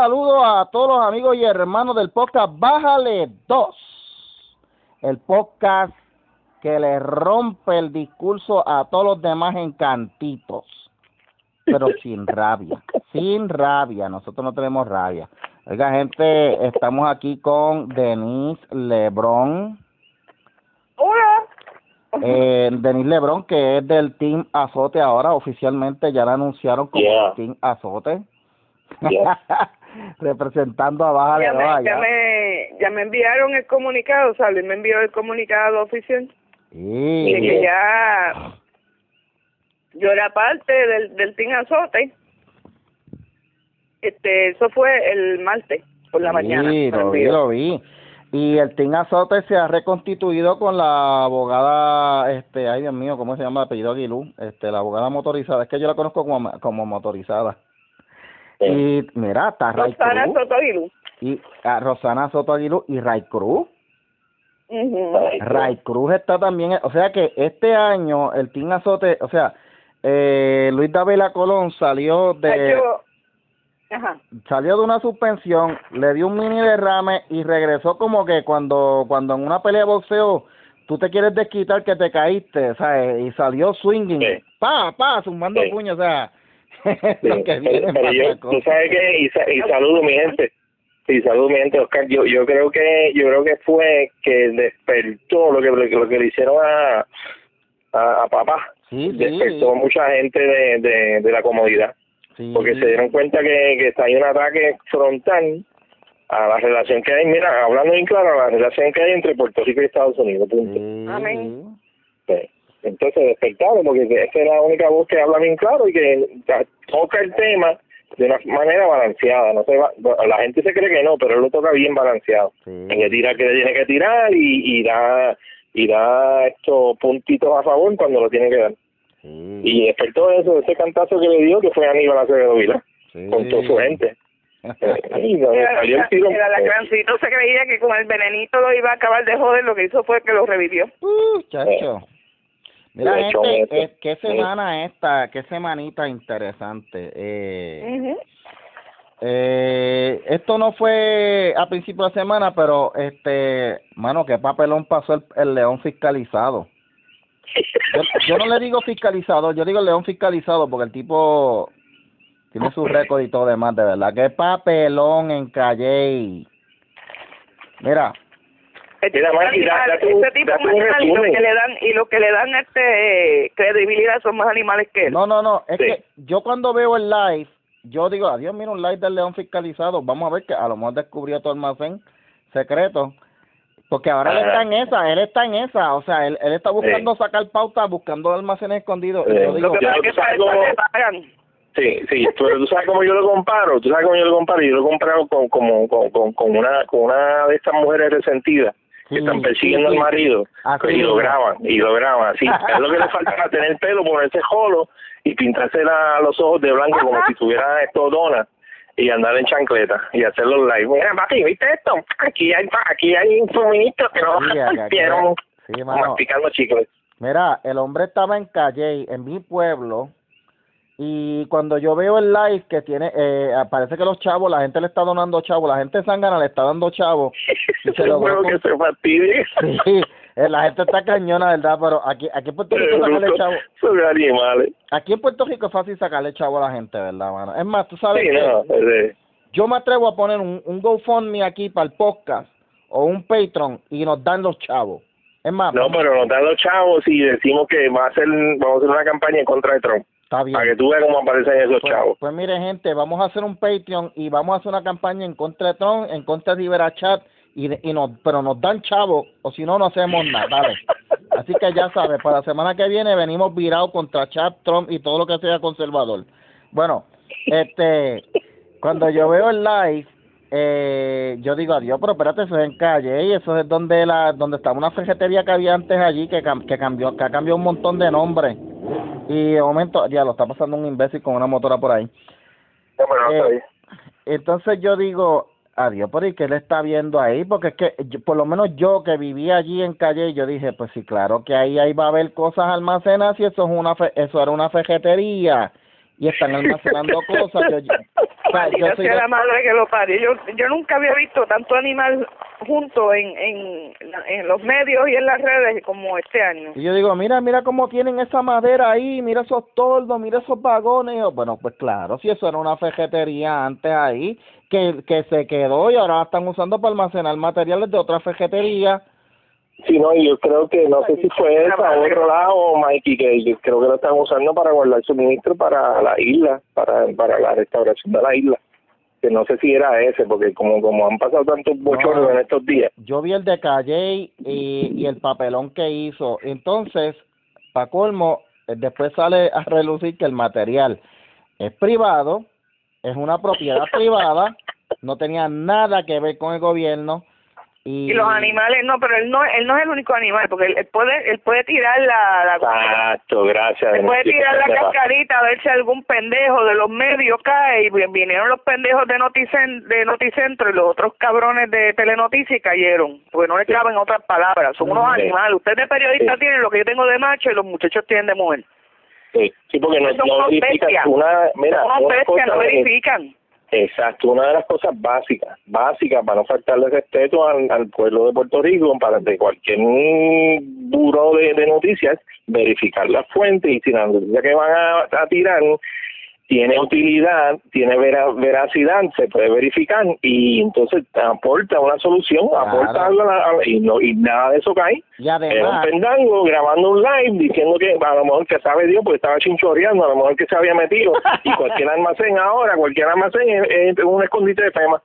Saludo a todos los amigos y hermanos del podcast Bájale 2. El podcast que le rompe el discurso a todos los demás encantitos. Pero sin rabia, sin rabia. Nosotros no tenemos rabia. Oiga, gente, estamos aquí con Denise Lebrón. Hola. Eh, Denise Lebrón, que es del Team Azote ahora, oficialmente ya la anunciaron como Yeah. Team Azote. Yeah. Representando a Baja de Ya me, Baja. ya, me, ya me enviaron el comunicado, ¿sabes? Me envió el comunicado oficial Sí. de que ya yo era parte del, del Team Azote. Este, eso fue el martes por la mañana. Sí, me lo vi, lo vi. Y el Team Azote se ha reconstituido con la abogada, este, ay Dios mío, ¿cómo se llama el apellido Aguilú? Este, la abogada motorizada, es que yo la conozco como, como motorizada. Y mira, está Ray Rosana Cruz, Soto Aguilú. y a Rosana Soto Aguilú y Ray Cruz. Ray Cruz está también, o sea que este año el Team Azote, o sea, eh, Luis Davila Colón salió Ah, de yo- Ajá. salió de una suspensión, le dio un mini derrame y regresó como que cuando cuando en una pelea de boxeo tú te quieres desquitar que te caíste, ¿sabes? Y salió swinging, Sí. pa, pa, zumbando Sí. puños, o sea, Pero, yo, tú sabes que y, y saludo mi gente. Y saludo mi gente Oscar. Yo yo creo que yo creo que fue que despertó lo que lo, que le hicieron a a, a papá. Sí, sí, despertó mucha gente de, de, de la comodidad. Sí. porque se dieron cuenta que, que está ahí un ataque frontal a la relación que hay. Mira hablando bien claro la relación que hay entre Puerto Rico y Estados Unidos punto. Sí, Amén. Sí. Entonces despertaron, porque esa es la única voz que habla bien claro y que toca el tema de una manera balanceada. no se va, La gente se cree que no, pero él lo toca bien balanceado. sí. En que tira que le tiene que tirar y, y da y da estos puntitos a favor cuando lo tiene que dar. sí, Y despertó eso, ese cantazo que le dio, que fue Aníbal Acevedo Vila, sí. con toda su gente. Eh, y donde Era, salió el tiro, era la grancito se creía que con el venenito lo iba a acabar de joder, lo que hizo fue que lo revivió. Uh, chacho. Mira, gente, eso. eh, qué semana esta, qué semanita interesante. Eh, Ujú. Eh, esto no fue a principio de semana, pero este, mano, qué papelón pasó el, el león fiscalizado. Yo, yo no le digo fiscalizado, yo digo león fiscalizado porque el tipo tiene su récord y todo demás, de verdad. Qué papelón en Calle. Mira, Este Mira, tipo da- animal, da tu- tipo y lo que le dan y lo que le dan este credibilidad son más animales que él. no, no, no, es Sí. que yo cuando veo el live, yo digo, adiós, mira un live del león fiscalizado, vamos a ver que a lo mejor descubrió tu almacén secreto. Porque ahora él está en esa, él está en esa, o sea, él, él está buscando sacar pauta, buscando almacenes escondidos. Y Sí. yo digo, lo que ya pasa es tú que para sabes eso cómo- le pagan. Sí, sí, pero tú sabes cómo yo lo comparo, tú sabes cómo yo lo comparo, yo lo he comparado con, como, con, con, con una con una de estas mujeres resentidas que están persiguiendo al marido Así y lo graban, y lo graban, sí, es lo que le falta es tener pelo, ponerse jolo y pintarse la, los ojos de blanco como si tuviera esto dona y andar en chancleta y hacer los live. Mira, papi, ¿viste esto? Aquí hay aquí hay un feminista que no partieron sí, masticando chicles. Mira, el hombre estaba en Calle, en mi pueblo, y cuando yo veo el live que tiene, eh, parece que los chavos, la gente le está donando chavos, la gente sangana le está dando chavos. Y se juego que se fastidie. Sí, eh, la gente está cañona, ¿verdad? Pero aquí, aquí en Puerto Rico sacarle chavo, Son animales. aquí en Puerto Rico es fácil sacarle chavo a la gente, ¿verdad, mano? Es más, tú sabes Sí, que no, yo me atrevo a poner un, un GoFundMe aquí para el podcast o un Patreon y nos dan los chavos. Es más, No, pero nos dan los chavos y decimos que va a hacer, vamos a hacer una campaña en contra de Trump. Está bien. Para que tú veas cómo aparecen esos Pues, chavos. pues mire, gente, vamos a hacer un Patreon y vamos a hacer una campaña en contra de Trump, en contra de Rivera Chat, y, y nos, pero nos dan chavos, o si no, no hacemos nada, dale. Así que ya sabes, para la semana que viene venimos virados contra Chat, Trump y todo lo que sea conservador. Bueno, este, cuando yo veo el live, eh, yo digo, adiós, pero espérate, eso es en calle, y eso es donde la donde estaba una ferretería que había antes allí, que, que cambió que ha cambiado un montón de nombres. Y de momento, ya lo está pasando un imbécil con una motora por ahí. No, pero no Eh. Entonces yo digo, adiós, pero ¿y qué le está viendo ahí? Porque es que, yo- por lo menos yo que vivía allí en calle, yo dije, pues sí, claro que ahí, ahí va a haber cosas almacenadas y eso es una fe- eso era una fejetería y están almacenando cosas. Yo, yo- O sea, yo soy la madre que lo parió. Yo, yo nunca había visto tanto animal junto en, en, en los medios y en las redes como este año. Y yo digo, mira, mira cómo tienen esa madera ahí, mira esos toldos, mira esos vagones. Y yo, bueno, pues claro, si eso era una fejetería antes ahí, que, que se quedó y ahora están usando para almacenar materiales de otra fejetería. Sí, no, y yo creo que, no sé si fue esa o otro lado, Mikey, que yo creo que lo están usando para guardar suministro para la isla, para, para la restauración de la isla. Que no sé si era ese, porque como como han pasado tantos bochornos en estos días. Yo vi el de Calle y, y el papelón que hizo. Entonces, para colmo, después sale a relucir que el material es privado, es una propiedad privada, no tenía nada que ver con el gobierno. Y, Y los animales, no, pero él no, él no es el único animal, porque él, él puede, él puede tirar la, la Exacto, gracias. él puede tirar la cascarita a ver si algún pendejo de los medios cae y vi- vinieron los pendejos de Noticen, de Noticentro y los otros cabrones de Telenoticias y cayeron, porque no le caben otras palabras, son unos Sí. animales. Ustedes de periodistas Sí. tienen lo que yo tengo de macho y los muchachos tienen de mujer. Sí, sí, porque no, no verifican una, mira, Son unos una bestias, cosa no verifican. Exacto, una de las cosas básicas, básicas para no faltarle respeto al, al pueblo de Puerto Rico, para de cualquier buró de, de noticias, verificar las fuentes y si la noticia que van a, a tirar tiene utilidad, tiene vera- veracidad, se puede verificar y entonces aporta una solución, Claro. aporta algo a la- a- y, no, y nada de eso cae. y un pendango grabando un live diciendo que a lo mejor que sabe Dios porque estaba chinchoreando, a lo mejor que se había metido y cualquier almacén ahora, cualquier almacén es, es un escondite de FEMA.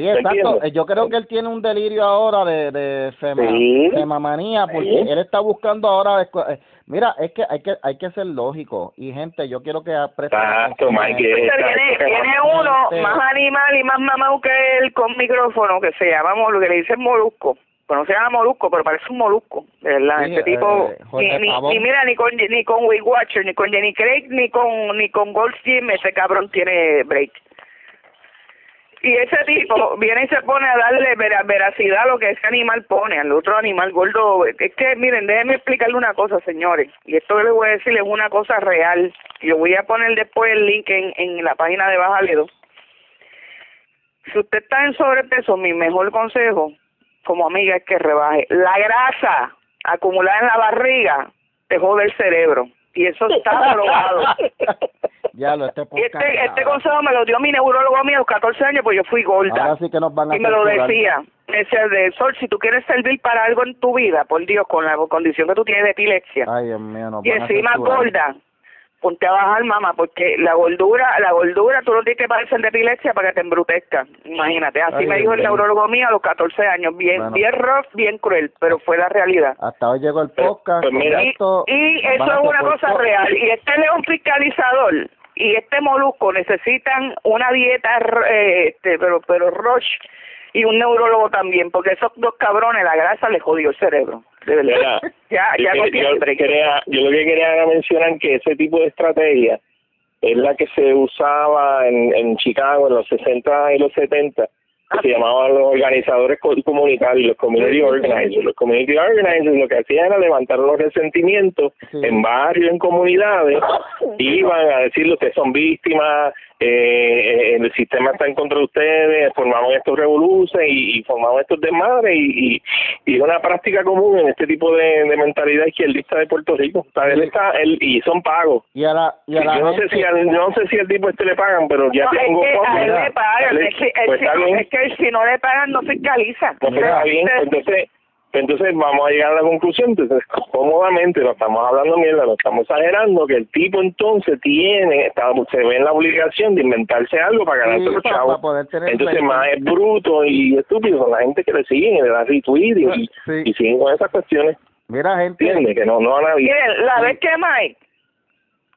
Sí, ¿me exacto. eh, Yo creo que él tiene un delirio ahora de, de fema, Sí. femamanía, porque Sí. él está buscando ahora. escu- eh, Mira, es que hay que hay que ser lógico. Y gente, yo quiero que presten Exacto, Mike, viene, viene uno Gente. más animal y más mamado que él con micrófono que se llama mol- que le dicen molusco. Pues no se llama molusco, pero parece un molusco, de verdad. Sí, este tipo, eh, ni, ni mira, ni con, ni con Weight Watcher, ni con Jenny Craig, ni con, ni con Gold Gym, ese cabrón tiene break. Y ese tipo viene y se pone a darle vera- veracidad a lo que ese animal pone, al otro animal gordo. Es que, miren, déjenme explicarle una cosa, señores. Y esto que les voy a decir es una cosa real. Yo voy a poner después el link en, en la página de Bajaledo. Si usted está en sobrepeso, mi mejor consejo como amiga es que rebaje. La grasa acumulada en la barriga te jode el cerebro. Y eso está probado. Ya lo este este, este consejo me lo dio mi neurólogo a mí a los 14 años, pues yo fui gorda. Ahora sí que nos van a y me lo decía. Me decía, de Sol, si tú quieres servir para algo en tu vida, por Dios, con la condición que tú tienes de epilepsia, Ay, Dios mío, nos y van encima gorda, ponte a bajar, mamá, porque la gordura, la gordura tú no tienes que padecer de epilepsia para que te embrutezca. Imagínate, así Ay, me dijo el neurólogo mío a los 14 años, bien, Bueno. bien rough, bien cruel, pero fue la realidad. Hasta hoy llegó el Pero- podcast. pues mira, Y, esto, y nos eso es una cosa real. Y este león fiscalizador y este molusco necesitan una dieta, eh, este, pero pero Roche y un neurólogo también, porque esos dos cabrones, la grasa les jodió el cerebro. De verdad. Ya, ya yo, no yo quería- yo lo que quería mencionar que ese tipo de estrategia es la que se usaba en, en Chicago en los 60 y los 70 que se llamaban los organizadores co- comunitarios, los community organizers. Los community organizers lo que hacían era levantar los resentimientos Sí. en barrios, en comunidades, iban a decirle ustedes son víctimas, eh, el sistema está en contra de ustedes, formaban estos revoluciones y, y formaban estos desmadres y, y, y es una práctica común en este tipo de, de mentalidad izquierdista de Puerto Rico. O sea, él está, él, y son pagos. Y a la, y a la yo no sé si al, yo no sé si al tipo este le pagan, pero ya No, es tengo que fotos. a él Mira, le pagan, él- es que, él pues si no- bien. es que si no le pagan no fiscaliza. No, pero está bien, pues entonces, pues entonces vamos a llegar a la conclusión, entonces cómodamente lo estamos hablando mierda, lo estamos exagerando, que el tipo entonces tiene, está, se ve en la obligación de inventarse algo para ganarse Sí, los chavos. para poder tener Entonces más es bruto y estúpido son la gente que le siguen y le da retweet y, Sí. y siguen con esas cuestiones, Mira, gente, ¿entiendes? Que no, no van a Miren, la vez que Mike,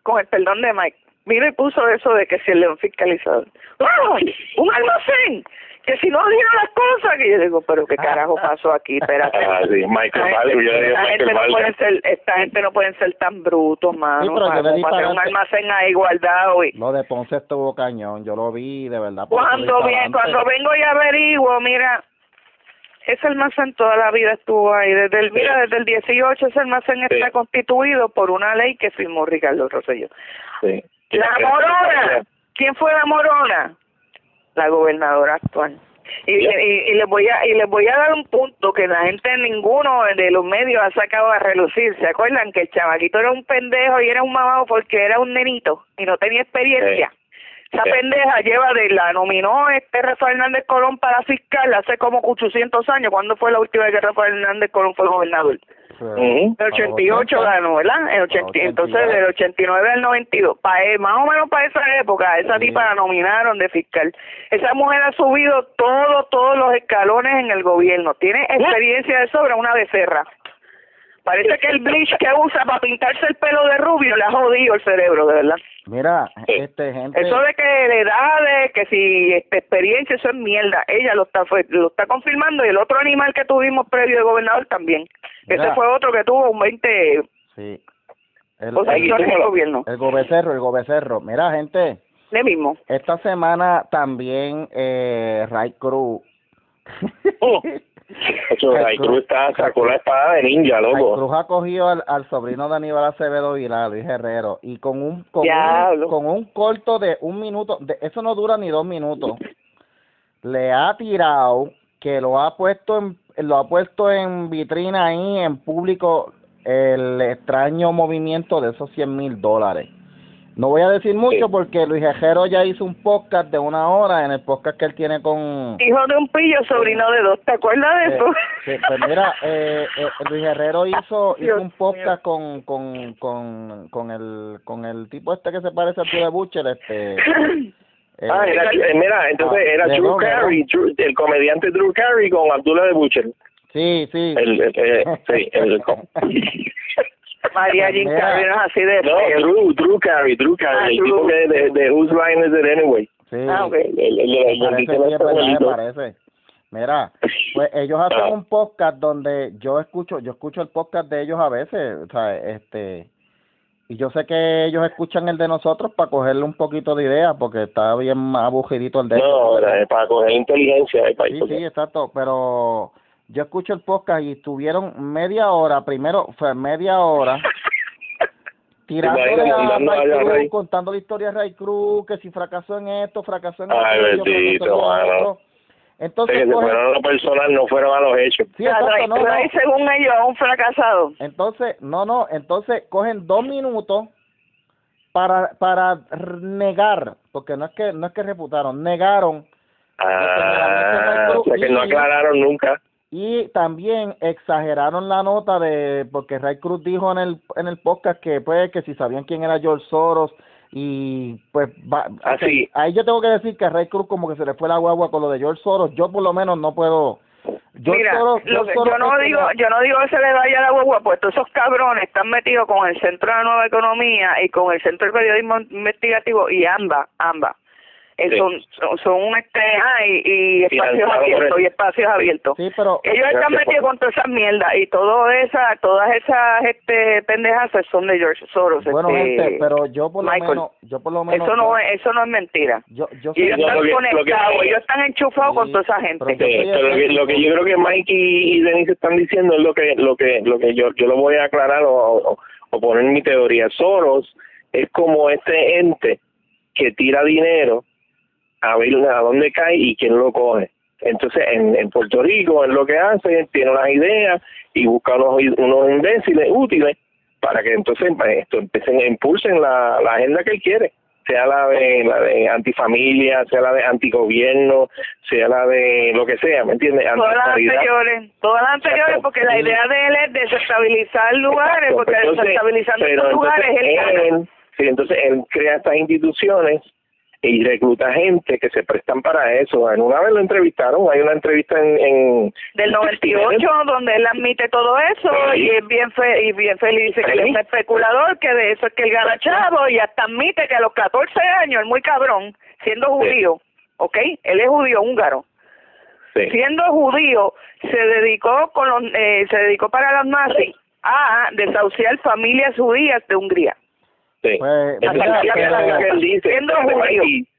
con el perdón de Mike, vino y puso eso de que si el león fiscalizador, ¡ay! ¡Un almacén! Que si no digo las cosas, que yo digo, pero qué carajo pasó aquí, espérate. Ah, sí, Michael Esta Valga, gente- yo le digo esta Michael gente no pueden ser, esta gente no pueden ser tan brutos, mano, Sí, pero para, hacer un almacén ahí guardado y lo de Ponce estuvo cañón, yo lo vi de verdad. cuando bien, cuando vengo y averiguo, mira, ese almacén toda la vida estuvo ahí, desde el, mira, desde el 18 ese almacén está constituido por una ley que firmó Ricardo Rosselló. Sí. La morona, ¿quién fue la morona? La gobernadora actual. Y, y, y, les voy a y les voy a dar un punto que la gente ninguno de los medios ha sacado a relucir. ¿Se acuerdan que el chavaquito era un pendejo y era un mamado porque era un nenito y no tenía experiencia? Esa pendeja lleva de la nominó este Rafael Hernández Colón para fiscal hace como 800 años. ¿Cuándo fue la última vez que Rafael Hernández Colón fue gobernador? En el 88 ganó, ¿verdad? En 80, entonces del 89 al 92. Pa, eh, más o menos para esa época, esa tipa la nominaron de fiscal. Esa mujer ha subido todos, todos los escalones en el gobierno. Tiene experiencia de sobra, una becerra. Parece que el bleach que usa para pintarse el pelo de rubio le ha jodido el cerebro, de verdad. Mira, este gente... Eso de que de edades, que si este, experiencia, eso es mierda. Ella lo está fue, lo está confirmando y el otro animal que tuvimos previo de gobernador también. Mira. Ese fue otro que tuvo un 20 Sí. El, posiciones en el gobierno. el gobecerro, el gobecerro. Mira, gente, Le mismo. esta semana también eh, Ray Cruz... Oh. Eso, Ray Ray Cruz- Cruz está, sacó la espada de ninja, Ray loco. Cruz ha cogido al, al sobrino de Aníbal Acevedo Vilá, Luis Herrero, y con un con, un con un corto de un minuto, de, eso no dura ni dos minutos, le ha tirado que lo ha puesto en lo ha puesto en vitrina ahí en público el extraño movimiento de esos 100 mil dólares. No voy a decir mucho Sí. porque Luis Herrero ya hizo un podcast de una hora en el podcast que él tiene con Hijo de un pillo, sobrino de dos. ¿Te acuerdas de eh, eso? sí, pues mira, eh, eh, Luis Herrero hizo, hizo un podcast con, con, con, con el con el tipo este que se parece a Tue Butcher, este. eh, Ah, era, eh, mira, entonces Ah, era Drew Carey, Drew- el comediante Drew Carey con Abdullah de Butcher. sí, sí. El, el- eh, sí, el, María Jean Mira. Carey no es así de no, feo. Drew, Drew Carey, Drew Carey, Ah, el Drew. tipo que de, de Whose Line Is It Anyway. sí. Ah, ok. El, el, el, el, el parece. Mira, pues ellos hacen Ah. un podcast donde yo escucho, yo escucho el podcast de ellos a veces, o sea, este, y yo sé que ellos escuchan el de nosotros para cogerle un poquito de idea, porque está bien aburridito el de ellos. No, para coger inteligencia. eh, para Sí, sí, exacto, pero yo escucho el podcast y estuvieron media hora, primero fue media hora Imagínate, a tirando Ray Cruz, contando la historia de Ray Cruz, que si fracasó en esto, fracasó en Ay, aquello, bendito, fracasó en otro. Entonces, que se cogen- fueron a lo personal, no fueron a los hechos. sí, exacto, Ray- no, no. Ray, según ellos, es un fracasado. Entonces, no, no, entonces cogen dos minutos para para negar, porque no es que no es que reputaron, negaron Ah, o sea que no aclararon nunca. y también exageraron la nota de porque Ray Cruz dijo en el en el podcast que pues que si sabían quién era George Soros y pues va, Ah, sí. ahí yo tengo que decir que a Ray Cruz como que se le fue la guagua con lo de George Soros, yo por lo menos no puedo George Mira, Soros- que- yo no digo, yo no digo que se le vaya la huevo, pues todos esos cabrones están metidos con el Centro de Nueva Economía y con el Centro de Periodismo Investigativo y ambas, ambas. Eh, Sí. son, son, son un este, ah, y, y espacios abiertos, y espacios abiertos. Sí, pero Ellos están Gracias metidos con todas esas mierdas y todo esa, todas esas este pendejas son de George Soros. bueno, este, gente, pero yo por lo menos yo por lo menos eso no es, eso no es mentira. yo yo Y ellos están lo que- lo que- conectados, ellos están enchufados Sí, con toda esa gente. pero Sí, lo que, lo que yo creo que Mike y, y Denise están diciendo es lo que lo que lo que yo yo lo voy a aclarar o, o, o poner en mi teoría. Soros es como este ente que tira dinero a ver a dónde cae y quién lo coge. Entonces, en, en Puerto Rico, en lo que hace, tiene unas ideas y busca unos, unos imbéciles útiles para que entonces pues, esto empiecen, impulsen la, la agenda que él quiere, sea la de la de antifamilia, sea la de antigobierno, sea la de lo que sea, ¿me entiendes? Todas las anteriores, todas las anteriores, porque la idea de él es desestabilizar lugares, Exacto, porque entonces, desestabilizando lugares él él, sí, entonces él crea estas instituciones y recluta gente que se prestan para eso. En una vez lo entrevistaron, hay una entrevista en, en del 98 donde él admite todo eso Sí. y es bien fe y bien feliz dice que él Sí. es un especulador que de eso es que él gana chavo y hasta admite que a los 14 años, el muy cabrón, siendo judío, ¿ok? Él es judío húngaro. sí. Siendo judío, se dedicó con los, eh, se dedicó para los nazis a desahuciar familias judías de Hungría. Sí. Pues, mira, pero- lo que él dice.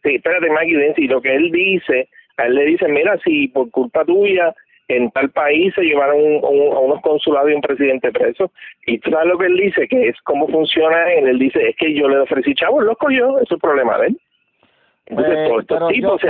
Sí, espérate, Mikey Densi, Lo que él dice, a él le dicen, mira, si por culpa tuya en tal país se llevaron un- un- a unos consulados y un presidente preso. Y tú sabes lo que él dice, que es cómo funciona él. Él dice, es que yo le ofrecí chavos, lo cogió, eso es problema de él. Entonces, Pues, todos estos yo- se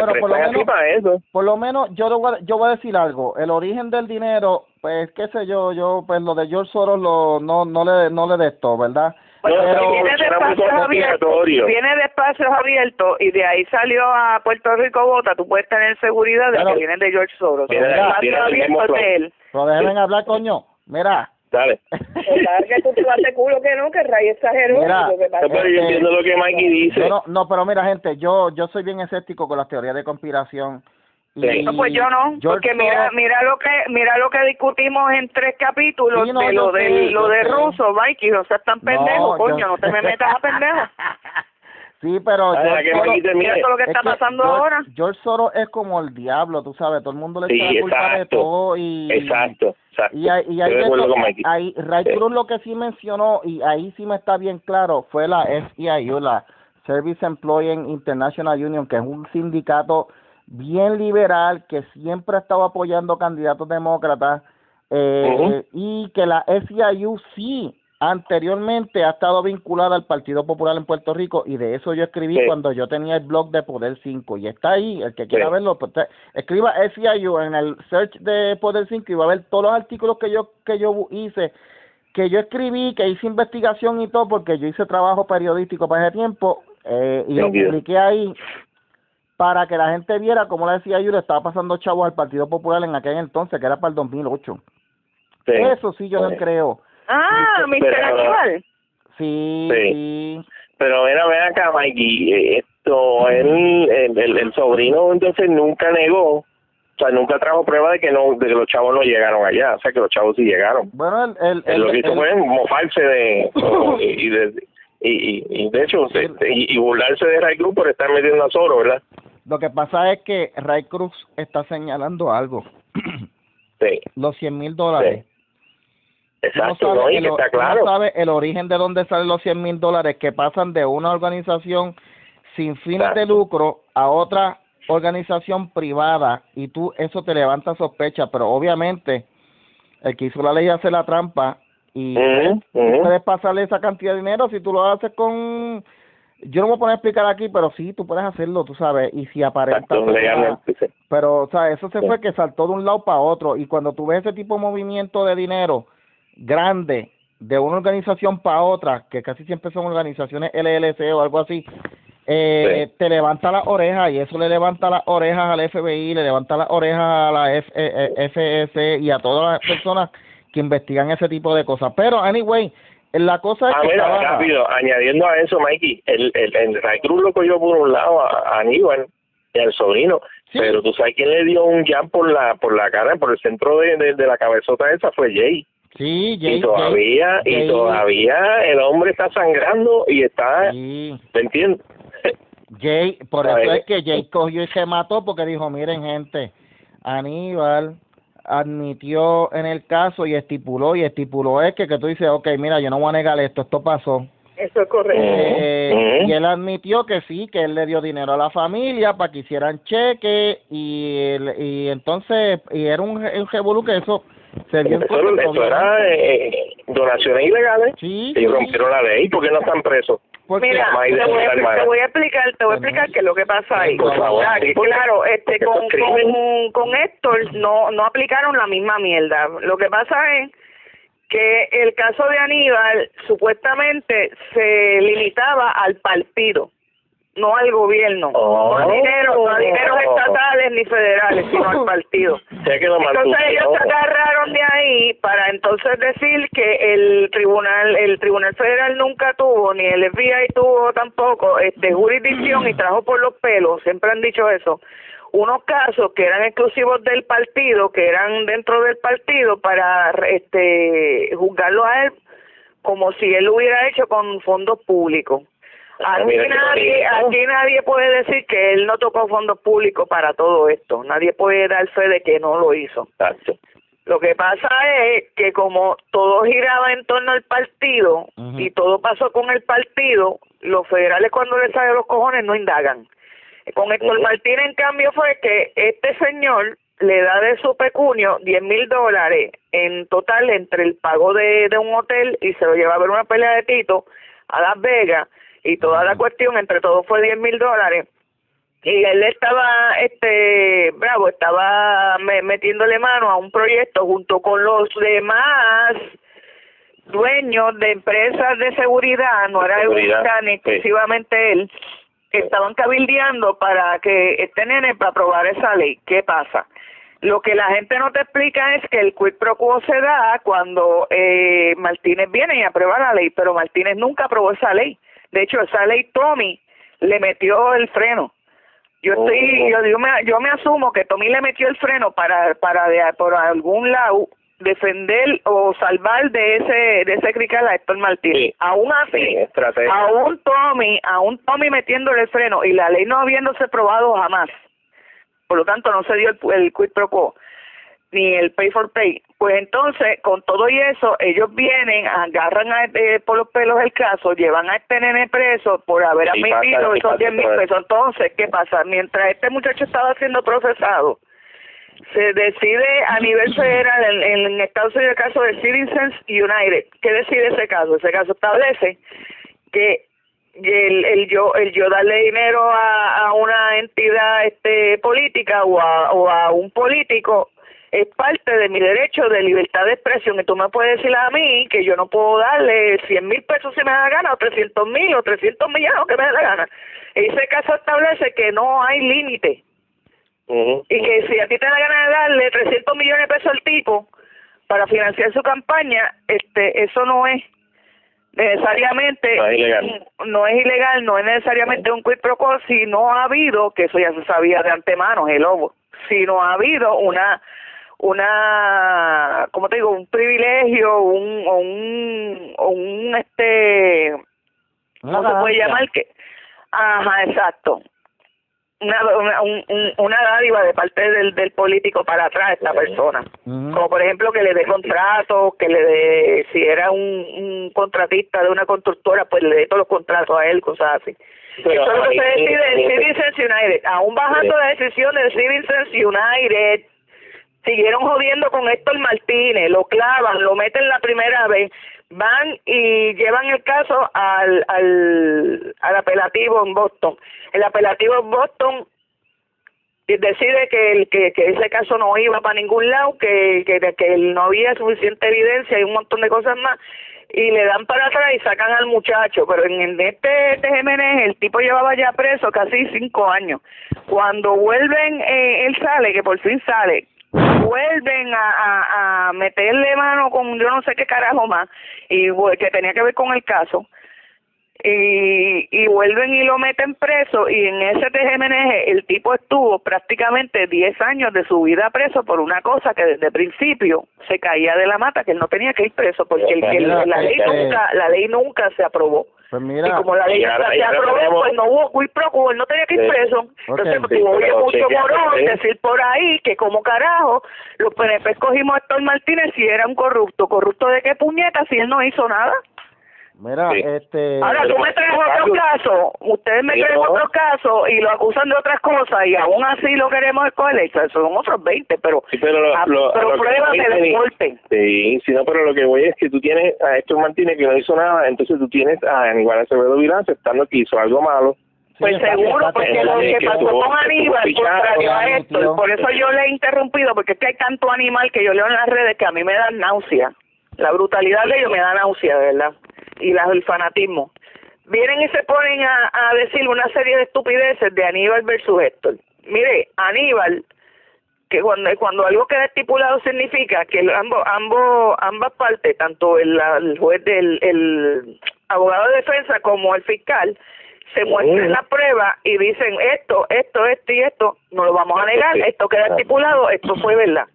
así para eso. Por lo menos yo, lo voy a- yo voy a decir algo. El origen del dinero, pues qué sé yo, yo pues lo de George Soros lo, no, no le no le de esto, ¿verdad? Bueno, No, viene de espacios abiertos, viene de espacios abiertos y de ahí salió a Puerto Rico Bota, tú puedes tener seguridad de Claro. que vienen de George Soros. Viene de- espacios abiertos de él. Pero déjenme hablar, coño. Mira. Dale. Claro que tú te vas de culo que no, que Ray exageró. Mira, lo que pero yo entiendo lo que Mikey dice. No, no, pero mira, gente, yo yo soy bien escéptico con las teorías de conspiración. Sí. No, pues yo no, George porque mira, mira lo que mira lo que discutimos en tres capítulos Sí, no, de lo sé, de lo de ruso, Mikey, o sea, tan pendejo, No, coño, yo- no te me metas a pendejo. Sí, pero Ah, George Soros-. Mira todo lo que es está que pasando George- ahora. George Soros es como el diablo, tú sabes, todo el mundo le Sí, echa la culpa de todo y Exacto, exacto. y ahí, y ahí, ahí Ray. Cruz lo que sí mencionó y ahí sí me está bien claro fue la SEIU, la Service Employee International Union, que es un sindicato bien liberal que siempre ha estado apoyando candidatos demócratas eh, y que la SEIU sí anteriormente ha estado vinculada al Partido Popular en Puerto Rico y de eso yo escribí Sí. cuando yo tenía el blog de Poder 5 y está ahí, el que quiera Sí. verlo, pues, escriba SEIU en el search de Poder 5 y va a ver todos los artículos que yo que yo hice, que yo escribí, que hice investigación y todo porque yo hice trabajo periodístico para ese tiempo eh, y lo publiqué ahí para que la gente viera cómo la SEIU le estaba pasando chavos al Partido Popular en aquel entonces, que era para el 2008. Sí. Eso sí yo no creo. Ah, Mr. Aníbal. Sí, Sí. Pero mira, ven acá, Mikey, eh, esto, él, el, el, el sobrino entonces nunca negó, o sea, nunca trajo prueba de que no, de que los chavos no llegaron allá, o sea, que los chavos sí llegaron. Bueno, el, el, Él lo que el- hizo el- fue mofarse de, y, de, y, y, y de hecho, y, y burlarse de Ray Cruz por estar metiendo a Soro, ¿verdad? Lo que pasa es que Ray Cruz está señalando algo. Sí, los 100 mil dólares. exacto, no sabe el, está tú no claro. sabe el origen de dónde salen los 100 mil dólares que pasan de una organización sin fines Claro. de lucro a otra organización privada y tú eso te levanta sospecha, pero obviamente el que hizo la ley hace la trampa y tú ujú. puedes pasarle esa cantidad de dinero si tú lo haces con yo no me voy a poner a explicar aquí, pero sí, tú puedes hacerlo, tú sabes, y si aparenta pero, o sea, eso se Sí. fue que saltó de un lado para otro. Y cuando tú ves ese tipo de movimiento de dinero grande de una organización para otra, que casi siempre son organizaciones LLC o algo así, eh, Sí. te levanta las orejas y eso le levanta las orejas al FBI, le levanta las orejas a la F, eh, eh, FS y a todas las personas que investigan ese tipo de cosas. Pero, anyway, la cosa es Ah, que mira, estaba- rápido, añadiendo a eso, Mikey, el, el, el Ray Cruz lo cogió por un lado a, a Aníbal y al sobrino, Sí. pero tú sabes quién le dio un jam por la por la cara, por el centro de, de, de la cabezota esa fue Jay. Sí, Jay, y todavía, Jay- y todavía el hombre está sangrando y está, Sí. ¿me entiendes? Jay, por eso es que Jay cogió y se mató porque dijo, miren gente, Aníbal admitió en el caso y estipuló, y estipuló es que, que tú dices, ok, mira, yo no voy a negar esto, esto pasó. Eso es correcto. Eh, Ujú. Y él admitió que sí, que él le dio dinero a la familia para que hicieran cheque y, y entonces, y era un, un revolú que eso se dio en Eso, eso era eh, donaciones ilegales Sí, y sí. rompieron la ley porque no están presos. Porque- Mira, te voy, a, hermana. te voy a explicar, te voy a explicar qué es lo que pasa ahí. Por favor. Que claro, este, con, con, con Héctor no, no aplicaron la misma mierda. Lo que pasa es que el caso de Aníbal supuestamente se limitaba al partido, no al gobierno, no a Oh. dinero, no a dineros estatales ni federales, sino al partido. Entonces ellos se agarraron de ahí para entonces decir que el tribunal el tribunal federal nunca tuvo ni el FBI tuvo tampoco este jurisdicción y trajo por los pelos siempre han dicho eso unos casos que eran exclusivos del partido que eran dentro del partido para este juzgarlo a él como si él lo hubiera hecho con fondos públicos Ah, Aquí nadie, aquí nadie puede decir que él no tocó fondos públicos para todo esto. Nadie puede dar fe de que no lo hizo. Exacto. Lo que pasa es que como todo giraba en torno al partido y todo pasó con el partido, los federales cuando les salen los cojones no indagan. Con Héctor Ujú. Martínez, en cambio, fue que este señor le da de su pecunio 10 mil dólares en total entre el pago de, de un hotel y se lo lleva a ver una pelea de Tito a Las Vegas y toda la cuestión entre todos fue 10 mil dólares y él estaba este bravo estaba me, metiéndole mano a un proyecto junto con los demás dueños de empresas de seguridad no era Seguridad, ni sí. exclusivamente él que estaban cabildeando para que este nene para aprobar esa ley qué pasa lo que la gente no te explica es que el quid pro quo se da cuando eh, Martínez viene y aprueba la ley, pero Martínez nunca aprobó esa ley. De hecho, esa ley Tommy le metió el freno. Yo estoy, yo, yo me, yo me asumo que Tommy le metió el freno para, para de, por algún lado defender o salvar de ese, de ese crical a Héctor Martínez. Sí. Aún así, Sí, aún Tommy, aún Tommy metiéndole el freno y la ley no habiéndose probado jamás, por lo tanto no se dio el, el quid pro quo ni el pay for pay. Pues entonces, con todo y eso, ellos vienen, agarran a, eh, por los pelos el caso, llevan a este nene preso por haber Sí, admitido esos pasa 10 mil pesos. Entonces, ¿qué pasa? Mientras este muchacho estaba siendo procesado, se decide a nivel federal en, en Estados Unidos el caso de Citizens United. ¿Qué decide ese caso? Ese caso establece que el, el yo el yo darle dinero a, a una entidad este política o a, o a un político es parte de mi derecho de libertad de expresión. Y tú me puedes decir a mí que yo no puedo darle 100 mil pesos si me da la gana o 300 mil o 300 millones que me da la gana. Ese caso establece que no hay límite. Y que si a ti te da gana de darle 300 millones de pesos al tipo para financiar su campaña, este eso no es necesariamente No es ilegal. no es ilegal, no es necesariamente un quid pro quo si no ha habido, que eso ya se sabía de antemano, el lobo, si no ha habido una una como te digo un privilegio un o un o un este ¿cómo se puede llamar que ajá exacto. Una una, un- un- una dádiva de parte del, del político para atrás a esta persona como por ejemplo que le dé contratos que le dé si era un, un contratista de una constructora pues le dé todos los contratos a él cosas así. Pero eso es lo que se decide en Citizens United aún bajando la decisión de Citizens United siguieron jodiendo con Héctor Martínez, lo clavan, lo meten la primera vez, van y llevan el caso al, al, al apelativo en Boston. El apelativo en Boston decide que, el, que, que ese caso no iba para ningún lado, que, que, que no había suficiente evidencia y un montón de cosas más, y le dan para atrás y sacan al muchacho. Pero en el- este TGMN el tipo llevaba ya preso casi cinco años. Cuando vuelven, eh, él sale, que por fin sale, vuelven a, a, a meterle mano con yo no sé qué carajo más, y que tenía que ver con el caso y, y vuelven y lo meten preso y en ese TGMNG el tipo estuvo prácticamente 10 años de su vida preso por una cosa que desde el principio se caía de la mata que él no tenía que ir preso porque el, el- Mira, la ley este- nunca la ley nunca se aprobó. Pues y como la ley ahora- se aprobó tenemos- pues no hubo quid pro quo él no tenía que ir Sí. preso. Entonces porque Sí, oye mucho morón sí. decir por ahí que como carajo los PNP escogimos a Héctor Martínez si era un corrupto. Corrupto de qué puñeta si él no hizo nada mira, Sí. este... Ahora tú me traes otro caso, ustedes me traen otro caso y lo acusan de otras cosas y aún así lo queremos escoger, son otros 20, pero, Sí, pero lo, ah, lo- pero lo golpe. Sí, sí, no, pero lo que voy es que tú tienes a Héctor Martínez que no hizo nada, entonces tú tienes a Aníbal Acevedo Vilán aceptando que hizo algo malo. Pues seguro, está- porque está- lo que que pasó con Aníbal, contrario a anunció. por eso yo le he interrumpido, porque es que hay tanto animal que yo leo en las redes que a mí me da náusea. La brutalidad de ellos me da náusea, de verdad. Y la, el fanatismo. Vienen y se ponen a, a decir una serie de estupideces de Aníbal versus Héctor. Mire, Aníbal, que cuando, cuando algo queda estipulado significa que ambos, ambos, ambas partes, tanto el, el juez del el abogado de defensa como el fiscal, se muestran la prueba y dicen esto, esto, esto y esto, no lo vamos a negar, esto queda estipulado, esto fue verdad.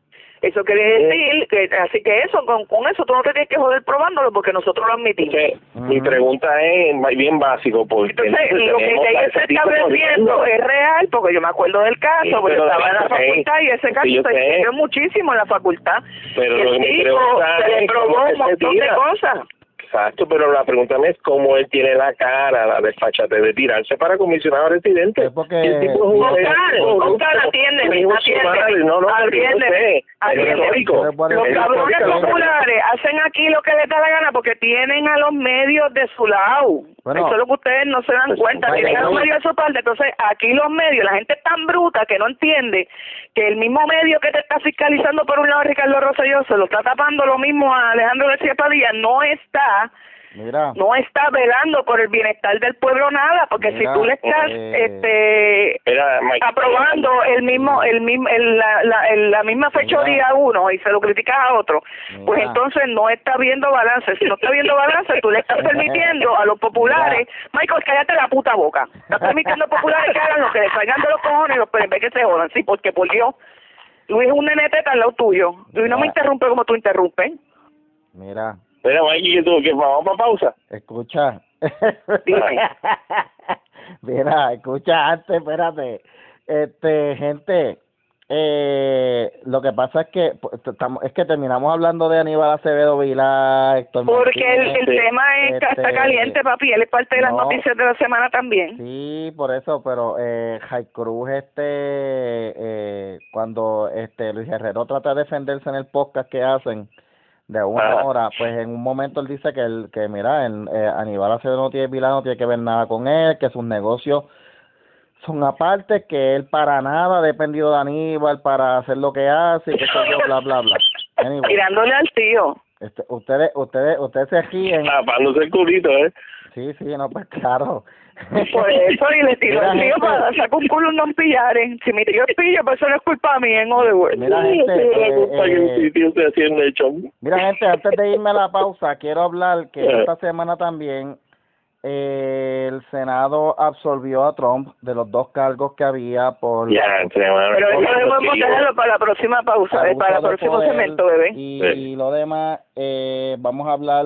Eso quiere decir que, así que eso, con, con eso tú no te tienes que joder probándolo porque nosotros lo admitimos. Entonces, mi pregunta es bien básico, porque Entonces, lo que tenemos ya a está corriendo. es real, porque yo me acuerdo del caso, Sí, porque estaba en la facultad y ese caso Sí, se discutió muchísimo en la facultad. Pero Y lo el que me tipo se le probó un que se montón de cosas. Exacto, pero la pregunta es cómo él tiene la cara, la desfachate de tirarse para comisionado residente. Es porque- El tipo es un- Oscar, Oscar, atiéndeme, atiéndeme, No, no, atiéndeme, Los Es cabrones populares hacen aquí lo que les da la gana porque tienen a los medios de su lado. Bueno. Eso es lo que ustedes no se dan Pues, cuenta. vaya, Tienen a los medios de su parte. Entonces, aquí los medios, la gente es tan bruta que no entiende que el mismo medio que te está fiscalizando por un lado Ricardo Rosselló se lo está tapando lo mismo a Alejandro García Padilla. No está Mira, no está velando por el bienestar del pueblo nada, porque Mira, si tú le estás eh, este Mira, Mike, aprobando el mismo el mismo el- la, la, el- la misma fechoría a uno y se lo criticas a otro, pues entonces no está viendo balance. Si no está viendo balance, tú le estás permitiendo a los populares, Michael, cállate la puta boca. Estás permitiendo a los populares que hagan lo que les salgan de los cojones y los PNP que se jodan, sí, porque por Dios, Luis es un nenete al lado tuyo. Luis no me interrumpe como tú interrumpes. mira, mira, Mikey, ¿qué tú? ¿Qué vamos para pausa? escucha. Mira, escucha antes, espérate. Este, gente, eh, lo que pasa es que pues, estamos, es que terminamos hablando de Aníbal Acevedo Vilá, Héctor Porque el, el tema es, que está este, caliente, papi. Él es parte de las no. noticias de la semana también. Sí, por eso, pero eh, Jai Cruz, este, eh, cuando este Luis Herrero trata de defenderse en el podcast que hacen de una Ajá. hora, pues en un momento él dice que, el, que mira, el, eh, Aníbal Acevedo no tiene Vilá, no tiene que ver nada con él, que sus negocios son aparte, que él para nada ha dependido de Aníbal para hacer lo que hace, y que yo, bla, bla, bla. Anyway, Tirándole al tío. este, ustedes, ustedes, ustedes se ríen. Tapándose el culito, ¿eh? Sí, sí, no, pues claro. Por eso, y le tiró Mira, al tío gente, para sacar un culo y no pillaren. Si mi tío es pillo, pues eso no es culpa mía en Hollywood. Mira, gente, eh, culpa que eh. Mira, gente, antes de irme a la pausa, quiero hablar que Eh. esta semana también eh, el Senado absolvió a Trump de los dos cargos que había por Ya. Pero eso debemos dejarlo para la próxima pausa, eh, para el próximo segmento, bebé. Y, Sí. lo demás, eh, vamos a hablar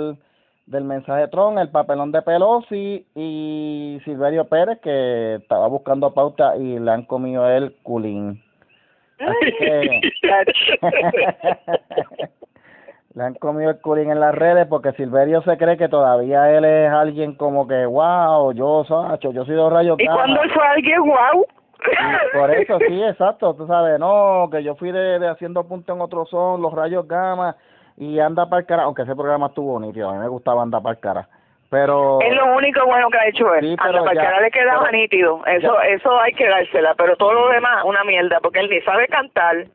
del mensaje de Trump, el papelón de Pelosi y Silverio Pérez, que estaba buscando pauta y le han comido el culín. Así que... Le han comido el culín en las redes porque Silverio se cree que todavía él es alguien como que, wow, yo, Sacho, yo soy de rayos ¿Y gamma". cuando fue alguien guau? Y por eso, sí, exacto, tú sabes, no, que yo fui de, de haciendo punto en otro son, los rayos gamma, y anda para el cara, aunque ese programa estuvo nítido, a mí me gustaba andar para el cara, pero... Es lo único bueno que ha hecho él. Sí, Anda, pero para ya- que ahora le quedaba pero- nítido. Eso, eso hay que dársela. Pero todo lo demás, una mierda. Porque él ni sabe cantar,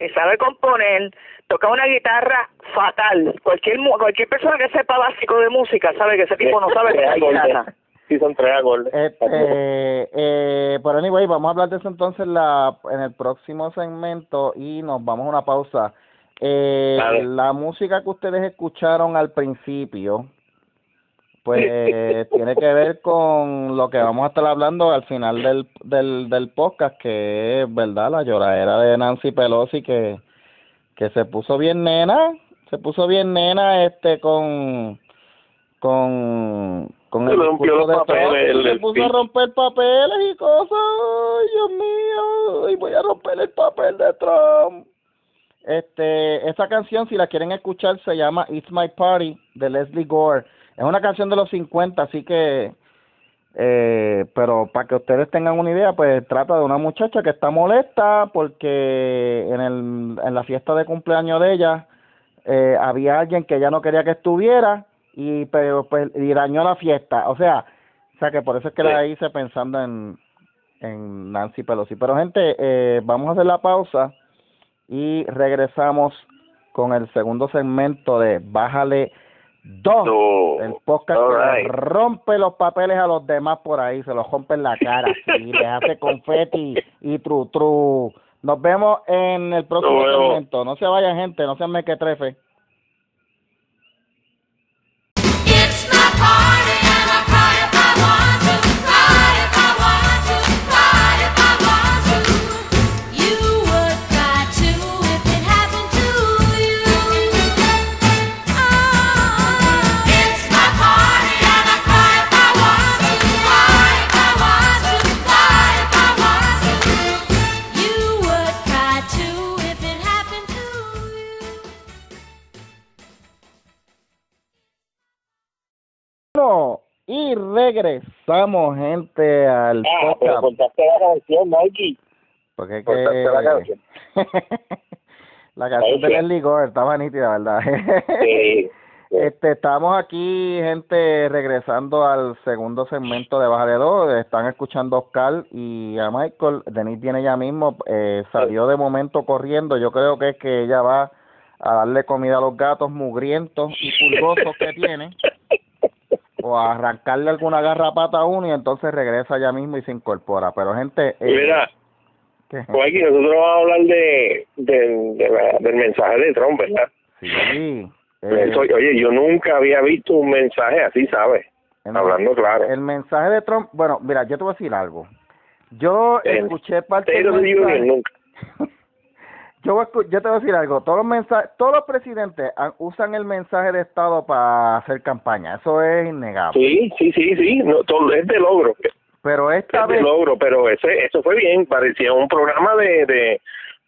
ni sabe componer, toca una guitarra fatal. Cualquier mu- cualquier persona que sepa básico de música sabe que ese tipo no sabe tocar acordes. guitarra. Sí, son tres acordes. Este, eh, pero anyway, vamos a hablar de eso entonces la, en el próximo segmento y nos vamos a una pausa. Eh, Vale. La música que ustedes escucharon al principio, pues tiene que ver con lo que vamos a estar hablando al final del, del, del podcast, que es, ¿verdad? La lloradera de Nancy Pelosi, que, que se puso bien nena, se puso bien nena este con con el rompió de papeles, el- se el puso a romper papeles y cosas, ay Dios mío, y voy a romper el papel de Trump. Este, esa canción, si la quieren escuchar, se llama It's My Party de Leslie Gore. Es una canción de los 50, así que, eh, pero para que ustedes tengan una idea, pues trata de una muchacha que está molesta porque en, el, en la fiesta de cumpleaños de ella eh, había alguien que ella no quería que estuviera y pero pues y dañó la fiesta. O sea, o sea que por eso es que la hice pensando en, en Nancy Pelosi. Pero gente, eh, vamos a hacer la pausa y regresamos con el segundo segmento de Bájale 2, No. el podcast que rompe los papeles a los demás por ahí, se los rompe en la cara y le hace confeti y tru tru. Nos vemos en el próximo segmento. No se vayan gente, no sean mequetrefe. Regresamos, gente, al Ah, pero contaste la canción, Mikey. Porque es cortaste la que... canción. la canción de Gore estaba nítida, ¿verdad? Sí. Este, estamos aquí, gente, regresando al segundo segmento de Baja de Dos. Están escuchando a Oscar y a Michael. Denise viene ya mismo, eh, salió de momento corriendo. Yo creo que es que ella va a darle comida a los gatos mugrientos y pulgosos que tiene. O a arrancarle alguna garrapata a uno y entonces regresa ya mismo y se incorpora. Pero, gente. eh, Mira, ¿qué? Mikey, nosotros vamos a hablar de, de, de la- del mensaje de Trump, ¿verdad? Sí. eh, Eso, oye, yo nunca había visto un mensaje así, ¿sabes? el- Hablando claro. El mensaje de Trump, bueno, mira, yo te voy a decir algo. Yo El escuché parte del Union, nunca. Yo, voy a escu- yo te voy a decir algo. Todos los mensajes, todos los presidentes han- usan el mensaje de Estado para hacer campaña. Eso es innegable. Sí, sí, sí, sí, no, todo, es de logro, Pero esta es de vez, logro, pero ese, eso fue bien, parecía un programa de, de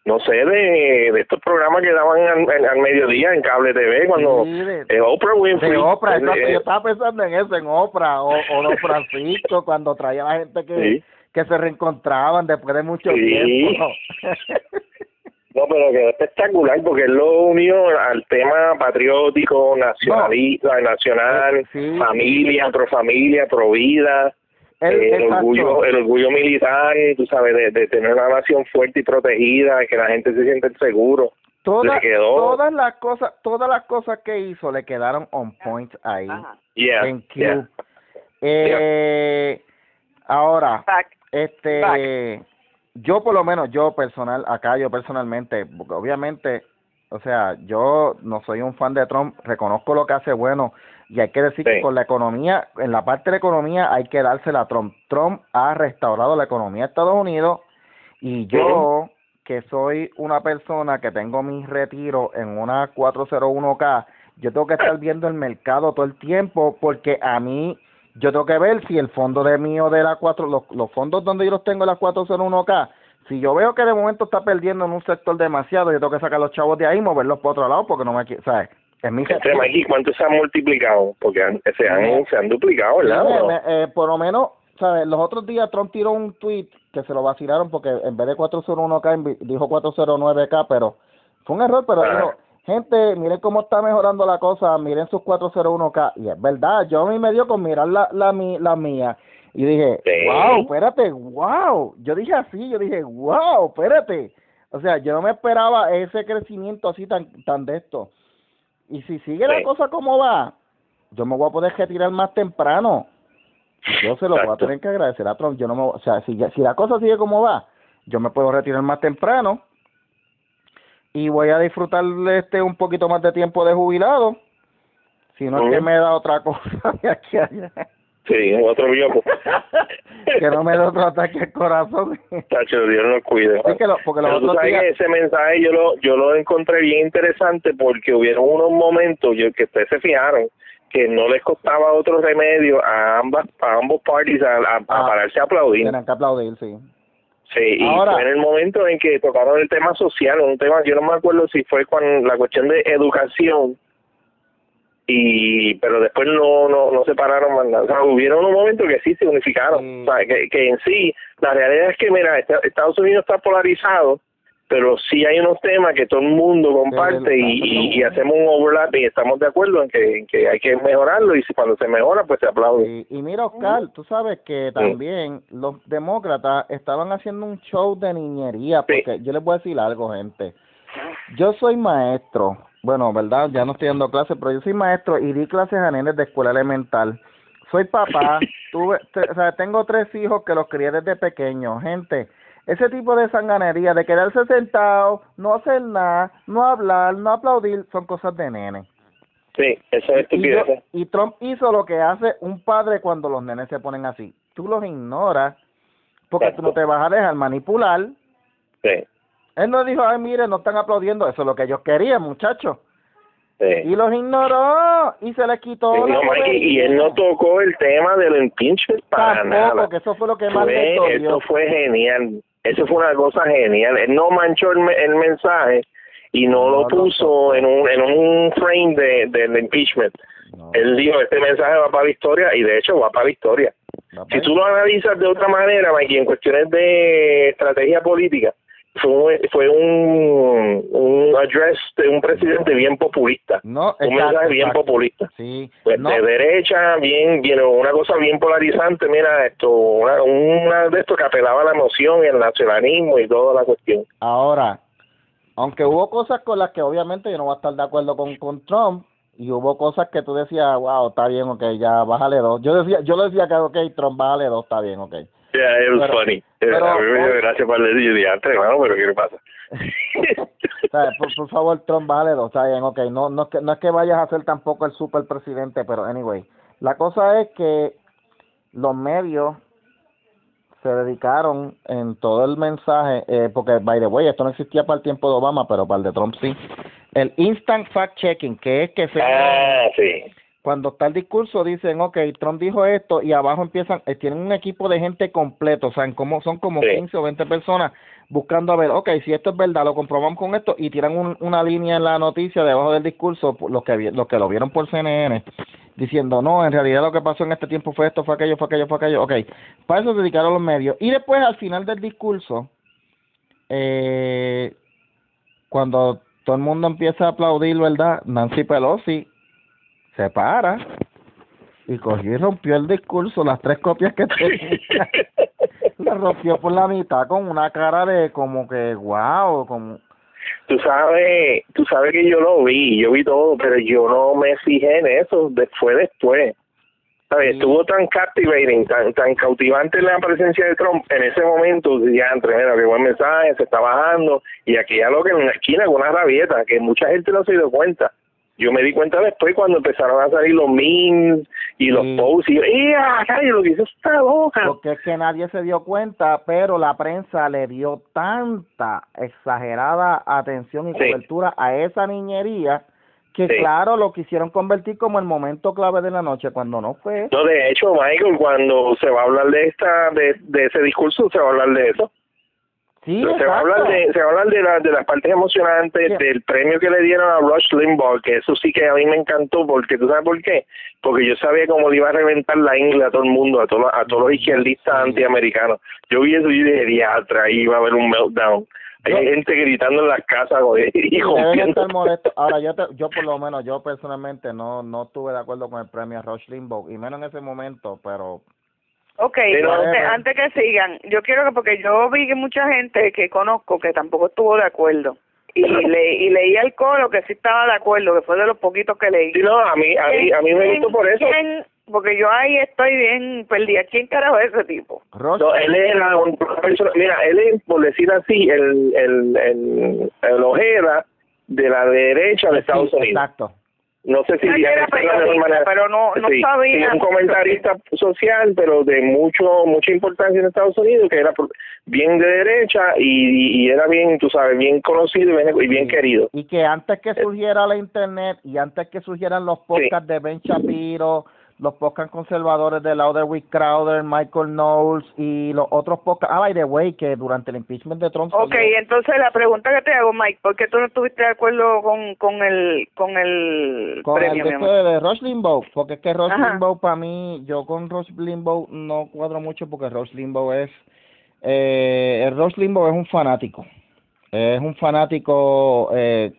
no sé, de, de estos programas que daban al, al- al mediodía en cable TV cuando Sí, de- eh, Oprah Winfrey. de Oprah, eh, exacto, eh, yo estaba pensando en eso, en Oprah o, o Don Francisco, cuando traía a la gente que, Sí. que se reencontraban después de mucho Sí. tiempo. No, pero quedó espectacular porque él lo unió al tema patriótico, nacionalista, nacional, Sí. familia, pro familia, pro vida, El- eh, el orgullo, el orgullo militar, tú sabes, de, de tener una nación fuerte y protegida, que la gente se siente seguro. Quedó- todas las cosas, todas las cosas que hizo le quedaron on point ahí. Yeah, Thank you. yeah. Eh, ahora, Back. este, yo por lo menos, yo personal, acá yo personalmente, porque obviamente, o sea, yo no soy un fan de Trump, reconozco lo que hace bueno y hay que decir que con la economía, en la parte de la economía hay que dársela a Trump. Trump ha restaurado la economía de Estados Unidos y yo, que soy una persona que tengo mi retiro en una 401k, yo tengo que estar viendo el mercado todo el tiempo porque a mí yo tengo que ver si el fondo de mío de la 4 los, los fondos donde yo los tengo en la 401k si yo veo que de momento está perdiendo en un sector demasiado yo tengo que sacar los chavos de ahí y moverlos por otro lado porque no me quiero sabes es mi Este, Mikey, ¿cuánto se han multiplicado? Porque han- se, han, se han duplicado, ¿verdad? Me- eh, por lo menos, ¿sabes? Los otros días Trump tiró un tweet que se lo vacilaron porque en vez de 401k envi- dijo 409k, pero fue un error, pero Ah. dijo, gente, miren cómo está mejorando la cosa, miren sus 401k. Y es verdad, yo a mí me dio con mirar la, la, mi- la mía. Y dije, Sí. wow, espérate, wow. Yo dije así, yo dije, wow, espérate. O sea, yo no me esperaba ese crecimiento así tan, tan de esto. Y si sigue la cosa como va, yo me voy a poder retirar más temprano. Yo se lo voy a tener que agradecer a Trump. Yo no me, o sea, si, ya- si la cosa sigue como va, yo me puedo retirar más temprano y voy a disfrutar de este un poquito más de tiempo de jubilado. Si no es que me da otra cosa de aquí a allá. Sí, otro viejo. que no me da otro ataque al corazón. Tacho, Dios nos cuide. Sí, que lo- porque los Pero tú otros sabes días- que ese mensaje yo lo, yo lo encontré bien interesante porque hubieron unos momentos yo, que ustedes se fijaron que no les costaba otro remedio a ambas a ambos parties a, a- a Ah. pararse a aplaudir. Tienen que aplaudir, sí. Sí, y fue en el momento en que tocaron el tema social, un tema, yo no me acuerdo si fue con la cuestión de educación, y pero después no no no se pararon más nada. O sea, hubieron unos momentos que sí se unificaron. Sí. O sea, que, que en sí, la realidad es que, mira, esta- Estados Unidos está polarizado, pero sí hay unos temas que todo el mundo comparte y, y, y hacemos un overlap y estamos de acuerdo en que, en que hay que mejorarlo y si cuando se mejora, pues se aplaude. Y, y mira, Oscar, tú sabes que también los demócratas estaban haciendo un show de niñería, Sí. porque yo les voy a decir algo, gente. Yo soy maestro, bueno, ¿verdad? Ya no estoy dando clases, pero yo soy maestro y di clases a nenes de escuela elemental. Soy papá, tuve, o sea, tengo tres hijos que los crié desde pequeños, gente. Ese tipo de sanganería, de quedarse sentado, no hacer nada, no hablar, no aplaudir, son cosas de nene. Sí, eso es Y, estupidez. y Trump hizo lo que hace un padre cuando los nenes se ponen así. Tú los ignoras porque tú no te vas a dejar manipular. Sí, Él no dijo, ay, mire, no están aplaudiendo. Eso es lo que ellos querían, muchachos. sí. Y los ignoró y se les quitó. Sí, la no, Mikey, y él no tocó el tema del impeachment para Tampoco, nada. que eso fue lo que más le dolió. fue genial. Eso fue una cosa genial. Él no manchó el, me- el mensaje y no, No lo puso en un en un frame de del impeachment. No. Él dijo, este mensaje va para la historia y de hecho va para la historia. Si tú lo analizas de otra manera, Mikey, en cuestiones de estrategia política, fue un, fue un, un address de un presidente bien populista. No, un mensaje bien exacto. populista. Sí, Pues no, de derecha, bien, bien, una cosa bien polarizante, mira esto, una, una de esto que apelaba a la emoción y al nacionalismo y toda la cuestión. ahora, aunque hubo cosas con las que obviamente yo no voy a estar de acuerdo con, con Trump, y hubo cosas que tú decías, wow, está bien, ok, ya bájale dos. Yo decía, yo le decía que, ok, Trump, bájale dos, está bien, ok. Yeah, it was Pero- funny. pero a mí me dio hoy- gracia para el diantre, hermano, pero ¿qué le pasa? ¿Sabes? Por, por favor, Trump, está bien, ok. No, no, es que, no es que vayas a ser tampoco el super presidente, pero anyway. La cosa es que los medios se dedicaron en todo el mensaje, eh, porque, by the way, esto no existía para el tiempo de Obama, pero para el de Trump sí. El instant fact checking, que es que se ah, sí. Cuando está el discurso dicen, ok, Trump dijo esto y abajo empiezan, eh, tienen un equipo de gente completo, o sea, como, son como Sí. 15 o 20 personas buscando a ver, ok, si esto es verdad, lo comprobamos con esto y tiran un- una línea en la noticia debajo del discurso, los que, los que lo vieron por CNN, diciendo, no, en realidad lo que pasó en este tiempo fue esto, fue aquello, fue aquello, fue aquello, ok, para eso se dedicaron los medios. Y después al final del discurso, eh, cuando todo el mundo empieza a aplaudir, ¿verdad? Nancy Pelosi se para y cogió y rompió el discurso, las tres copias que tenía, las rompió por la mitad con una cara de como que, wow, como... Tú sabes, tú sabes que yo lo vi, yo vi todo, pero yo no me fijé en eso, de- fue después. ¿Sabes? Sí. Estuvo tan captivating, tan, tan cautivante la presencia de Trump en ese momento, ya entre, mira, qué buen mensaje, se está bajando, y aquí ya lo que en una esquina con una rabieta, que mucha gente no se dio cuenta. Yo me di cuenta después cuando empezaron a salir los memes y los Sí. posts, y yo, ¡eh, caray, lo que hizo está loca! Porque es que nadie se dio cuenta, pero la prensa le dio tanta exagerada atención y Sí. cobertura a esa niñería que Sí. claro, lo quisieron convertir como el momento clave de la noche, cuando no fue. No, de hecho, Michael, cuando se va a hablar de esta, de, de ese discurso, se va a hablar de eso. Sí, se va a hablar de se va a hablar de, la, de las partes emocionantes del premio que le dieron a Rush Limbaugh que eso sí que a mí me encantó porque tú sabes por qué porque yo sabía cómo le iba a reventar la ingle a todo el mundo a todos a todos los izquierdistas Sí. antiamericanos. Yo vi eso y dije diatra ahí iba a haber un meltdown. Hay Yo- gente gritando en las casas y estar molestos. Ahora, yo, te- yo por lo menos, yo personalmente no no estuve de acuerdo con el premio a Rush Limbaugh, y menos en ese momento, pero Ok, Pero- antes, antes que sigan, yo quiero que, porque yo vi que mucha gente que conozco que tampoco estuvo de acuerdo. Y, le, y leí el coro que sí estaba de acuerdo, que fue de los poquitos que leí. Sí, no a mí a mí a mí me ¿Quién- gustó por eso quién? Porque yo ahí estoy bien perdida. ¿Quién carajo es ese tipo? No, él es la una persona, mira, él es, por decir así, el, el, el, el ojera de la derecha de Estados sí, Unidos. exacto. No sé si periodista, manera. pero no- no Sí, sabía. sí, un comentarista social, pero de mucho mucha importancia en Estados Unidos, que era por- bien de derecha y, y era bien, tú sabes, bien conocido y bien, y bien Sí. querido. Y que antes que surgiera la internet y antes que surgieran los podcasts de Ben Shapiro, los podcasts conservadores de Lauder with Crowder, Michael Knowles y los otros podcasts. Ah, by the way, que durante el impeachment de Trump. Ok, salió- entonces la pregunta que te hago, Mike, ¿por qué tú no estuviste de acuerdo con, con el con el con premio, el de, amor? de Rush Limbaugh, porque es que Rush Ajá. Limbaugh para mí, yo con Rush Limbaugh no cuadro mucho porque Rush Limbaugh es, eh, el Rush Limbaugh es un fanático, es un fanático, eh,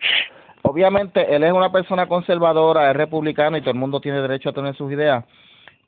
obviamente él es una persona conservadora, es republicano y todo el mundo tiene derecho a tener sus ideas,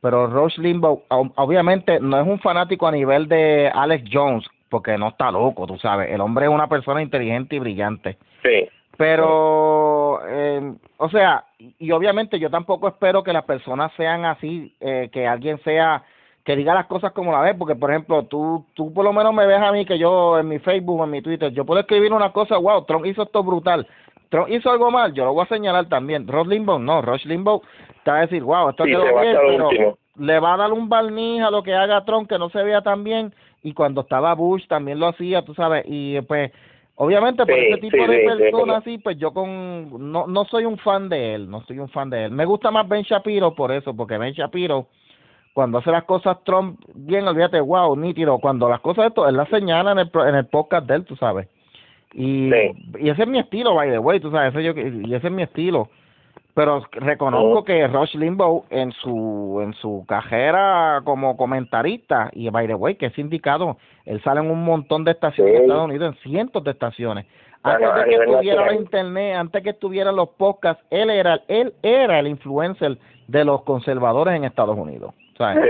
pero Rush Limbaugh ob- obviamente no es un fanático a nivel de Alex Jones, porque no está loco, tú sabes, el hombre es una persona inteligente y brillante Sí. pero eh, o sea y obviamente yo tampoco espero que las personas sean así eh, que alguien sea que diga las cosas como la ve porque por ejemplo tú tú por lo menos me ves a mí que yo en mi Facebook o en mi Twitter yo puedo escribir una cosa wow Trump hizo esto brutal Trump hizo algo mal yo lo voy a señalar también Ross Limbaugh no Ross Limbaugh te va a decir wow esto Sí, quedó bien pero último. le va a dar un barniz a lo que haga Trump que no se vea tan bien y cuando estaba Bush también lo hacía tú sabes y pues Obviamente por Sí, ese tipo sí, de personas así, pues yo con no no soy un fan de él, no soy un fan de él. Me gusta más Ben Shapiro por eso, porque Ben Shapiro cuando hace las cosas Trump bien, olvídate, wow, nítido. Cuando las cosas esto, él las señala en el en el podcast de él, tú sabes. Y Sí. y ese es mi estilo, by the way, tú sabes, ese yo y ese es mi estilo. pero reconozco que Rush Limbaugh en su en su carrera como comentarista y by the way que es indicado él sale en un montón de estaciones en Estados Unidos en cientos de estaciones antes de que estuviera la internet antes que estuvieran los podcasts él era él era el influencer de los conservadores en Estados Unidos ¿sabes?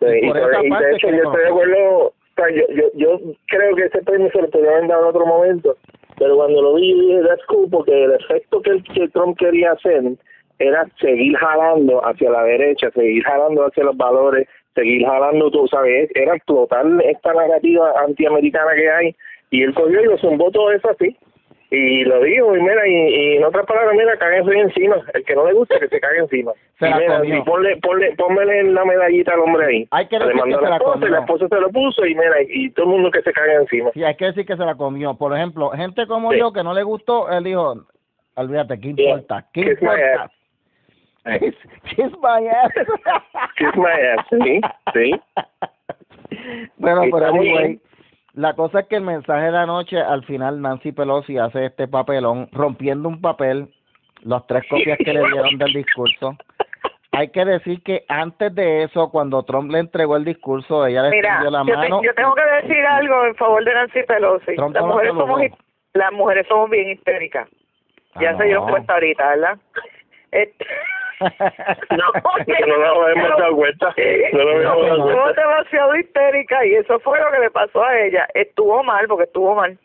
y, por, esa parte de hecho yo estoy de acuerdo yo, yo, yo creo que ese premio se lo podría haber dado en otro momento pero cuando lo vi dije that's cool el efecto que, que Trump quería hacer era seguir jalando hacia la derecha, seguir jalando hacia los valores, seguir jalando, tú sabes, era explotar esta narrativa antiamericana que hay, y él cogió y lo zumbó todo eso así. Y lo dijo, y mira, y, en otras palabras, mira, cáguense encima. El que no le gusta, que se cague encima. Se y, mira, y ponle, ponle, pónmele la medallita al hombre ahí. Hay que le mandó que a la, esposa, y la esposa se lo puso, y mira, y todo el mundo que se cague encima. Sí, hay que decir que se la comió. Por ejemplo, gente como yo que no le gustó, él dijo, olvídate, ¿qué importa? ¿Qué importa? Kiss, kiss my ass. kiss my ass, sí, sí. Bueno, pero anyway, la cosa es que el mensaje de la noche, al final Nancy Pelosi hace este papelón, rompiendo un papel, las tres copias que le dieron del discurso. Hay que decir que antes de eso, cuando Trump le entregó el discurso, ella le Mira, la yo mano. yo tengo que decir algo en favor de Nancy Pelosi. Trump las mujeres, somos, las mujeres somos bien histéricas. Ya Ah, se dieron cuenta ahorita, ¿verdad? Este- No, no nos habíamos dado cuenta. No nos habíamos dado Estuvo cuenta. demasiado histérica y eso fue lo que le pasó a ella. Estuvo mal porque estuvo mal.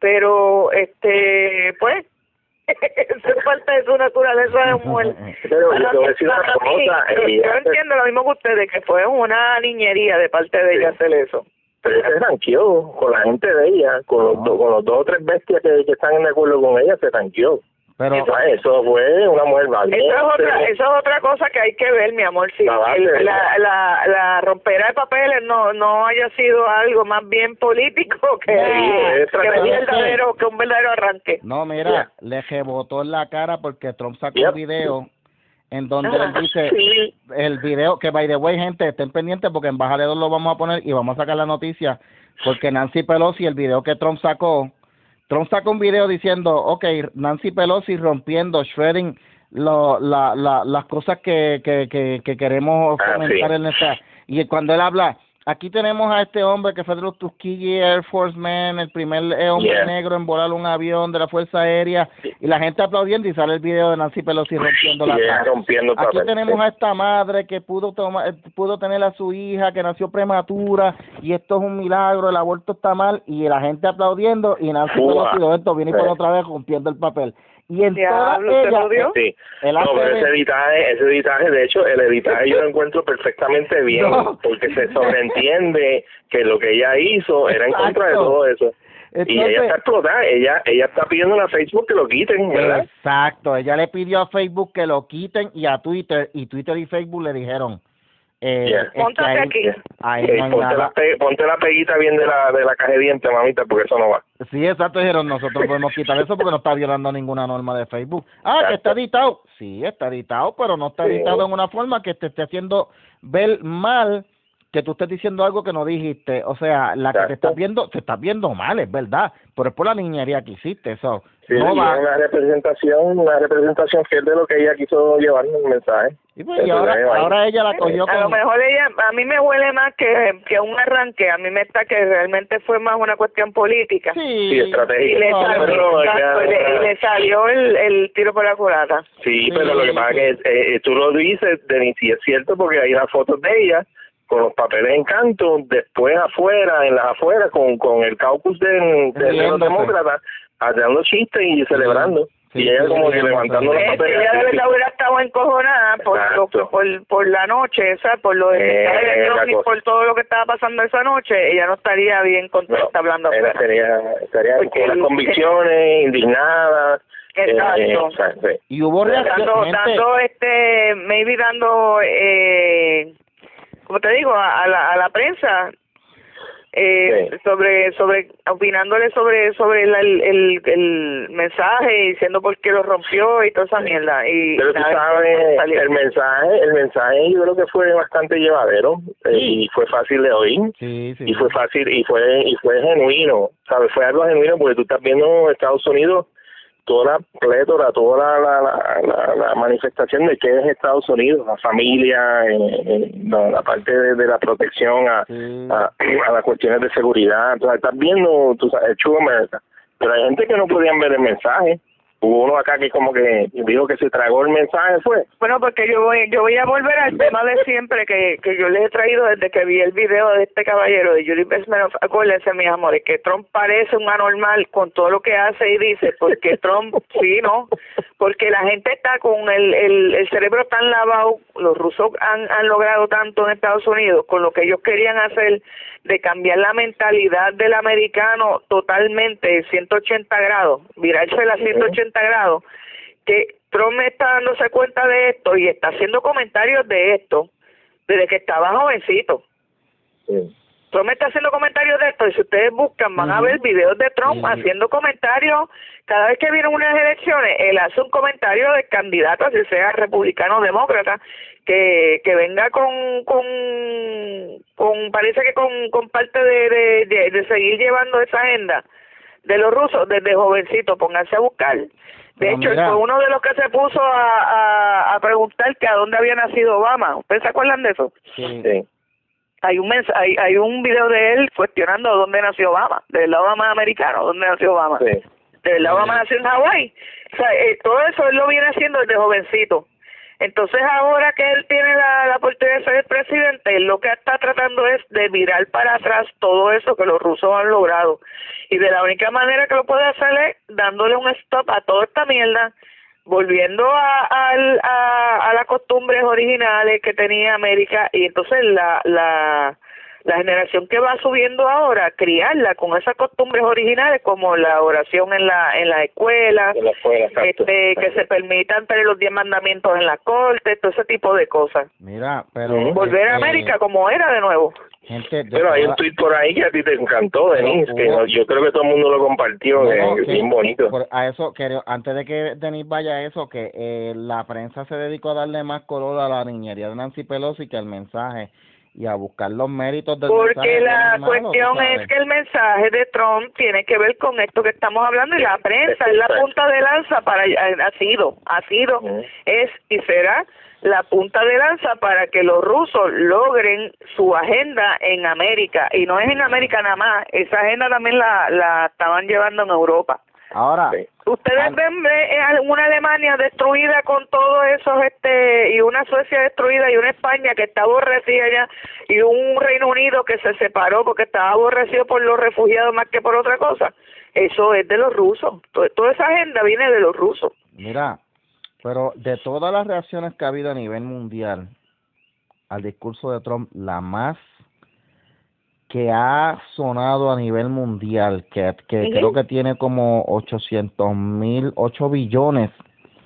Pero, este, pues, eso es parte de su naturaleza de mujer. Pero yo te voy a decir una cosa, yo, entiendo lo mismo que ustedes, que fue una niñería de parte de ella hacer eso. Pero ella se ranqueó con la gente de ella, con los, do- con los dos o tres bestias que, que están de acuerdo con ella, se ranqueó. Pero Eso, eso fue una mujer valiente. Eso es otra, eso es otra cosa que hay que ver, mi amor. Si La el- la, la, la rompera de papeles no no haya sido algo más bien político que, estrategia. verdadero que un verdadero arranque. No, mira, Yeah. le rebotó en la cara porque Trump sacó Yep. un video en donde él dice, Sí. el video, que by the way, gente, estén pendientes porque en Baja León lo vamos a poner y vamos a sacar la noticia, porque Nancy Pelosi, el video que Trump sacó, Trump sacó un video diciendo, ok, Nancy Pelosi rompiendo, shredding lo, la, la, las cosas que, que, que, que queremos Ah, fomentar sí. en esta... Y cuando él habla, aquí tenemos a este hombre que fue de los Tuskegee Air Force Men, el primer hombre Yeah. negro en volar un avión de la Fuerza Aérea, y la gente aplaudiendo y sale el video de Nancy Pelosi rompiendo la Y ella cara. rompiendo el Aquí tenemos a esta madre que pudo tomar, eh, pudo tener a su hija que nació prematura y esto es un milagro, el aborto está mal y la gente aplaudiendo y Nancy Uah. Pelosi de esto viene por otra vez rompiendo el papel. Y en Diablo, toda ¿se ella, jodió? Sí. Él No, pero ese editaje, ese editaje, de hecho, el editaje yo lo encuentro perfectamente bien, No. porque se sobreentiende que lo que ella hizo era en contra de todo eso. y ella está explotada, ella ella está pidiendo a Facebook que lo quiten, ¿verdad? Exacto, ella le pidió a Facebook que lo quiten y a Twitter y Twitter y Facebook le dijeron eh, Yeah. ahí, aquí. ahí Eh, no hay ponte, la pe- ponte la peguita bien de la de la caja de dientes, mamita, porque eso no va. Sí, exacto, dijeron, nosotros podemos quitar eso porque no está violando ninguna norma de Facebook. Ah, que está editado. Sí, está editado, pero no está Sí. editado en una forma que te esté haciendo ver mal que tú estés diciendo algo que no dijiste. O sea, la que te estás viendo, te estás viendo mal, es verdad, pero es por la niñería que hiciste. Eso no y va. una representación, una representación fiel de lo que ella quiso llevar en el mensaje. Y, pues, y ahora, ella la cogió A lo mejor ella, a mí me huele más que, que un arranque, a mí me está que realmente fue más una cuestión política. Sí, Sí, estratégica. Y le No, salió, pero exacto, le, salió el, el tiro por la culata. Sí, Sí. pero lo que pasa es que eh, tú lo dices, Denis, y es cierto porque hay las fotos de ella con los papeles en canto, después afuera, en las afueras, con, con el caucus de, de- de los Riéndose. Demócratas, haciendo chistes y celebrando. Sí, y ella sí, como que levantando los Eh, papeles. ella de verdad hubiera estado encojonada por, lo, Exacto. por, por la noche, o sea, por lo de Eh, la y por todo lo que estaba pasando esa noche, ella no estaría bien contenta No, hablando ella estaría, estaría Porque con las convicciones, indignada. Exacto. eh, o sea, sí. Y hubo reacción, dando, este, maybe dando, eh, como te digo, a, a la, a la prensa, eh, Sí. sobre, sobre, opinándole sobre, sobre la- el, el, el mensaje, y diciendo por qué lo rompió y toda esa mierda. Y Pero tú sabes, el mensaje, el mensaje yo creo que fue bastante llevadero eh, y fue fácil de oír. Sí, sí. y fue fácil y fue y fue genuino sabes fue algo genuino porque tú estás viendo Estados Unidos toda la plétora, toda la, la, la, manifestación de que es Estados Unidos, la familia, eh, la, parte de, la protección a, a, las cuestiones de seguridad. Entonces, estás viendo, tú sabes, True America. Pero hay gente que no podían ver el mensaje uno acá que como que dijo que se tragó el mensaje fue. Bueno porque yo voy yo voy a volver al tema de siempre que que yo les he traído desde que vi el video de este caballero de Julie Besmanoff acuérdense mis amores que Trump parece un anormal con todo lo que hace y dice porque Trump sí no porque la gente está con el, el, el cerebro tan lavado los rusos han, han logrado tanto en Estados Unidos con lo que ellos querían hacer de cambiar la mentalidad del americano totalmente 180 grados, virarse a 180 grados, que Trump está dándose cuenta de esto y está haciendo comentarios de esto desde que estaba jovencito. Trump está haciendo comentarios de esto y si ustedes buscan van a ver videos de Trump haciendo comentarios cada vez que vienen unas elecciones él hace un comentario de candidato así sea republicano o demócrata que, que venga con, con, con parece que con, con parte de, de, de, seguir llevando esa agenda de los rusos desde jovencito, pónganse a buscar. De hecho, fue uno de los que se puso a, a, a, preguntar que a dónde había nacido Obama. ¿Ustedes se acuerdan de eso? Sí. Hay un mens hay, hay un video de él cuestionando dónde nació Obama, del Obama americano, dónde nació Obama. Sí. Del Obama nació en Hawái. O sea, eh, todo eso él lo viene haciendo desde jovencito. Entonces ahora que él tiene la, la oportunidad de ser el presidente, él lo que está tratando es de mirar para atrás todo eso que los rusos han logrado. Y de la única manera que lo puede hacer es dándole un stop a toda esta mierda, volviendo a, a, a, a las costumbres originales que tenía América y entonces la, la la generación que va subiendo ahora, criarla con esas costumbres originales como la oración en la en la escuela, este, que se permitan tener los diez mandamientos en la corte, todo ese tipo de cosas. Mira, pero volver a este, América como era de nuevo. Gente, pero hay un tweet por ahí que a ti te encantó, Denis, que yo creo que todo el mundo lo compartió, que es bien bonito. a eso, creo, antes de que Denis vaya a eso, que eh, la prensa se dedicó a darle más color a la niñería de Nancy Pelosi que al mensaje y a buscar los méritos del Porque la cuestión es que el mensaje de Trump tiene que ver con esto que estamos hablando y la prensa es la punta de lanza para ha sido, ha sido, es y será la punta de lanza para que los rusos logren su agenda en América. Y no es en América nada más, esa agenda también la la estaban llevando en Europa. Ahora, ustedes ven eh, una Alemania destruida con todo eso, este, y una Suecia destruida y una España que está aborrecida ya, y un Reino Unido que se separó porque estaba aborrecido por los refugiados más que por otra cosa. Eso es de los rusos. Toda esa agenda viene de los rusos. Mira, pero de todas las reacciones que ha habido a nivel mundial al discurso de Trump, la más que ha sonado a nivel mundial, que, que creo que tiene como 800 mil, 8 billones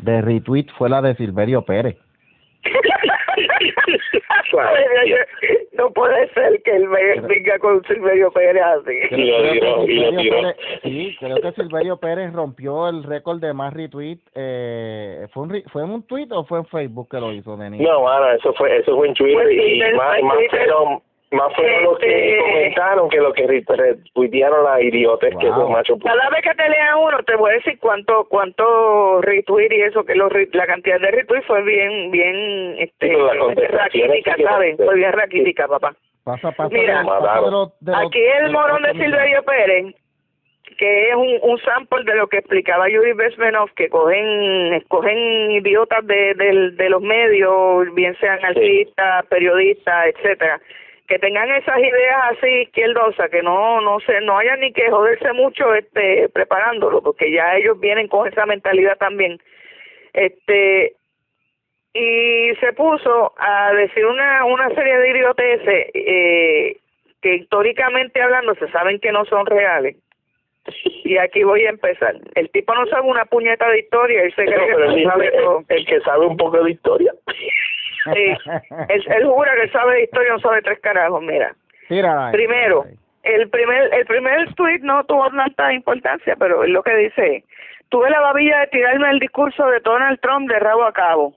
de retweets, fue la de Silverio Pérez. no puede ser que él venga con Silverio Pérez así. sí, creo que Silverio Pérez rompió el récord de más retweets. Eh, ¿fue, un, ¿Fue en un tweet o fue en Facebook que lo hizo, Denis? No, bueno, eso fue, eso fue en Twitter y más, más, más fueron los que este, comentaron que lo que retuitearon las idiotas que son machos. Cada vez que te lean uno te voy a decir cuánto cuánto retweet y eso que los la cantidad de retweet fue bien bien este raquítica, ¿sabes? Fue bien raquítica, papá. Pasa, pasa Mira, aquí el morón de Silverio Pérez que es un, un sample de lo que explicaba Yuri Besmenov, que cogen, escogen idiotas de, de, de los medios, bien sean artistas, periodistas, etcétera, que tengan esas ideas así izquierdosas, que no no se no haya ni que joderse mucho este preparándolo, porque ya ellos vienen con esa mentalidad también. Este y se puso a decir una una serie de idioteces eh, que históricamente hablando se saben que no son reales. Y aquí voy a empezar. El tipo no sabe una puñeta de historia, él se cree que sabe El que sabe un poco de historia. Sí, él, jura que sabe de historia, no sabe tres carajos, mira. Primero, el primer el primer tweet no tuvo tanta importancia, pero es lo que dice. Tuve la babilla de tirarme el discurso de Donald Trump de rabo a cabo.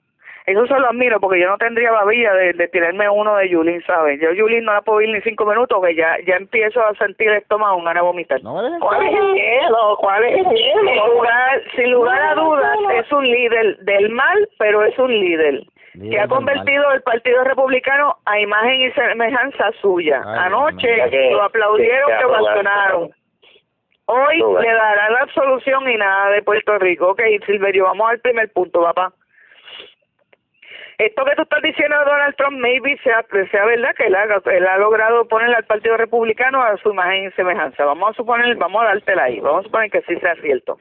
Eso se lo admiro porque yo no tendría babilla de, de tirarme uno de Yulín, ¿sabes? Yo Yulín no la puedo ir ni cinco minutos que ya ya empiezo a sentir el estómago un ganas de vomitar. No ¿Cuál es el miedo? ¿Cuál es el Sin miedo? lugar, sin lugar a dudas, es un líder del mal, pero es un Líder que ha convertido el Partido Republicano a imagen y semejanza suya. Ay, Anoche lo aplaudieron, que ovacionaron. Hoy le dará la absolución y nada de Puerto Rico. Ok, Silverio, vamos al primer punto, papá. Esto que tú estás diciendo de Donald Trump, maybe sea, sea verdad que él ha, él ha logrado poner al Partido Republicano a su imagen y semejanza. Vamos a suponer, vamos a dártela ahí, vamos a suponer que sí sea cierto.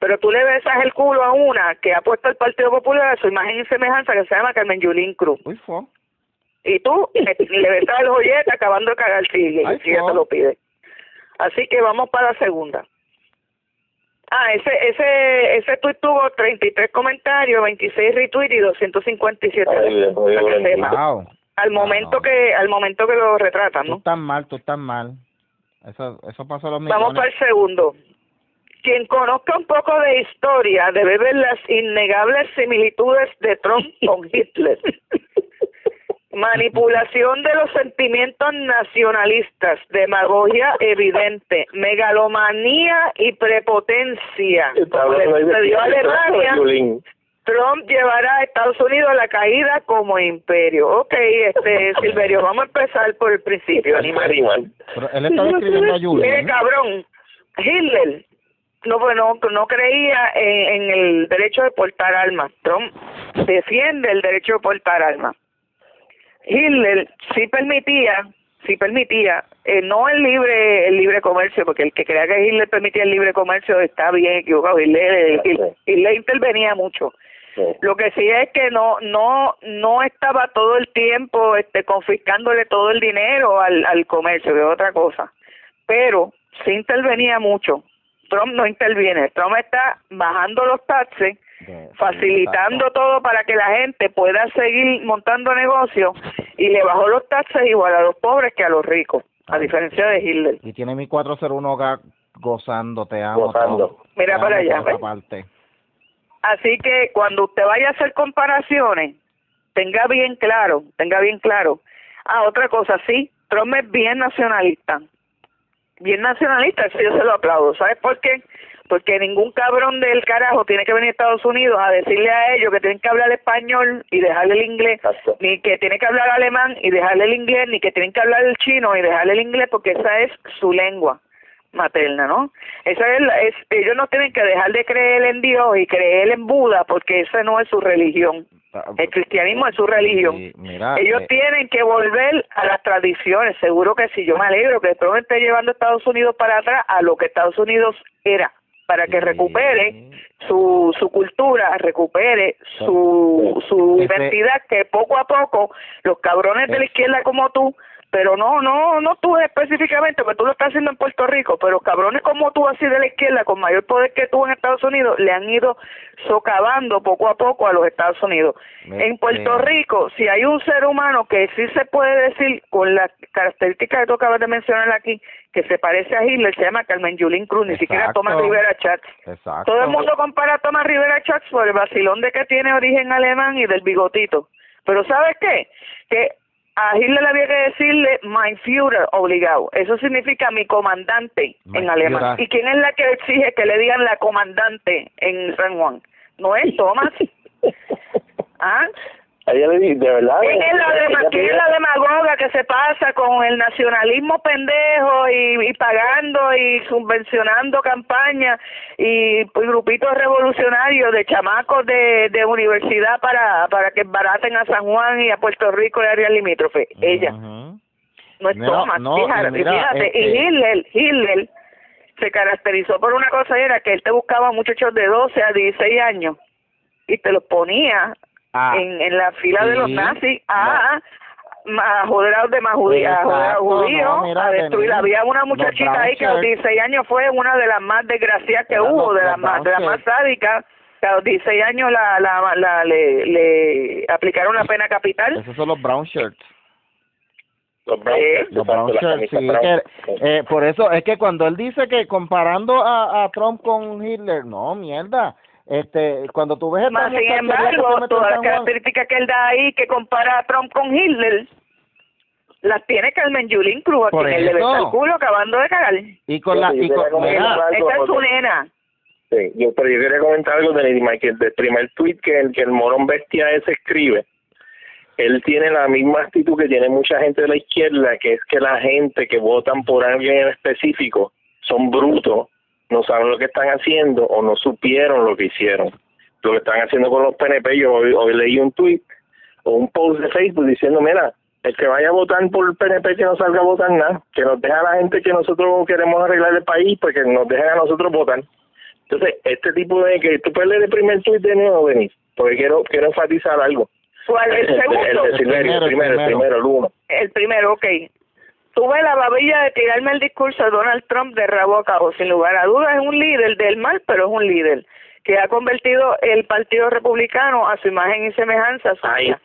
Pero tú le besas el culo a una que ha puesto al Partido Popular a su imagen y semejanza que se llama Carmen Yulín Cruz. Uy, fue. Y tú le, le besas el joyete acabando de cagar si, Ay, si ella te lo pide. Así que vamos para la segunda. Ah, ese ese ese tuit tuvo 33 comentarios, 26 retweets y 257 Ay. Wow. Al momento Wow. que al momento que lo retratan, Tú ¿no? estás mal, tú estás mal. Eso, eso pasó a los Vamos millones. para el segundo. Quien conozca un poco de historia debe ver las innegables similitudes de Trump con Hitler. Manipulación de los sentimientos nacionalistas, demagogia evidente, megalomanía y prepotencia. De- sucedió a Alemania. Trump llevará a Estados Unidos a la caída como imperio. Ok, este Silverio, vamos a empezar por el principio, animal. Pero él estaba escribiendo a Mire, Yulín. cabrón, Hitler no, bueno, no creía en, en el derecho de portar armas. Trump defiende el derecho de portar armas. Hitler sí permitía, sí permitía, eh, no el libre el libre comercio, porque el que crea que Hitler permitía el libre comercio está bien equivocado. Hitler, Hitler, Hitler intervenía mucho. Sí. Lo que sí es que no no no estaba todo el tiempo este confiscándole todo el dinero al, al comercio, que es otra cosa. Pero sí intervenía mucho. Trump no interviene. Trump está bajando los taxes, facilitando todo para que la gente pueda seguir montando negocios y le bajó los taxes igual a los pobres que a los ricos, a diferencia de Hitler. Y tiene mi 401 acá gozando, te amo. Gozando. Mira Te para amo allá. Así que cuando usted vaya a hacer comparaciones, tenga bien claro, tenga bien claro. Ah, otra cosa, sí, Trump es bien nacionalista. Bien nacionalista, eso yo se lo aplaudo. ¿Sabes por qué? Porque ningún cabrón del carajo tiene que venir a Estados Unidos a decirle a ellos que tienen que hablar español y dejarle el inglés, Exacto. ni que tienen que hablar alemán y dejarle el inglés, ni que tienen que hablar el chino y dejarle el inglés, porque esa es su lengua materna, ¿no? Esa es, la- es ellos no tienen que dejar de creer en Dios y creer en Buda porque esa no es su religión. El cristianismo es su religión. Sí, mira, Ellos eh, tienen que volver a las tradiciones. Seguro que sí. Yo me alegro que Trump esté llevando a Estados Unidos para atrás a lo que Estados Unidos era, para que Sí. recupere su, su cultura, recupere su, su Ese- identidad, que poco a poco los cabrones de la izquierda como tú, pero no, no, no tú específicamente, porque tú lo estás haciendo en Puerto Rico, pero cabrones como tú así de la izquierda, con mayor poder que tú en Estados Unidos, le han ido socavando poco a poco a los Estados Unidos. Me- En Puerto Rico, si hay un ser humano que sí se puede decir con las características que tú acabas de mencionar aquí, que se parece a Hitler, se llama Carmen Yulín Cruz, ni siquiera. Tomás Rivera Chats. Exacto. Todo el mundo compara a Tomás Rivera Chats por el vacilón de que tiene origen alemán y del bigotito. Pero ¿sabes qué? Que a Hitler había que decirle mein Führer obligado. Eso significa mi comandante Mein en alemán. Führer. ¿Y quién es la que exige que le digan la comandante en San Juan? No es Tomás. ¿Ah? Ella le di- de verdad. ¿Quién es la, ella dema- quién es pidió- la demagoga que se pasa con el nacionalismo pendejo y, y pagando y subvencionando campañas y grupitos revolucionarios de chamacos de, de universidad para, para que baraten a San Juan y a Puerto Rico y áreas limítrofes? Ella, no es No, Thomas. no, fíjate, mira, fíjate. este- Y Hitler, Hitler se caracterizó por una cosa era que él te buscaba muchachos de 12 a 16 años y te los ponía Ah, en, en la fila de los nazis a, a joder a los demás judíos, a joder a Exacto, los judíos, no, mira, a destruir. Había una muchachita ahí que a los Brown shirts. 16 años fue una de las más desgraciadas que hubo, los- de las más, de las más sádicas. Que a los 16 años la, la, la, le, le aplicaron la pena capital. esos son los brown shirts. Los brown ¿Eh? shirts, Los brown shirts, sí, brown. que, eh, por eso es que cuando él dice que comparando a, a Trump con Hitler, no, mierda, este, cuando tú ves Más sin embargo, todas las características que él da ahí, que compara a Trump con Hitler, las tiene Carmen Yulín Cruz, a Por quien él le besa el culo acabando de cagar. y con la, y con, Esa es su nena. Sí, yo, pero yo quería comentar algo de Lady Mike, del primer tweet que el, que el morón bestia ese escribe. Él tiene la misma actitud que tiene mucha gente de la izquierda, que es que la gente que votan por alguien en específico son brutos, no saben lo que están haciendo o no supieron lo que hicieron. Lo que están haciendo con los PNP, yo hoy, hoy leí un tweet o un post de Facebook diciendo, mira, el que vaya a votar por el PNP que no salga a votar nada, que nos deja a la gente que nosotros queremos arreglar el país, pues que nos dejen a nosotros votar. Entonces, este tipo de que tú puedes leer el primer tweet de nuevo, Denis, porque quiero quiero enfatizar algo. ¿Cuál? El segundo. El, Silverio, el primero, el primero, el uno. El primero, ok. Tuve la babilla de tirarme el discurso de Donald Trump de rabo a cabo. Sin lugar a dudas, es un líder del mal, pero es un líder que ha convertido el Partido Republicano a su imagen y semejanza. Ahí,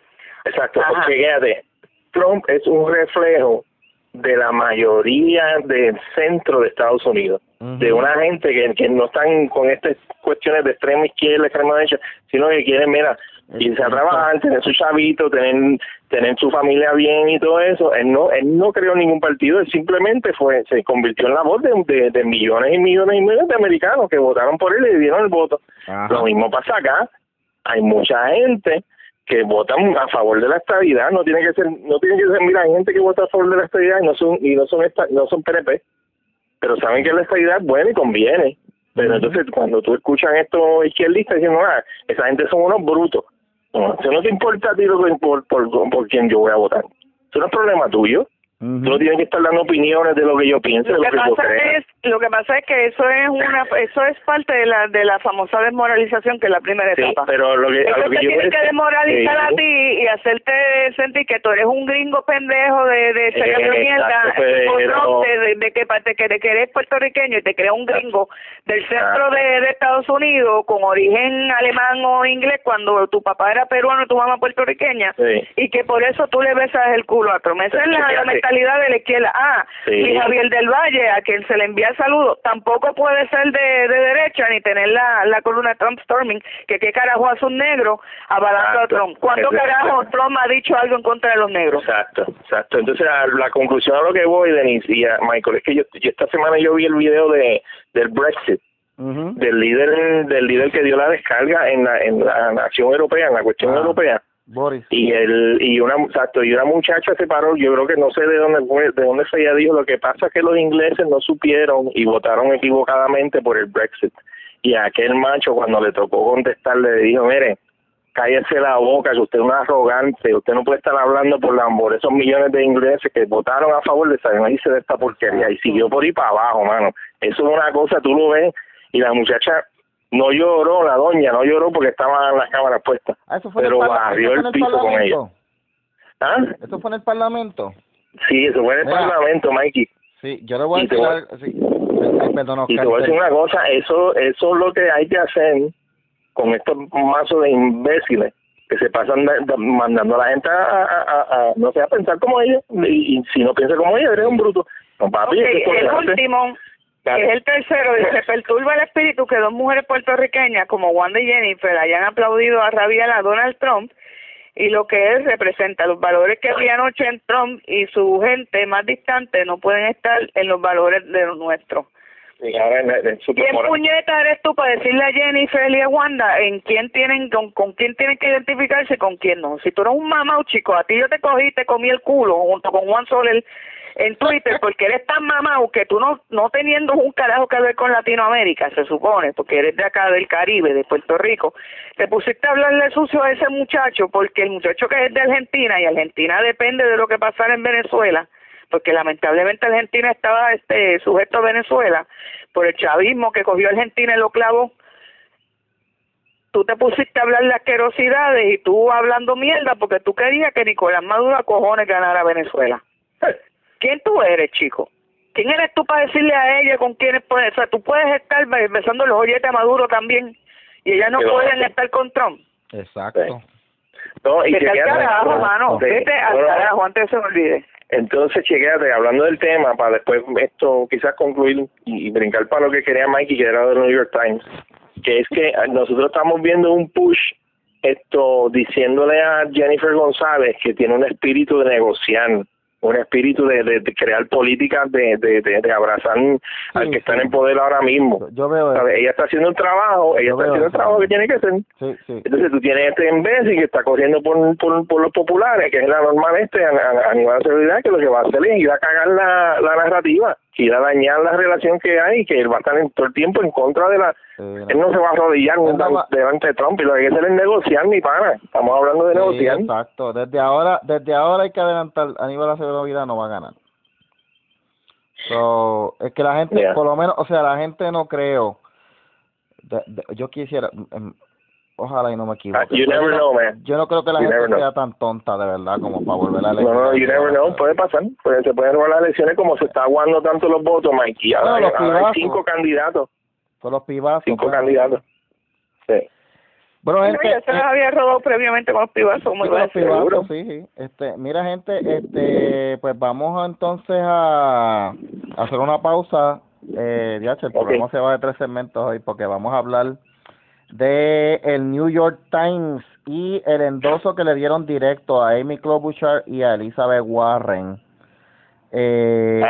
exacto. Ajá. Porque fíjate, Trump es un reflejo de la mayoría del centro de Estados Unidos, de una gente que, que no están con estas cuestiones de extrema izquierda, extrema derecha, sino que quieren, mira, irse a trabajar, tener su chavito, tener, tener su familia bien y todo eso. Él no, él no creó ningún partido, él simplemente fue, se convirtió en la voz de, de, de millones y millones y millones de americanos que votaron por él y le dieron el voto. Ajá. Lo mismo pasa acá. Hay mucha gente que votan a favor de la estabilidad, no tiene que ser, no tiene que ser, mira, hay gente que vota a favor de la estabilidad y no son, y no son esta, no son PNP, pero saben que la estabilidad es buena y conviene. Pero entonces cuando tú escuchas estos izquierdistas diciendo, ah, esa gente son unos brutos, no, te importa a ti lo que- por, por, por quién yo voy a votar. Eso no es problema tuyo. No tienes que estar dando opiniones de lo que yo pienso, de Lo lo que que yo pasa creo. es, lo que pasa es que eso es una, eso es parte de la de la famosa desmoralización que es la primera Sí, etapa. pero lo que, a lo que te yo tiene que demoralizar a Sí. ti y hacerte sentir que tú eres un gringo pendejo de, de Eh, mierda, o no, de, de, de que, de, que, de que eres puertorriqueño y te creas un gringo del centro de, de Estados Unidos con origen alemán o inglés cuando tu papá era peruano y tu mamá puertorriqueña Sí. y que por eso tú le besas el culo a Trump. Esa es la, la Fíjate. Mentalidad de la izquierda. Ah, Sí. y Javier del Valle, a quien se le envía saludos, tampoco puede ser de, de derecha ni tener la, la columna Trump Storming, que qué carajo hace un negro avalando a Exacto. Trump. ¿Cuándo Exacto. carajo Trump ha dicho algo en contra de los negros? Exacto, exacto. Entonces, a la conclusión a lo que voy, Denise y a Michael, es que yo, yo esta semana yo vi el video de del Brexit, Ujú. del líder del líder que dio la descarga en la, en la nación europea, en la cuestión Ah. europea. Y el y una exacto, y una muchacha se paró, yo creo que no sé de dónde fue, de dónde fue ella dijo, lo que pasa es que los ingleses no supieron y votaron equivocadamente por el Brexit. Y aquel macho cuando le tocó contestar le dijo, mire, cállese la boca, que usted es un arrogante, usted no puede estar hablando por, la, por esos millones de ingleses que votaron a favor de salirse de esta porquería y siguió por ahí para abajo, mano. Eso es una cosa, tú lo ves, y la muchacha no lloró, la doña no lloró porque estaban las cámaras puestas, Ah, eso fue en pero el, barrió el piso con ella. ¿Ah? Eso fue en el Parlamento. Sí, eso fue en el Mira. Parlamento, Mikey. Sí, yo le voy a decir voy- algo- sí. Ay, perdón, Y te voy a decir una cosa, eso, eso es lo que hay que hacer con estos mazos de imbéciles que se pasan da- da- mandando a la gente a, a, a- a- no sé, a pensar como ellos. Y, y si no piensa como ellos, eres un bruto. No, papi, Ok, eso es el último, Que es el tercero, dice, perturba el espíritu que dos mujeres puertorriqueñas como Wanda y Jennifer hayan aplaudido a rabiar a Donald Trump y lo que él representa, los valores que había anoche en Trump y su gente más distante no pueden estar en los valores de los nuestros. Sí, ahora en, en su ¿Quién temporada. puñeta eres tú para decirle a Jennifer y a Wanda en quién tienen, con, con quién tienen que identificarse y con quién no? Si tú eres un mamau, chico, a ti yo te cogí y te comí el culo junto con Juan Soler en Twitter porque eres tan mamau que tú no, no teniendo un carajo que ver con Latinoamérica, se supone, porque eres de acá del Caribe, de Puerto Rico, te pusiste a hablarle sucio a ese muchacho porque el muchacho que es de Argentina y Argentina depende de lo que pasara en Venezuela, porque lamentablemente Argentina estaba este sujeto a Venezuela por el chavismo que cogió Argentina y lo clavó. Tú te pusiste a hablar de asquerosidades y tú hablando mierda porque tú querías que Nicolás Maduro cojones ganara Venezuela. ¿Quién tú eres, chico? ¿Quién eres tú para decirle a ella con quiénes puedes? O sea, tú puedes estar be- besando los olletes a Maduro también y ellas no pueden estar con Trump. Exacto. No, y Vete al carajo, hermano. Sí. Vete al Bueno, carajo antes que se me olvide. Entonces, chequéate, hablando del tema, para después esto quizás concluir y, y brincar para lo que quería Mikey, que era del New York Times. que es que nosotros estamos viendo un push esto diciéndole a Jennifer González que tiene un espíritu de negociar un espíritu de, de, crear políticas de, de, de, abrazar al que está en poder ahora mismo. Yo veo Ella está haciendo un trabajo, ella está haciendo el trabajo que tiene que hacer. Entonces tú tienes este imbécil que está corriendo por, por, por los populares, que es la normal este, a, a, nivel de seguridad, que lo que va a hacer es ir a cagar la, la narrativa ir a dañar la relación que hay, que él va a estar en, todo el tiempo en contra de la... él no se va a arrodillar delante de Trump y lo que hay que hacer es negociar, mi pana. Estamos hablando de negociar. Exacto. Desde ahora, desde ahora hay que adelantar. Aníbal Acevedo Vida no va a ganar. So, es que la gente, por lo menos, o sea, la gente no creo. yo quisiera, em, Ojalá y no me equivoque. Ah, you never know, man. Yo no creo que la gente sea tan tonta, de verdad, como para volver a leer. No, no, you never know. Puede pasar. Pues se pueden robar las elecciones como se está aguando tanto los votos, Mikey. Ahora, no, hay cinco candidatos. Con los pibazos. Cinco pues. candidatos. Sí. Bueno, gente, ya se los eh, había robado previamente con los pibazos, muy Los pibazos, sí, sí. Este, mira, gente, este, pues vamos entonces a, hacer una pausa. Eh, ya, el programa se va de tres segmentos hoy porque vamos a hablar de el New York Times y el endoso que le dieron directo a Amy Klobuchar y a Elizabeth Warren. Eh,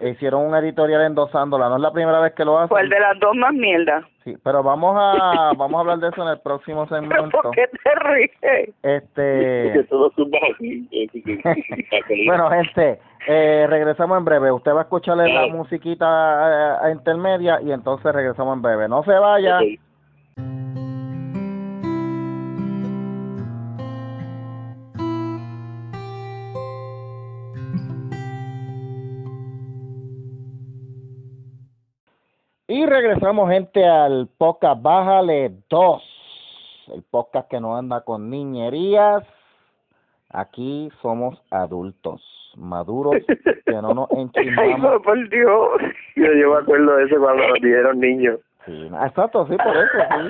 hicieron un editorial endosándola, no es la primera vez que lo hacen. Fue el de las dos más mierda. Sí, pero vamos a vamos a hablar de eso en el próximo segmento. ¿Por qué te ríes? Este. bueno, gente, eh, regresamos en breve. Usted va a escucharle la musiquita a, a, intermedia y entonces regresamos en breve. No se vaya. Y regresamos, gente, al podcast Bájale 2. El podcast que no anda con niñerías. Aquí somos adultos, maduros, que no nos enchimamos. Ay, por Dios. Yo, yo me acuerdo de eso cuando nos dieron niños. Sí, exacto, sí, por eso.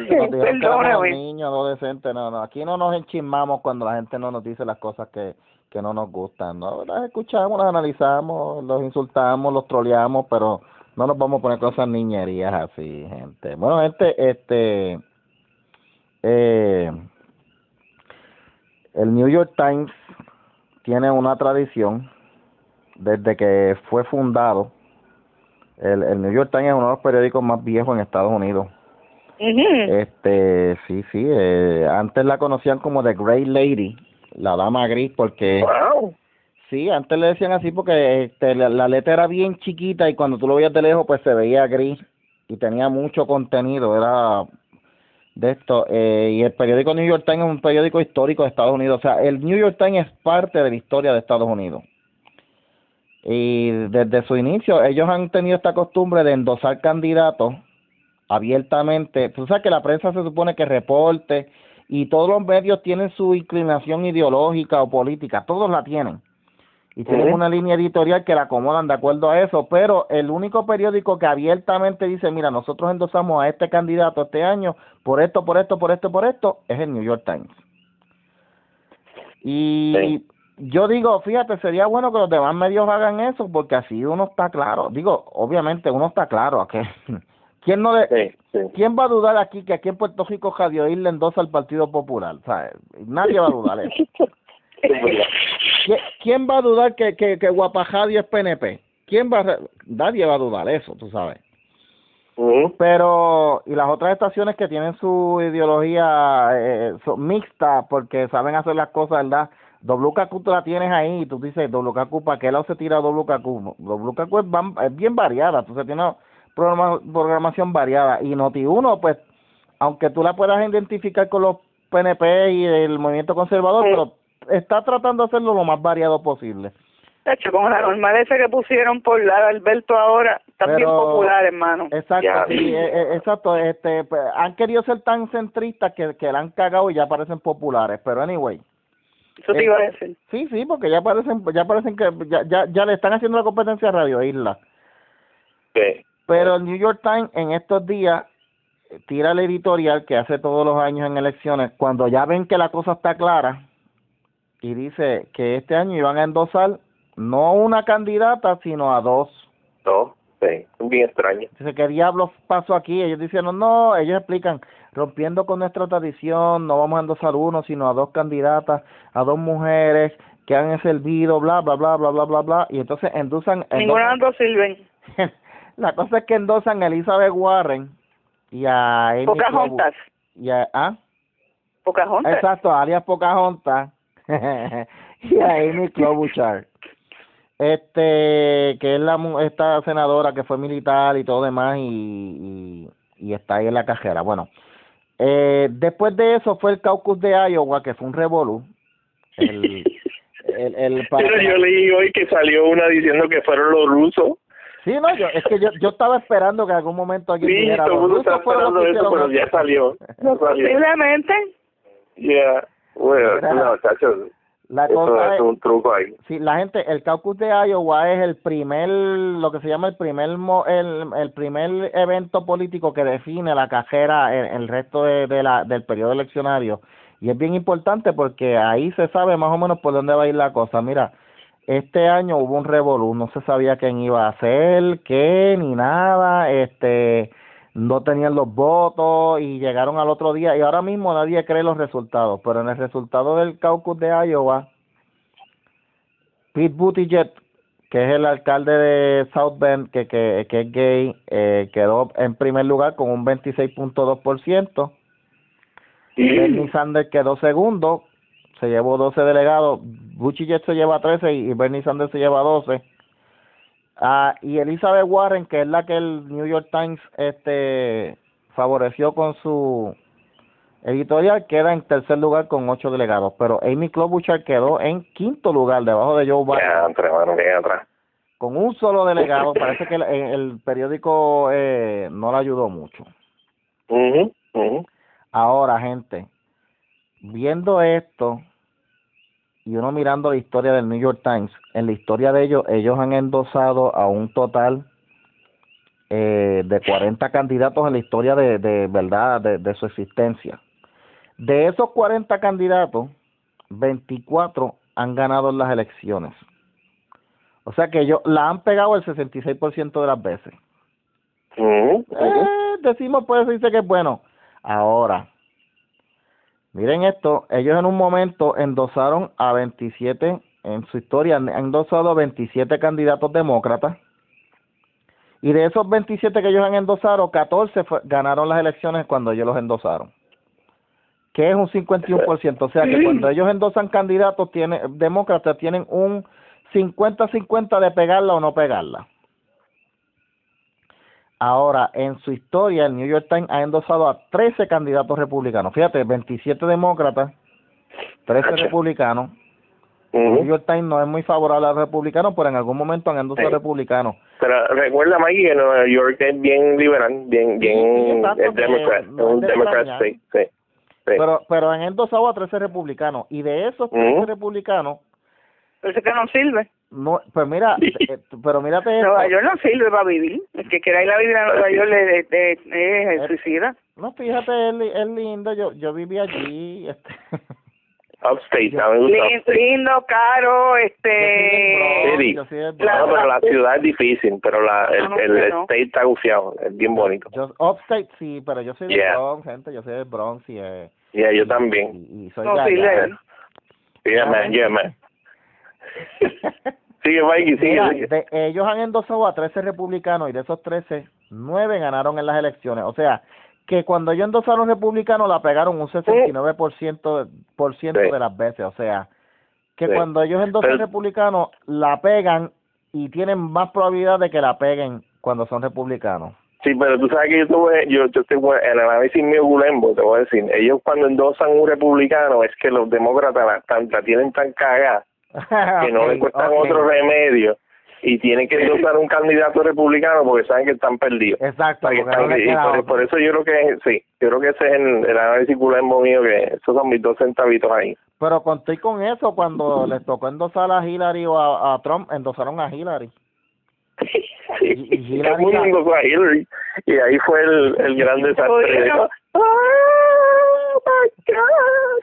Sí, nos dijeron que niños, adolescentes. No, no, aquí no nos enchismamos cuando la gente no nos dice las cosas que, que no nos gustan. ¿no? Las escuchamos, las analizamos, los insultamos, los troleamos, pero no nos vamos a poner cosas niñerías así, gente. Bueno, gente, este, eh, el New York Times tiene una tradición desde que fue fundado. El, el New York Times es uno de los periódicos más viejos en Estados Unidos. Este, sí, sí. Eh, antes la conocían como The Great Lady, la dama gris, porque Sí, antes le decían así porque este, la, letra era bien chiquita y cuando tú lo veías de lejos pues se veía gris y tenía mucho contenido, era de esto. Eh, y el periódico New York Times es un periódico histórico de Estados Unidos, o sea, el New York Times es parte de la historia de Estados Unidos. Y desde su inicio ellos han tenido esta costumbre de endosar candidatos abiertamente. Tú sabes que la prensa se supone que reporte y todos los medios tienen su inclinación ideológica o política, todos la tienen y tienen una línea editorial que la acomodan de acuerdo a eso, pero el único periódico que abiertamente dice, mira, nosotros endosamos a este candidato este año por esto, por esto, por esto, por esto, es el New York Times. Y yo digo, fíjate, sería bueno que los demás medios hagan eso, porque así uno está claro. Digo, obviamente uno está claro, que ¿Quién, no de, ¿Quién va a dudar aquí que aquí en Puerto Rico Radio le endosa al Partido Popular? Nadie va a dudar eso. ¿Quién va a dudar que, que, que Guapajadio es PNP? ¿Quién va a, nadie va a dudar eso, tú sabes. Pero, y las otras estaciones que tienen su ideología eh, mixta porque saben hacer las cosas, ¿verdad? WKQ tú la tienes ahí y tú dices, WKQ, ¿para qué lado se tira WKQ? WKQ es, es bien variada, entonces tiene una programación variada. Y Noti1, pues, aunque tú la puedas identificar con los PNP y el movimiento conservador, pero está tratando de hacerlo lo más variado posible. De hecho, con la normal esa que pusieron por la Alberto ahora, está bien popular, hermano. Exacto, sí, eh, eh, exacto. Este, pues, han querido ser tan centristas que, que la han cagado y ya parecen populares, pero anyway. Eso te iba a decir. Sí, sí, porque ya parecen, ya parecen que ya, ya, ya le están haciendo la competencia a Radio Isla. Sí. Pero el New York Times en estos días tira el editorial que hace todos los años en elecciones, cuando ya ven que la cosa está clara, y dice que este año iban a endosar no una candidata, sino a dos. Dos. Sí, bien extraño. Dice, ¿qué diablos pasó aquí? Ellos dicen, no, ellos explican, rompiendo con nuestra tradición, no vamos a endosar uno, sino a dos candidatas, a dos mujeres que han servido, bla, bla, bla, bla, bla, bla, bla, y entonces endosan... Ninguna de las dos sirven. La cosa es que endosan a Elizabeth Warren y a Amy Pocahontas. Y a, ¿ah? Pocahontas. Exacto, alias Pocahontas y a Amy Klobuchar. Este, que es la mu- esta senadora que fue militar y todo demás y, y, y está ahí en la cajera. Bueno, eh, después de eso fue el caucus de Iowa, que fue un revolú. El, el, el- para Pero yo leí hoy que salió una diciendo que fueron los rusos. Sí, no, yo, es que yo, yo estaba esperando que en algún momento alguien Sí, dijera, todo el "Los mundo los esperando eso, pero ya salió. Ya salió. Posiblemente. Yeah. Bueno, Mira. no, chacho, La eso cosa es un truco ahí. sí, la gente, el caucus de Iowa es el primer, lo que se llama el primer, el, el primer evento político que define la cajera el, el resto de, de la, del periodo eleccionario. Y es bien importante porque ahí se sabe más o menos por dónde va a ir la cosa. Mira, este año hubo un revolú, no se sabía quién iba a hacer, qué, ni nada, este, no tenían los votos y llegaron al otro día y ahora mismo nadie cree los resultados, pero en el resultado del caucus de Iowa, Pete Buttigieg, que es el alcalde de South Bend, que, que, que es gay, eh, quedó en primer lugar con un 26.2%. Bernie Sanders quedó segundo, se llevó 12 delegados. Buttigieg se lleva 13 y Bernie Sanders se lleva 12. Ah, y Elizabeth Warren, que es la que el New York Times este favoreció con su editorial, queda en tercer lugar con 8 delegados. Pero Amy Klobuchar quedó en quinto lugar, debajo de Joe Biden, entre bien con un solo delegado. Parece que el, el periódico eh, no le ayudó mucho. mhm mhm Ahora, gente, viendo esto y uno mirando la historia del New York Times, en la historia de ellos, ellos han endosado a un total eh, de 40 candidatos en la historia de, de verdad, de, de su existencia. De esos 40 candidatos, 24 han ganado en las elecciones. O sea que ellos la han pegado el 66% de las veces. Eh, decimos, pues dice que es bueno. Ahora, miren esto, ellos en un momento endosaron a 27, en su historia han endosado a 27 candidatos demócratas, y de esos 27 que ellos han endosado, 14 fue- ganaron las elecciones cuando ellos los endosaron, que es un 51%, o sea que cuando ellos endosan candidatos, tiene, demócratas tienen un 50-50 de pegarla o no pegarla. Ahora, en su historia, el New York Times ha endosado a 13 candidatos republicanos. Fíjate, 27 demócratas, 13 Cacho. republicanos. El New mhm York Times no es muy favorable a los republicanos, pero en algún momento han endosado Sí. republicanos. Pero recuerda, Maggie, que Nueva York es bien liberal, bien, bien, es democrat, no es un de democrat state, sí. sí. Pero, pero han endosado a 13 republicanos. Y de esos 13 Ujú. republicanos, Pero eso que no sirve. No, pues mira, eh, pero mírate esto. Nueva York no sirve para vivir. El que quiera ir a vivir a Nueva York le, le- le- es suicida. No, fíjate, es, li- es lindo. Yo, yo viví allí. Este, Upstate, a mí me gusta Lin- upstate. Lindo, caro, Yo este... City. yo No, pero la ciudad es difícil, pero la, el, no, el que no. state está gufiado, es bien bonito. Yo, upstate sí, pero yo soy Yeah. Bronx, gente, yo soy del Bronx y, eh, Yeah, yo y- también. Y, y soy No de allá. Yeah, man, yeah, man. Sigue, Mikey, sigue, Mira, sigue. de- ellos han endosado a 13 republicanos y de esos 13, 9 ganaron en las elecciones. O sea, que cuando ellos endosaron republicanos la pegaron un 69% de, por ciento Sí. de las veces. O sea, que Sí. cuando ellos endosan Pero- republicanos la pegan y tienen más probabilidad de que la peguen cuando son republicanos. Sí, pero tú sabes que yo tuve, yo, yo tengo el análisis mío Gulembo, te voy a decir, ellos cuando endosan un republicano es que los demócratas la, tan- la tienen tan cagada que no Ok, le cuestan ok. otro remedio y tienen que endosar un candidato republicano porque saben que están perdidos. Exacto, que no y por, eso yo creo que sí, yo creo que ese es el, el análisis mío, que esos son mis dos centavitos ahí. Pero conté con eso cuando les tocó endosar a Hillary o a, a Trump, endosaron a Hillary. Sí, Y- y todo el Hillary- mundo endosó a Hillary y ahí fue el, el gran desastre. Oh my God.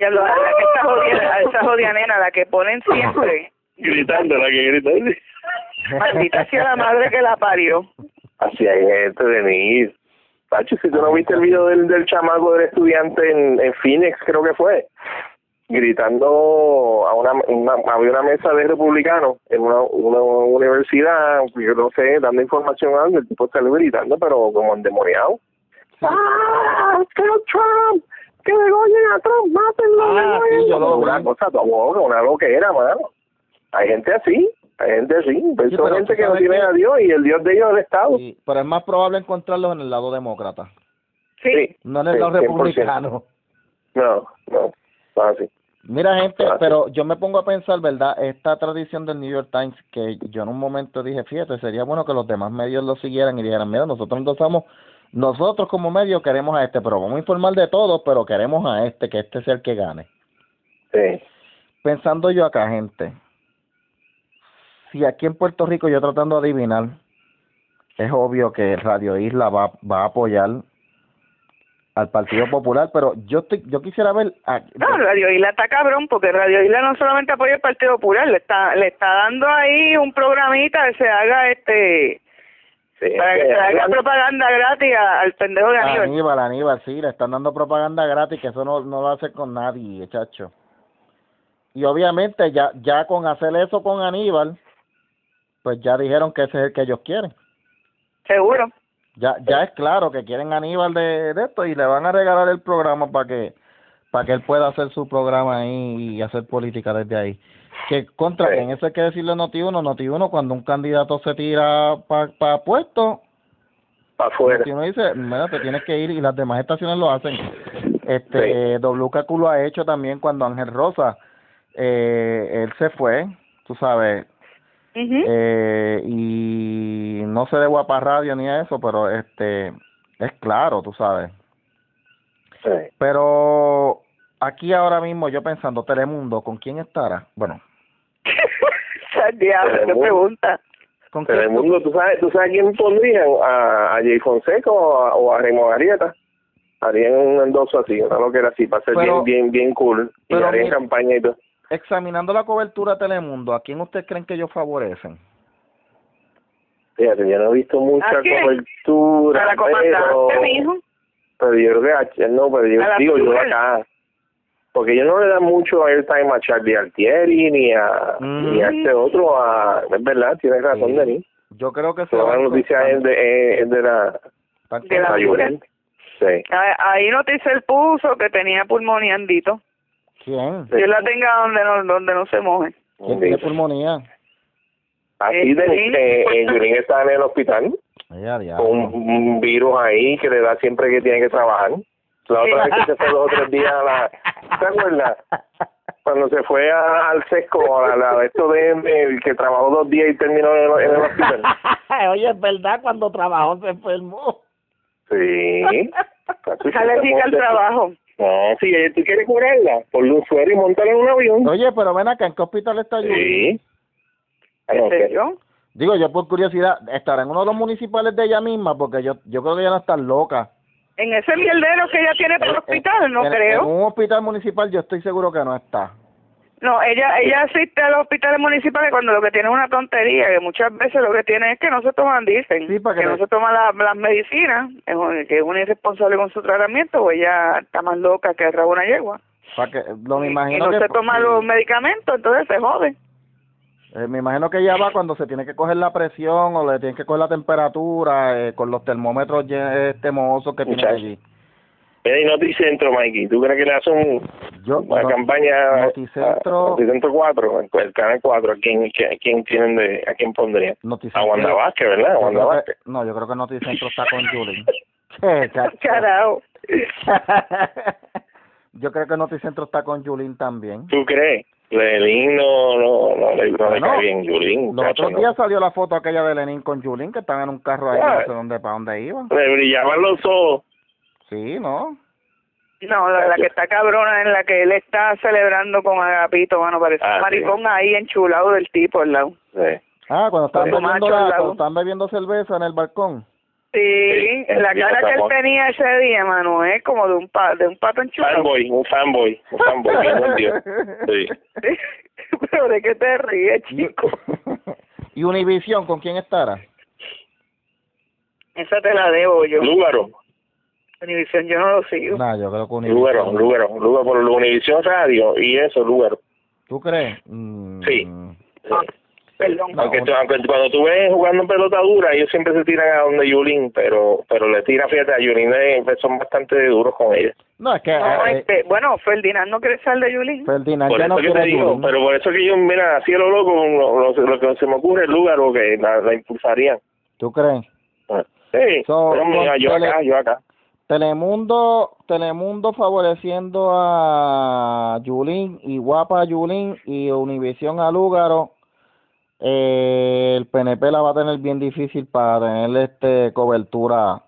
Ya lo, la que esa jodida, esa jodida nena, la que ponen siempre. gritando, la que grita. Maldita sea la madre que la parió. Así hay gente, Denise. Pacho, si tú no viste el video del, del chamaco del estudiante en, en Phoenix, creo que fue, gritando a una, una había una mesa de republicanos en una, una universidad, yo no sé, dando información a algo, el tipo salió gritando, pero como endemoniado. ¡Ah! ¡Que Trump! ¡Que degollen a Trump! ¡Mátenlo! Ah, sí, yo lo una cosa, tu abogado, una loquera, mano. Hay gente así, hay gente así, pero Sí, son pero gente que no tiene que- a Dios y el Dios de ellos es el Estado. Sí, pero es más probable encontrarlos en el lado demócrata, Sí. no en el Sí, lado 100%. republicano. No, no, no así. Mira, gente, pero yo me pongo a pensar, ¿verdad? Esta tradición del New York Times, que yo en un momento dije, fíjate, sería bueno que los demás medios lo siguieran y dijeran, mira, nosotros endosamos, nosotros como medio queremos a este, pero vamos a informar de todo, pero queremos a este, que este sea el que gane. Sí. Pensando yo acá, gente, si aquí en Puerto Rico yo tratando de adivinar, es obvio que Radio Isla va, va a apoyar al Partido Popular, pero yo estoy, yo quisiera ver a- No, Radio Isla está cabrón, porque Radio Isla no solamente apoya el Partido Popular, le está le está dando ahí un programita que se haga este Sí, para que se haga propaganda gratis al pendejo de Aníbal. Aníbal, Aníbal, sí, le están dando propaganda gratis, que eso no, no lo hace con nadie, chacho. Y obviamente ya ya con hacer eso con Aníbal, pues ya dijeron que ese es el que ellos quieren. Seguro. Ya ya es claro que quieren a Aníbal de, de esto y le van a regalar el programa para que para que él pueda hacer su programa ahí y hacer política desde ahí. Que contra, Sí. en eso hay que decirle a Noti1, Noti1 cuando un candidato se tira para pa puesto, para afuera. si uno dice, mira, te tienes que ir y las demás estaciones lo hacen. Este, Sí. eh, WKQ lo ha hecho también cuando Ángel Rosa, eh, él se fue, tú sabes, eh, y no se de guapa radio ni eso, pero este, es claro, tú sabes. Sí. Pero aquí ahora mismo yo pensando, Telemundo, ¿con quién estará? Bueno, Al diablo, qué Telemundo. pregunta. ¿con? Telemundo, ¿tú sabes, ¿tú sabes quién pondrían? ¿A, a Jay Fonseca o a, o a Raymond Arieta? Harían un endoso así, una loquera así, para ser Pero- bien, bien, bien cool. Y harían campaña y todo. Examinando la cobertura de Telemundo, ¿a quién ustedes creen que ellos favorecen? Fíjate, yo no he visto mucha cobertura. A la pero, comandante, mijo. pero yo creo que a, no, pero yo digo yo acá. Porque ellos no le dan mucho airtime a Charlie Altieri ni a, Mm. ni a este otro. A, es verdad, tienes razón, Sí. Denis. Yo creo que se van con- noticia es de, es de la... de la con-. Sí. Ah, Ahí Noticel puso que tenía pulmoniandito. ¿Quién? Dios la tenga donde no, donde no se moje. ¿Quién tiene pulmonía? Así Eh, de que eh, Yulín está en el hospital Ay, a con diablo. un, un virus ahí que le da siempre que tiene que trabajar. La otra vez que se fue dos o tres días a la... ¿Te acuerdas? Cuando se fue a- al sesco, a la, esto de, de- que trabajó dos días y terminó en el, en el hospital. Oye, es verdad, cuando trabajó se enfermó. Sí. Califica el trabajo. No, si ella- tú quieres curarla, ponle un suero y montala en un avión. Oye, pero ven acá, ¿en qué hospital está Yulín? Sí. ¿En serio? Digo, yo por curiosidad, ¿estará en uno de los municipales de ella misma? Porque yo yo creo que ella no está loca. En ese mierdero que ella tiene por En- hospital, no en- creo. En un hospital municipal yo estoy seguro que no está. No, ella ella asiste a los hospitales municipales cuando lo que tiene es una tontería, que muchas veces lo que tiene es que no se toman, dicen, Sí, para que no se toman la- las medicinas, es que es una irresponsable con su tratamiento, o ella está más loca que rabo una yegua. Para que, lo me y imagino no que, se toma los medicamentos, entonces se jode. Eh, me imagino que ella va cuando se tiene que coger la presión o le tienen que coger la temperatura eh, con los termómetros este mohosos que tiene allí. Ven y Noticentro, Mikey. ¿Tú crees que le hacen un, Yo, una no- campaña Noticentro- a Noticentro 4, el, canal 4, ¿a quién, a quién tienen de, a quién pondrían? Noticentro- A Wanda Vázquez, ¿verdad? A yo Wanda creo que- Vázquez. no, yo creo que Noticentro está con chacho. Carajo. yo creo que Noticentro está con Julín también. ¿Tú crees? Lelín no, no, no, le, no le cae bien, Yulín. Los otros no. días salió la foto aquella de Lenin con Julín, que estaban en un carro ahí, Ah. no sé dónde, para dónde iban. Le brillaban los ojos. Sí, ¿no? No, la, la que está cabrona en la que él está celebrando con Agapito, mano, parece Ah, un sí. maricón ahí enchulado del tipo al lado. Sí. Ah, cuando Con bebiendo, la, cuando estaban bebiendo cerveza en el balcón. Sí, Sí, la sí, cara que él tenía ese día, mano, es como de un pa, de un pato enchulado. Fanboy, un fanboy, un fanboy. Sí. Pero de qué te ríes, chico. ¿Y Univision con quién estará? Esa te la debo yo. Lúgaro. Univisión yo no lo sigo. Nah, yo creo que Lúgaro, Univision. Lúgaro, Lúgaro por Univisión Radio y eso, Lúgaro. ¿Tú crees? Mm, Sí. Ah, perdón. No. Aunque, tú- aunque cuando tú ves jugando pelota dura, ellos siempre se tiran a donde Yulín, pero pero le tiran, fíjate, a Yulín eh, son bastante duros con ella. No, es que No, eh, este, bueno, Ferdinand no quiere ser de Yulín. Ferdinand Por ya eso no quiere digo, pero por eso que yo, mira, así lo loco, lo, lo- lo que se me ocurre es Lúgaro, que la, la impulsarían. ¿Tú crees? Sí, So, pero mira, con yo tele- acá, yo acá. Telemundo, Telemundo favoreciendo a Yulín y Guapa a Yulín y Univisión a Lúgaro. Eh, el PNP la va a tener bien difícil para tener este cobertura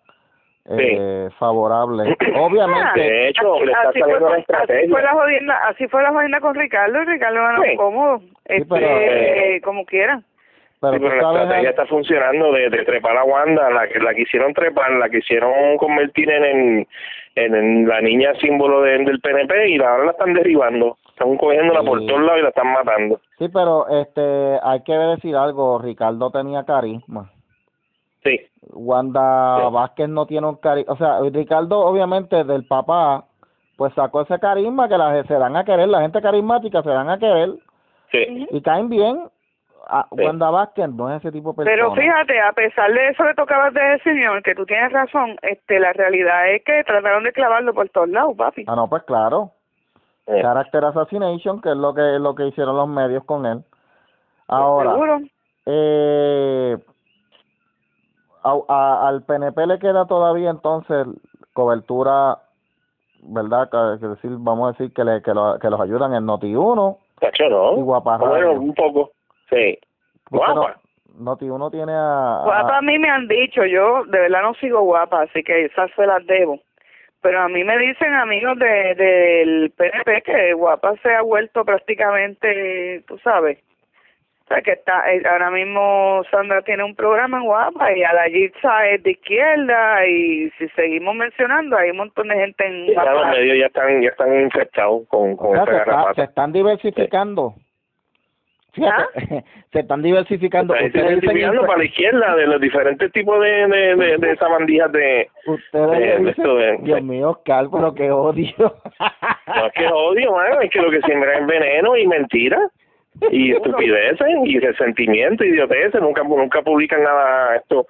eh, favorable. Obviamente, De hecho, Así- le está así saliendo fue- la estrategia. Así fue la jodienda, así fue la jodienda con Ricardo y Ricardo ganó Sí. cómodo, este, pero, eh, como quiera. pero Sí, tú pero la estrategia está funcionando de, de trepar a Wanda, la que la quisieron trepar, la quisieron convertir en, en, en, en la niña símbolo de- del PNP y ahora la están derribando. Están cogiéndola por todos lados y la están matando. sí, pero este, hay que decir algo. Ricardo tenía carisma. Sí, Wanda Sí. Vázquez no tiene un carisma, o sea, Ricardo obviamente del papá, pues sacó ese carisma que la, se dan a querer, la gente carismática se dan a querer sí. y caen bien. A, Sí. Wanda Vázquez no es ese tipo de persona. Pero fíjate, a pesar de eso que tú acabas de decir, señor, que tú tienes razón, este, la realidad es que trataron de clavarlo por todos lados, papi. Ah, no, pues claro. Eh, Character assassination, que es lo que lo que hicieron los medios con él. Ahora, Seguro. eh, a- a- al PNP le queda todavía entonces cobertura, ¿verdad? Que, decir, vamos a decir que, le, que, lo- que los ayudan en Noti1 Cacho, ¿no? y Bueno, un poco. Sí. Porque no- Guapa. Noti1 tiene a... a- Guapa a mí me han dicho, yo de verdad no sigo guapa, así que esas se las debo. Pero a mí me dicen amigos de del PNP que guapa se ha vuelto prácticamente, tú sabes. O sea, que está, eh, ahora mismo Sandra tiene un programa en guapa y a la Yitza es de izquierda y si seguimos mencionando hay un montón de gente en Ya los guapa. medios ya están, ya están infectados con, o con sea, esta se, está- se garrapata. están diversificando. Fíjate, se están diversificando. Están para la izquierda de los diferentes tipos de, de, de, de de... Ustedes de- esto Dios mío, Oscar, pero qué odio. No es que odio, mano, es que lo que siembra es veneno y mentira y estupideces y resentimiento y idioteces. Nunca, nunca publican nada esto,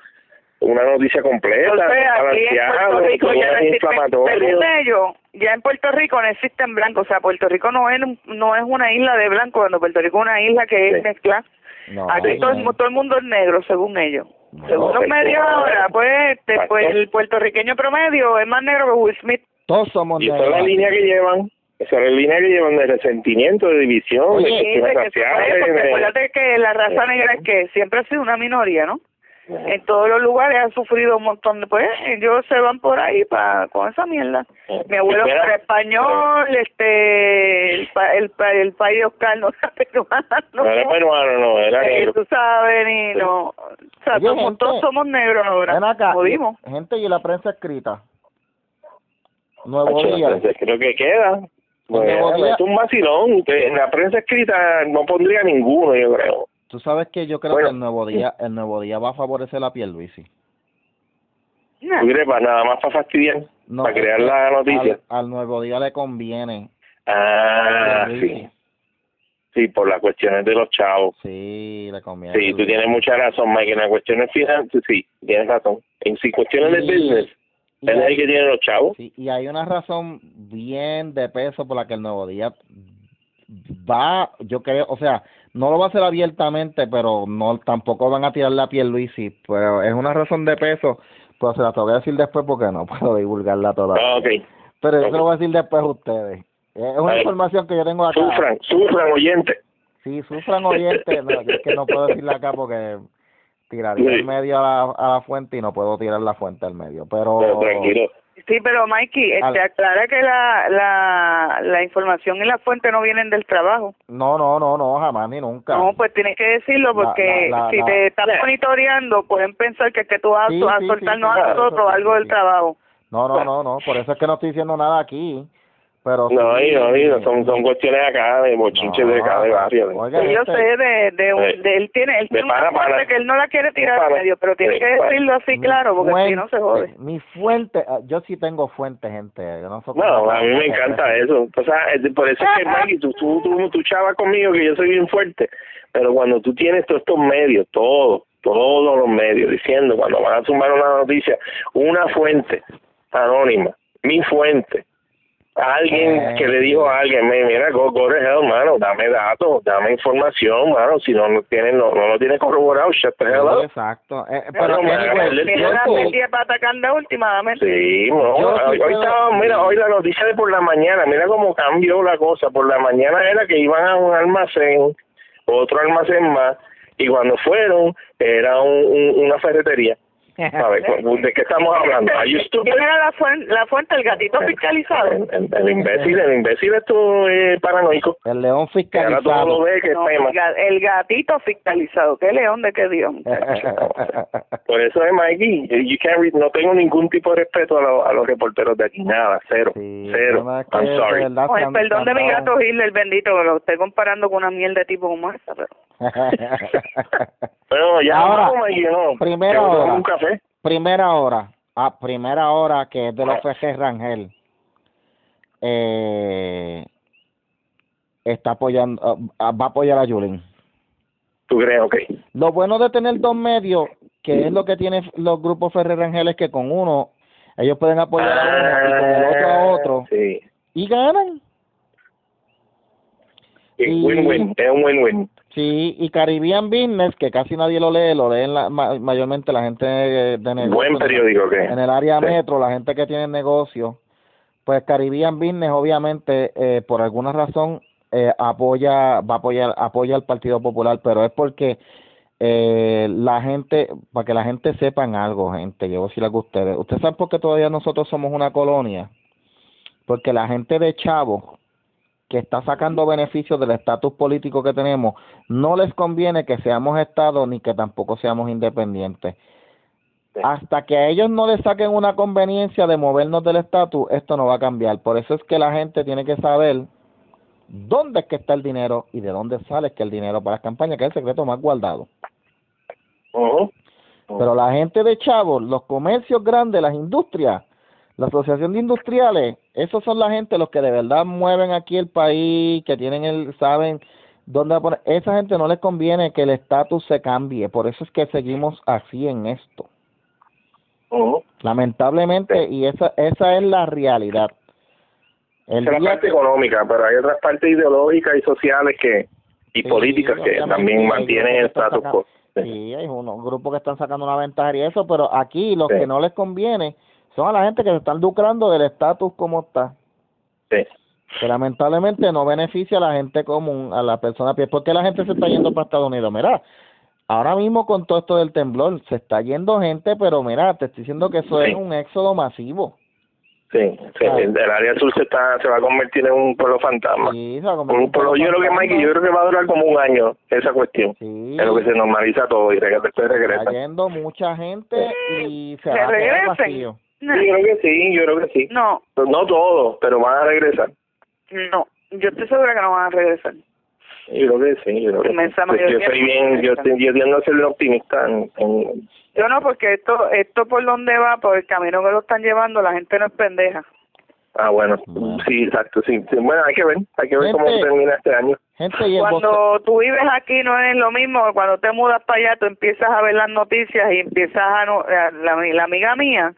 una noticia completa, balanceada, Rico todo ya no es existe, inflamatorio. según ellos, ya en Puerto Rico no existen blancos, o sea, Puerto Rico no es no es una isla de blancos, cuando Puerto Rico es una isla que es Sí. mezcla. No, Aquí todo, el mu- todo el mundo es negro, según ellos. según los medios ahora, pues, este, pues el puertorriqueño promedio es más negro que Will Smith. Todos somos Y esa es la negros. línea que llevan, esa es la línea que llevan de resentimiento, de división, Oye, cuestiones raciales. porque de- acuérdate que la raza negra es que siempre ha sido una minoría, ¿no? En todos los lugares ha sufrido un montón de, pues ellos se van por ahí pa, con esa mierda. Mi abuelo era español, este, el, pa- el, pa- el país de Oscar no era peruano, No era peruano, no, era Eh, negro. tú sabes, ni no, o sea, Oye, somos- gente, todos somos negros ahora, Ven acá, jodimos. gente y la prensa escrita. Nuevo Hacho, día. creo que queda. Bueno, Día. es un vacilón. que En la prensa escrita no pondría ninguno, yo creo. Tú sabes que yo creo Bueno. que el nuevo día, el nuevo día va a favorecer a Pierluisi. ¿Tú crees? Para nada más para fastidiar, No, para crear la noticia. Al, al nuevo día le conviene. Ah, sí. Sí, por las cuestiones de los chavos. Sí, le conviene. Sí, tú tienes mucha razón, Mike. En las cuestiones finanzas, sí, tienes razón. En sí, cuestiones de business, es el que tiene los chavos. Sí, y hay una razón bien de peso por la que el nuevo día va, yo creo, o sea, no lo va a hacer abiertamente, pero no tampoco van a tirar la piel Luisi, pero es una razón de peso, pues se la tengo que decir después porque no puedo divulgarla toda. Ah, ok. Pero yo se lo voy a decir después a ustedes. Es una información que yo tengo acá. Sufran, sufran, oyentes. Sí, sufran oyentes, no, es que no puedo decirla acá porque tiraría Sí. el medio a la, a la fuente y no puedo tirar la fuente al medio, pero... Pero tranquilo. Sí, pero Mikey, este, Al- aclara que la, la, la información y la fuente no vienen del trabajo. No, no, no, no, jamás ni nunca. No, pues tienes que decirlo porque la- la- si te estás monitoreando pueden pensar que, que tú vas Sí, a sí, soltar sí, a nosotros algo del trabajo. No, no, no, no, por eso es que no estoy diciendo nada aquí. Pero No, sí, y no, y no, son, son cuestiones acá, de bochinches de acá, de barrio. Oiga, Sí, yo este- sé de, de, un- de él tiene, él tiene una pana, pana. fuente que él no la quiere tirar al medio, pero tiene Sí, que decirlo así mi claro, porque si no se jode. Mi fuente, ah, yo sí tengo fuente, gente. Yo no, No, a mí me encanta eso. O sea, es de- por eso es que, Maggie, tú, tú, tú, tú chavas conmigo que yo soy bien fuerte, pero cuando tú tienes todos estos medios, todos, todos los medios, diciendo, cuando van a sumar una noticia, una fuente anónima, mi fuente, alguien Eh. que le dijo a alguien, "Me- mira, go, go to hell, mano, dame datos, dame información, mano, si no lo tienes, no, no lo tienes corroborado, shut the hell up. exacto. Eh, No, pero, no, Tiene sí- metida para atacar de última, dame. Sí, no, Yo hoy, estaba, mira, hoy la noticia de por la mañana, mira cómo cambió la cosa. Por la mañana era que iban a un almacén, otro almacén más, y cuando fueron, era un, un- una ferretería. ¿de qué estamos hablando? Are you stupid? ¿Quién era la fuente, la fuente el gatito fiscalizado? El, el- el imbécil, el imbécil esto es paranoico. el león Que ahora todo fiscalizado. lo ve que No, el, ga- el gatito fiscalizado. ¿Qué león de qué Dios? Por eso es Mikey, you can't read- no tengo ningún tipo de respeto a, los- a los reporteros de aquí, nada, cero, Sí, cero. I'm sorry. verdad el han- perdón de mi gato Hitler, bendito, que lo estoy comparando con una mierda de tipo como esa, pero... Bueno, ya Ahora, no. primera Tengo que tomar hora. un café. primera hora, a primera hora que es de los FG Rangel, eh, está apoyando, ah, va a apoyar a Yulín. ¿Tú crees? Ok. Lo bueno de tener dos medios, que es lo que tienen los grupos Ferrer Rangel, es que con uno ellos pueden apoyar a uno y con el otro a otro Ah, Sí. y ganan. Y- Win-win, es un win-win. Sí, y Caribbean Business, que casi nadie lo lee, lo leen la, ma- mayormente la gente de, de negocio. Buen periódico que En el área Sí. metro, la gente que tiene negocio, pues Caribbean Business obviamente eh, por alguna razón eh, apoya, va a apoyar, apoya al Partido Popular, pero es porque eh, la gente, para que la gente sepan algo, gente, yo voy a decir algo a ustedes. ¿Ustedes saben por qué todavía nosotros somos una colonia? Porque la gente de Chavo, que está sacando beneficios del estatus político que tenemos, no les conviene que seamos Estado ni que tampoco seamos independientes. Sí. Hasta que a ellos no les saquen una conveniencia de movernos del estatus, esto no va a cambiar. Por eso es que la gente tiene que saber dónde es que está el dinero y de dónde sale que el dinero para las campañas, que es el secreto más guardado. Pero la gente de Chavo, los comercios grandes, las industrias, la asociación de industriales, esos son la gente los que de verdad mueven aquí el país, que tienen el, saben dónde poner. Esa gente no les conviene que el estatus se cambie, por eso es que seguimos así en esto. Ujú. Lamentablemente, y esa, esa es la realidad. El es la parte que- económica, pero hay otras partes ideológicas y sociales que y Sí, políticas que también mantienen el grupos que están status quo. Sí, hay unos grupos que están sacando una ventaja y eso, pero aquí los Sí. que no les conviene son a la gente que se están lucrando del estatus como está. Sí. Que lamentablemente no beneficia a la gente común, a la persona pie. ¿Por qué la gente se está yendo para Estados Unidos? Mira, ahora mismo con todo esto del temblor, se está yendo gente, pero mira, te estoy diciendo que eso Sí. es un éxodo masivo. Sí, sí, Ah. el, el área sur se está se va a convertir en un pueblo fantasma. Sí, se un pueblo, yo creo que. Mikey, yo creo que va a durar como un año esa cuestión. Sí. Es lo que se normaliza todo y después regresa. Está yendo mucha gente y se Que va a regresen. No, Sí, yo creo que sí, yo creo que sí. no, No todos, pero van a regresar. no. Yo estoy segura que no van a regresar. Yo creo que sí, yo creo que sí. Pues yo soy bien, yo, yo tiendo a ser optimista en, en- Yo no, porque esto, esto por donde va, por el camino que lo están llevando, la gente no es pendeja. Ah, bueno, Bueno. sí, exacto, sí. sí. Bueno, hay que ver, hay que ver cómo termina este año. Gente, Cuando tú vives aquí no es lo mismo, cuando te mudas para allá tú empiezas a ver las noticias y empiezas a... no- La, la, la amiga mía,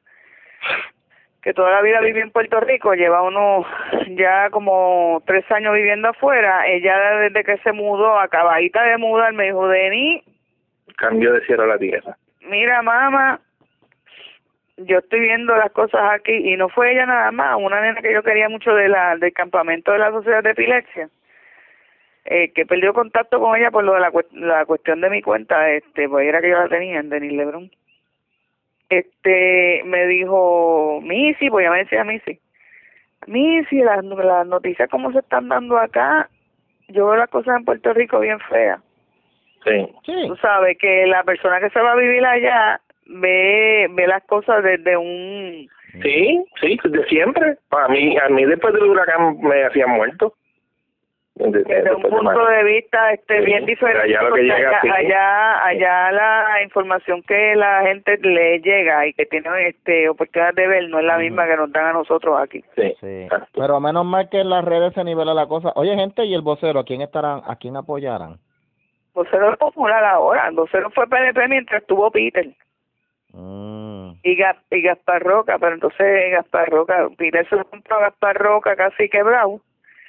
que toda la vida vivió en Puerto Rico, lleva unos ya como tres años viviendo afuera, ella desde que se mudó, acabadita de mudar, me dijo, Denis, Cambio de cielo a la tierra. mira mamá, yo estoy viendo las cosas aquí y no fue ella nada más, una nena que yo quería mucho de la del campamento de la sociedad de epilepsia, eh, que perdió contacto con ella por lo de la, la cuestión de mi cuenta, este, pues era que yo la tenía en Denis Lebron. Este, me dijo, Missy, pues ya me decía Missy, Missy, las, las noticias como se están dando acá, yo veo las cosas en Puerto Rico bien feas Sí. Sí. tú sabes que la persona que se va a vivir allá ve ve las cosas desde un Sí, sí, de siempre. Para mí, a mí después del huracán me hacían muerto. De- desde un punto de vista este Sí, bien diferente allá lo que porque llega, allá, sí. allá allá la información que la gente le llega y que tiene este oportunidad de ver no es la misma que nos dan a nosotros aquí Sí, Sí. exacto. Pero menos mal que en las redes se nivela la cosa. Oye, gente, ¿y el vocero? ¿A quién estarán? ¿A quién apoyarán? vocero es popular ahora el vocero fue PNP mientras estuvo Peter Mm. y, Ga- y Gaspar Roca pero entonces Gaspar Roca Peter se lo compró a Gaspar Roca casi quebrado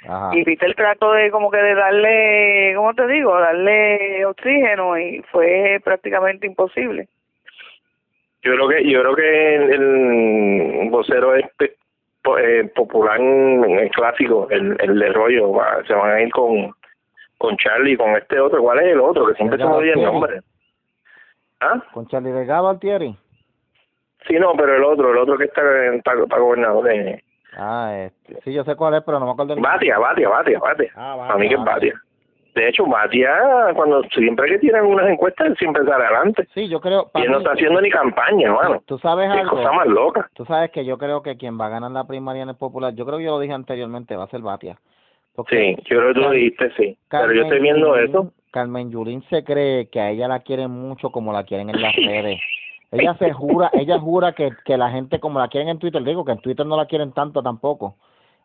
Ajá. y Peter trató de como que de darle cómo te digo darle oxígeno y fue prácticamente imposible Yo creo que yo creo que el, el vocero es pe- po- eh, popular en el clásico, el, el de rollo, va- se van a ir con con Charlie, con este otro, ¿cuál es el otro? Que siempre se me olvida el nombre. ¿Ah? ¿Con Charlie Delgado Altieri? Sí, no, pero el otro, el otro que está para gobernador de Ah, este. Sí, yo sé cuál es, pero no me acuerdo Batia, Batia, Batia, Batia. Ah, Para mí que es Batia. De hecho, Batia, cuando siempre que tiran unas encuestas, él siempre sale adelante. Sí, yo creo... Y no está haciendo ni campaña, hermano. Tú sabes Qué algo. cosa más loca. Tú sabes que yo creo que quien va a ganar la primaria en el popular, yo creo que yo lo dije anteriormente, va a ser Batia. Porque Sí, yo creo que tú lo Carmen- dijiste, sí. Pero yo Carmen estoy viendo eso. Carmen Yulín se cree que a ella la quieren mucho como la quieren en las redes. Ella se jura, ella jura que, que la gente como la quieren en Twitter, digo que en Twitter no la quieren tanto tampoco,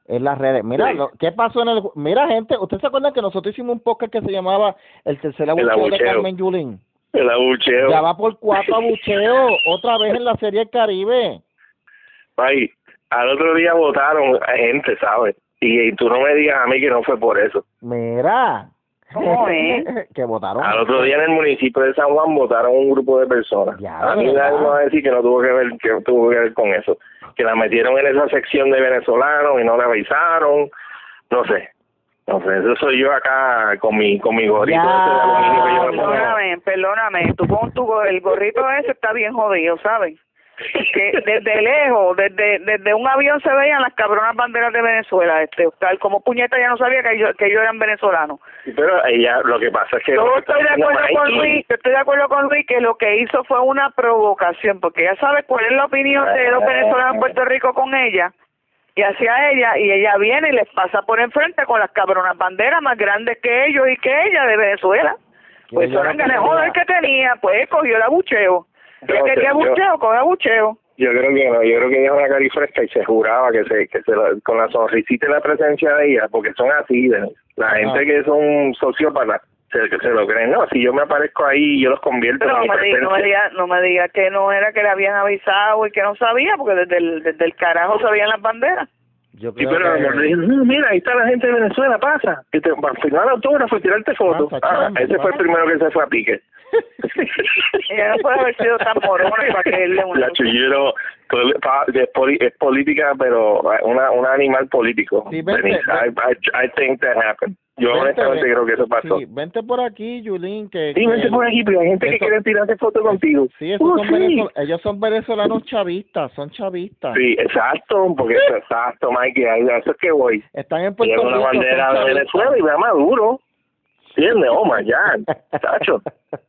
en las redes. Mira, Sí. lo, ¿qué pasó en el... Mira, gente, ¿ustedes se acuerdan que nosotros hicimos un podcast que se llamaba El tercer abucheo de abucheo. Carmen Yulín? El abucheo. Ya va por cuatro abucheos, otra vez en la Serie del Caribe. Ay, al otro día votaron a gente, ¿sabes? Y, y tú no me digas a mí que no fue por eso. Mira. ¿Cómo es? que votaron. Al otro día en el municipio de San Juan votaron un grupo de personas. Ya, a mí nadie me va a decir que no tuvo que ver que tuvo que ver con eso. Que la metieron en esa sección de venezolanos y no la avisaron. No sé. No sé, eso soy yo acá con mi con mi gorrito Ya. ese de aluminio que yo me pongo. Perdóname, perdóname, tú con tu el gorrito ese está bien jodido, ¿sabes? Que desde lejos, desde desde un avión se veían las cabronas banderas de Venezuela, este Oscar, como puñeta ya no sabía que yo, que ellos eran venezolanos. Pero ella, lo que pasa es que... Yo estoy de acuerdo con Luis, yo estoy de acuerdo con Luis que lo que hizo fue una provocación, porque ella sabe cuál es la opinión de los venezolanos en Puerto Rico con ella y hacia ella, y ella viene y les pasa por enfrente con las cabronas banderas más grandes que ellos y que ella de Venezuela. Que Pues yo era el joder que tenía, pues cogió el abucheo. Ella Yo- quería yo- abucheo. Yo creo que no, yo creo que ella es una carifresca y se juraba que se, que se con la sonrisita y la presencia de ella, porque son así, de, la Ajá. gente que son sociópatas, se, que se lo creen, no, si yo me aparezco ahí, yo los convierto Pero en no mi me, diga, no, me presencia. diga, no me diga que no era que le habían avisado y que no sabía, porque desde el, desde el carajo sabían las banderas. Yo Sí, creo pero que- dije, no, mira, ahí está la gente de Venezuela, pasa, que te, para firmar autógrafo y tirarte fotos. Ah, Ah, chamba, ese fue el primero que se fue a pique. Ella no puede haber sido tan morona para creerle una La chullero es, poli- es política, pero una, un animal político. Sí, vente, I, I, I think that happened. Yo Vente, honestamente creo que eso pasó. Sí, vente por aquí, Yulín, que... Sí, que- vente por aquí, pero hay gente que eso- quiere tirarse fotos contigo. Sí, esos Oh, son sí. venezol- ellos son venezolanos chavistas, son chavistas. Sí, exacto, porque eso, exacto, Mikey, ahí- a eso es que voy. Están en Puerto Lleva Rico. una bandera de. Venezuela y ve a Maduro. ¿Entiendes? Oh my God, tacho.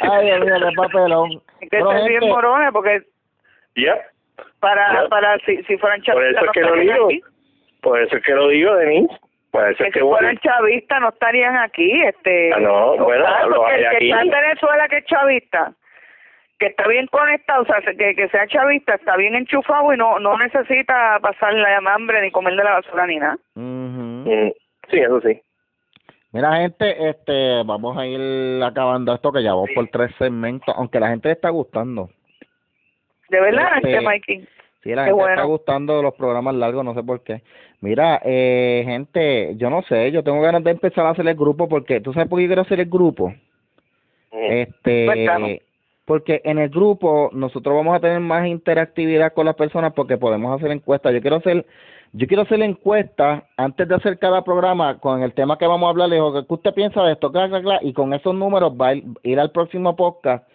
Ay, Dios mío, qué papelón. que estén bien morones porque Ya, para para si, si fueran por chavistas eso no es que lo digo. aquí. Por eso es que lo digo, Denise. Por eso que es que fueran chavistas no estarían aquí este Ah, no, bueno, hay el que aquí. está en Venezuela que es chavista que está bien conectado, o sea, que, que sea chavista, está bien enchufado y no no necesita pasar la hambre ni comer de la basura ni nada. Mm, Sí, eso sí. Mira, gente, este, vamos a ir acabando esto que ya vamos por tres segmentos, aunque la gente le está gustando. De verdad, Este, este Mikey. Sí, la Qué gente bueno. está gustando los programas largos, no sé por qué. Mira, eh, gente, yo no sé, yo tengo ganas de empezar a hacer el grupo porque, ¿tú sabes por qué quiero hacer el grupo? Mm. Este, Cuéntanos. porque en el grupo nosotros vamos a tener más interactividad con las personas porque podemos hacer encuestas. Yo quiero hacer, yo quiero hacer encuestas antes de hacer cada programa con el tema que vamos a hablar. Le digo, ¿qué usted piensa de esto? Cla, cla, cla, y con esos números va a ir, ir al próximo podcast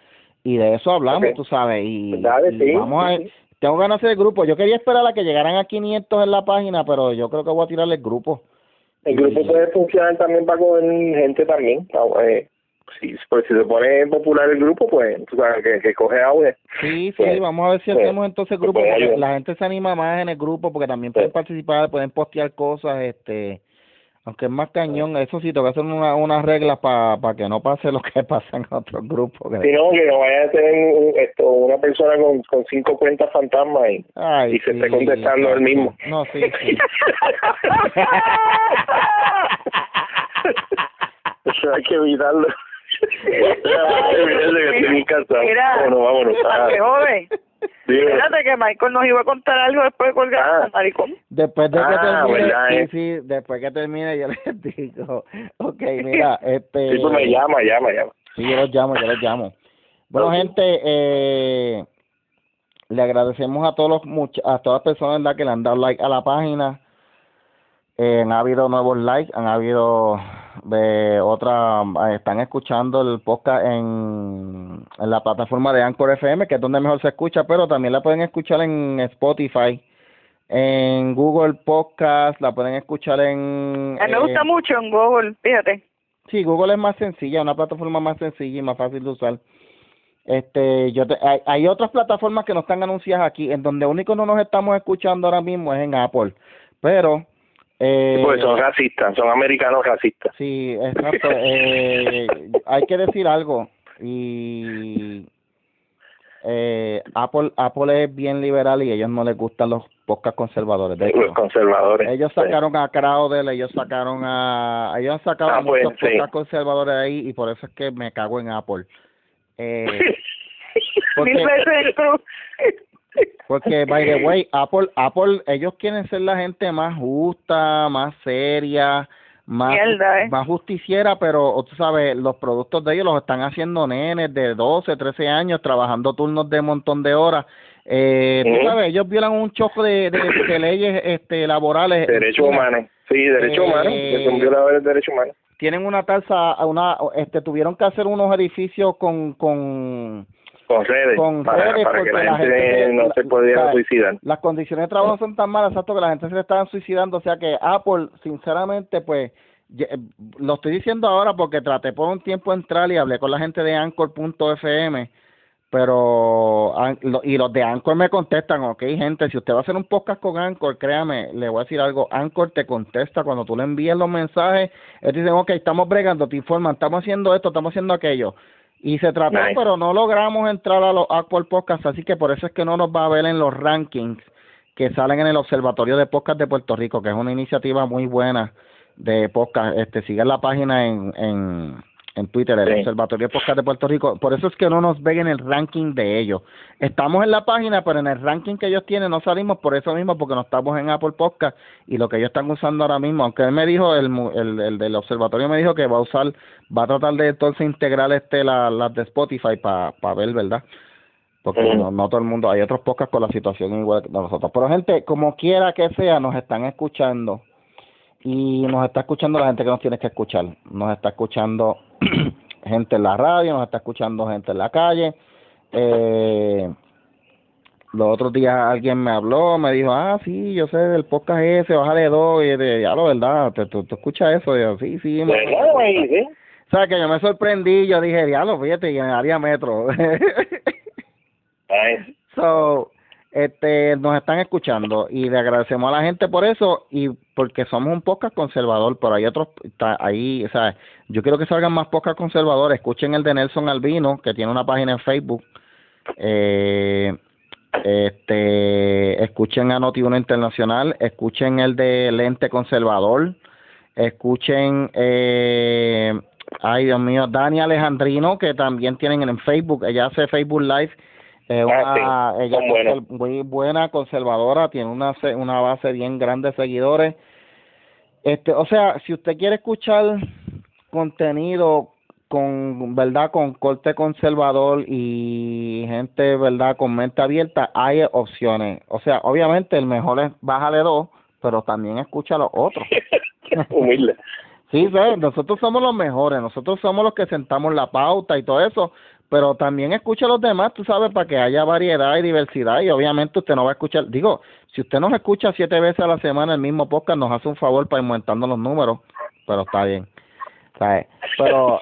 y de eso hablamos, Ok. tú sabes. Y, y sí, vamos a sí. Tengo ganas de hacer el grupo. Yo quería esperar a que llegaran a 500 en la página, pero yo creo que voy a tirar el grupo. El grupo puede funcionar también para con gente también. Eh, si, pues, si se pone popular el grupo, pues tú sabes que, que coge auge. Sí, sí, Pues, vamos a ver si pues, hacemos entonces grupo, porque ayuda. la gente se anima más en el grupo, porque también pueden Pues. participar, pueden postear cosas, este, aunque es más cañón, eso sí, tengo que hacer una, unas reglas para pa que no pase lo que pasa en otros grupos. que- Si no, que no vaya a tener un- esto, una persona con, con cinco cuentas fantasmas y, Ay, y se esté sí, contestando él mismo. No, sí, sí. Eso hay que evitarlo. Mira, Vámonos, vámonos. ¿a qué jode? Dime. Espérate que Michael nos iba a contar algo después de colgar, Ah. maricón. Después de que Ah, termine, verdad, sí, eh. sí, después que termine yo les digo, ok, mira, este... Sí, pues me llama, llama, llama. Sí, yo los llamo, yo los llamo. Bueno, gente, eh, le agradecemos a todos los much a todas las personas ¿verdad? que le han dado like a la página. Eh, han habido nuevos likes, han habido de otra, eh, están escuchando el podcast en, en la plataforma de Anchor FM, que es donde mejor se escucha, pero también la pueden escuchar en Spotify, en Google Podcast, la pueden escuchar en... Me eh, gusta mucho en Google, fíjate. Sí, Google es más sencilla, una plataforma más sencilla y más fácil de usar. Este, yo te- hay, hay otras plataformas que no están anunciadas aquí, en donde único no nos estamos escuchando ahora mismo es en Apple, pero eh, Pues son racistas, son americanos racistas. sí, exacto. eh, hay que decir algo y eh, Apple Apple es bien liberal y a ellos no les gustan los podcasts conservadores. De hecho, Los conservadores. ellos Sí. sacaron a Crowder, ellos sacaron a... Ellos han sacado Ah, pues, sí. conservadores ahí y por eso es que me cago en Apple. Eh, porque- Porque, by the way, Apple, Apple, ellos quieren ser la gente más justa, más seria, más, Mierda, eh. más justiciera, pero tú sabes, los productos de ellos los están haciendo nenes de 12, 13 años, trabajando turnos de montón de horas. Eh, tú Ujú. sabes, ellos violan un choque de, de, de leyes este, laborales. Derechos humanos. Sí, derechos Eh, humanos. que son violadores de derechos humanos. tienen una tasa, una, este, tuvieron que hacer unos edificios con, con, Con redes. con para, redes para que la la gente, gente- no la- se pudiera la- suicidar. las condiciones de trabajo son tan malas, exacto, que la gente se le estaban suicidando, o sea que Apple, sinceramente, pues, ye- lo estoy diciendo ahora porque traté por un tiempo entrar y hablé con la gente de Anchor.fm, pero, y los de Anchor me contestan, ok, gente, si usted va a hacer un podcast con Anchor, créame, le voy a decir algo, Anchor te contesta cuando tú le envíes los mensajes, ellos dicen, ok, estamos bregando, te informan, estamos haciendo esto, estamos haciendo aquello, y se trató, Nice. pero no logramos entrar a los Apple Podcasts, así que por eso es que no nos va a ver en los rankings que salen en el Observatorio de Podcast de Puerto Rico, que es una iniciativa muy buena de podcast. Este, sigan la página en, en, en Twitter, el Sí. Observatorio Podcast de Puerto Rico. Por eso es que no nos ven en el ranking de ellos. Estamos en la página, pero en el ranking que ellos tienen no salimos por eso mismo, porque no estamos en Apple Podcast y lo que ellos están usando ahora mismo, aunque él me dijo, el, el, el del observatorio me dijo que va a usar, va a tratar de entonces integrar este la- las de Spotify para ver, ¿verdad? porque no, no todo el mundo, hay otros podcasts con la situación igual que nosotros. Pero gente, como quiera que sea, nos están escuchando y nos está escuchando la gente que nos tiene que escuchar. Nos está escuchando gente en la radio, nos está escuchando gente en la calle. Eh, los otros días alguien me habló, me dijo, ah, sí, yo sé del podcast ese, bájale dos, y de, ya lo verdad, ¿tú, tú, tú escuchas eso? Y yo, sí, sí, me- o sea, que yo me sorprendí, yo dije, diablo, fíjate, y en área metro. So, este, nos están escuchando y le agradecemos a la gente por eso y porque somos un podcast conservador, pero hay otros, ahí, o sea, yo quiero que salgan más podcasts conservadores, escuchen el de Nelson Albino, que tiene una página en Facebook, eh, este, escuchen a Noti1 Internacional, escuchen el de Lente Conservador, escuchen, eh, ay Dios mío, Dani Alejandrino, que también tienen en Facebook, ella hace Facebook Live, eh, Ah, una, sí, ella es muy buena, conservadora, tiene una, una base bien grande de seguidores. Este, o sea, si usted quiere escuchar contenido con, verdad, con corte conservador y gente, verdad, con mente abierta, hay opciones. O sea, obviamente el mejor es bájale dos, pero también escucha los otros. Humilde. Sí, ¿sabes? nosotros somos los mejores, nosotros somos los que sentamos la pauta y todo eso, pero también escucha a los demás, tú sabes, para que haya variedad y diversidad y obviamente usted no va a escuchar, digo, si usted nos escucha siete veces a la semana el mismo podcast, nos hace un favor para ir aumentando los números, pero está bien. ¿sabes? Pero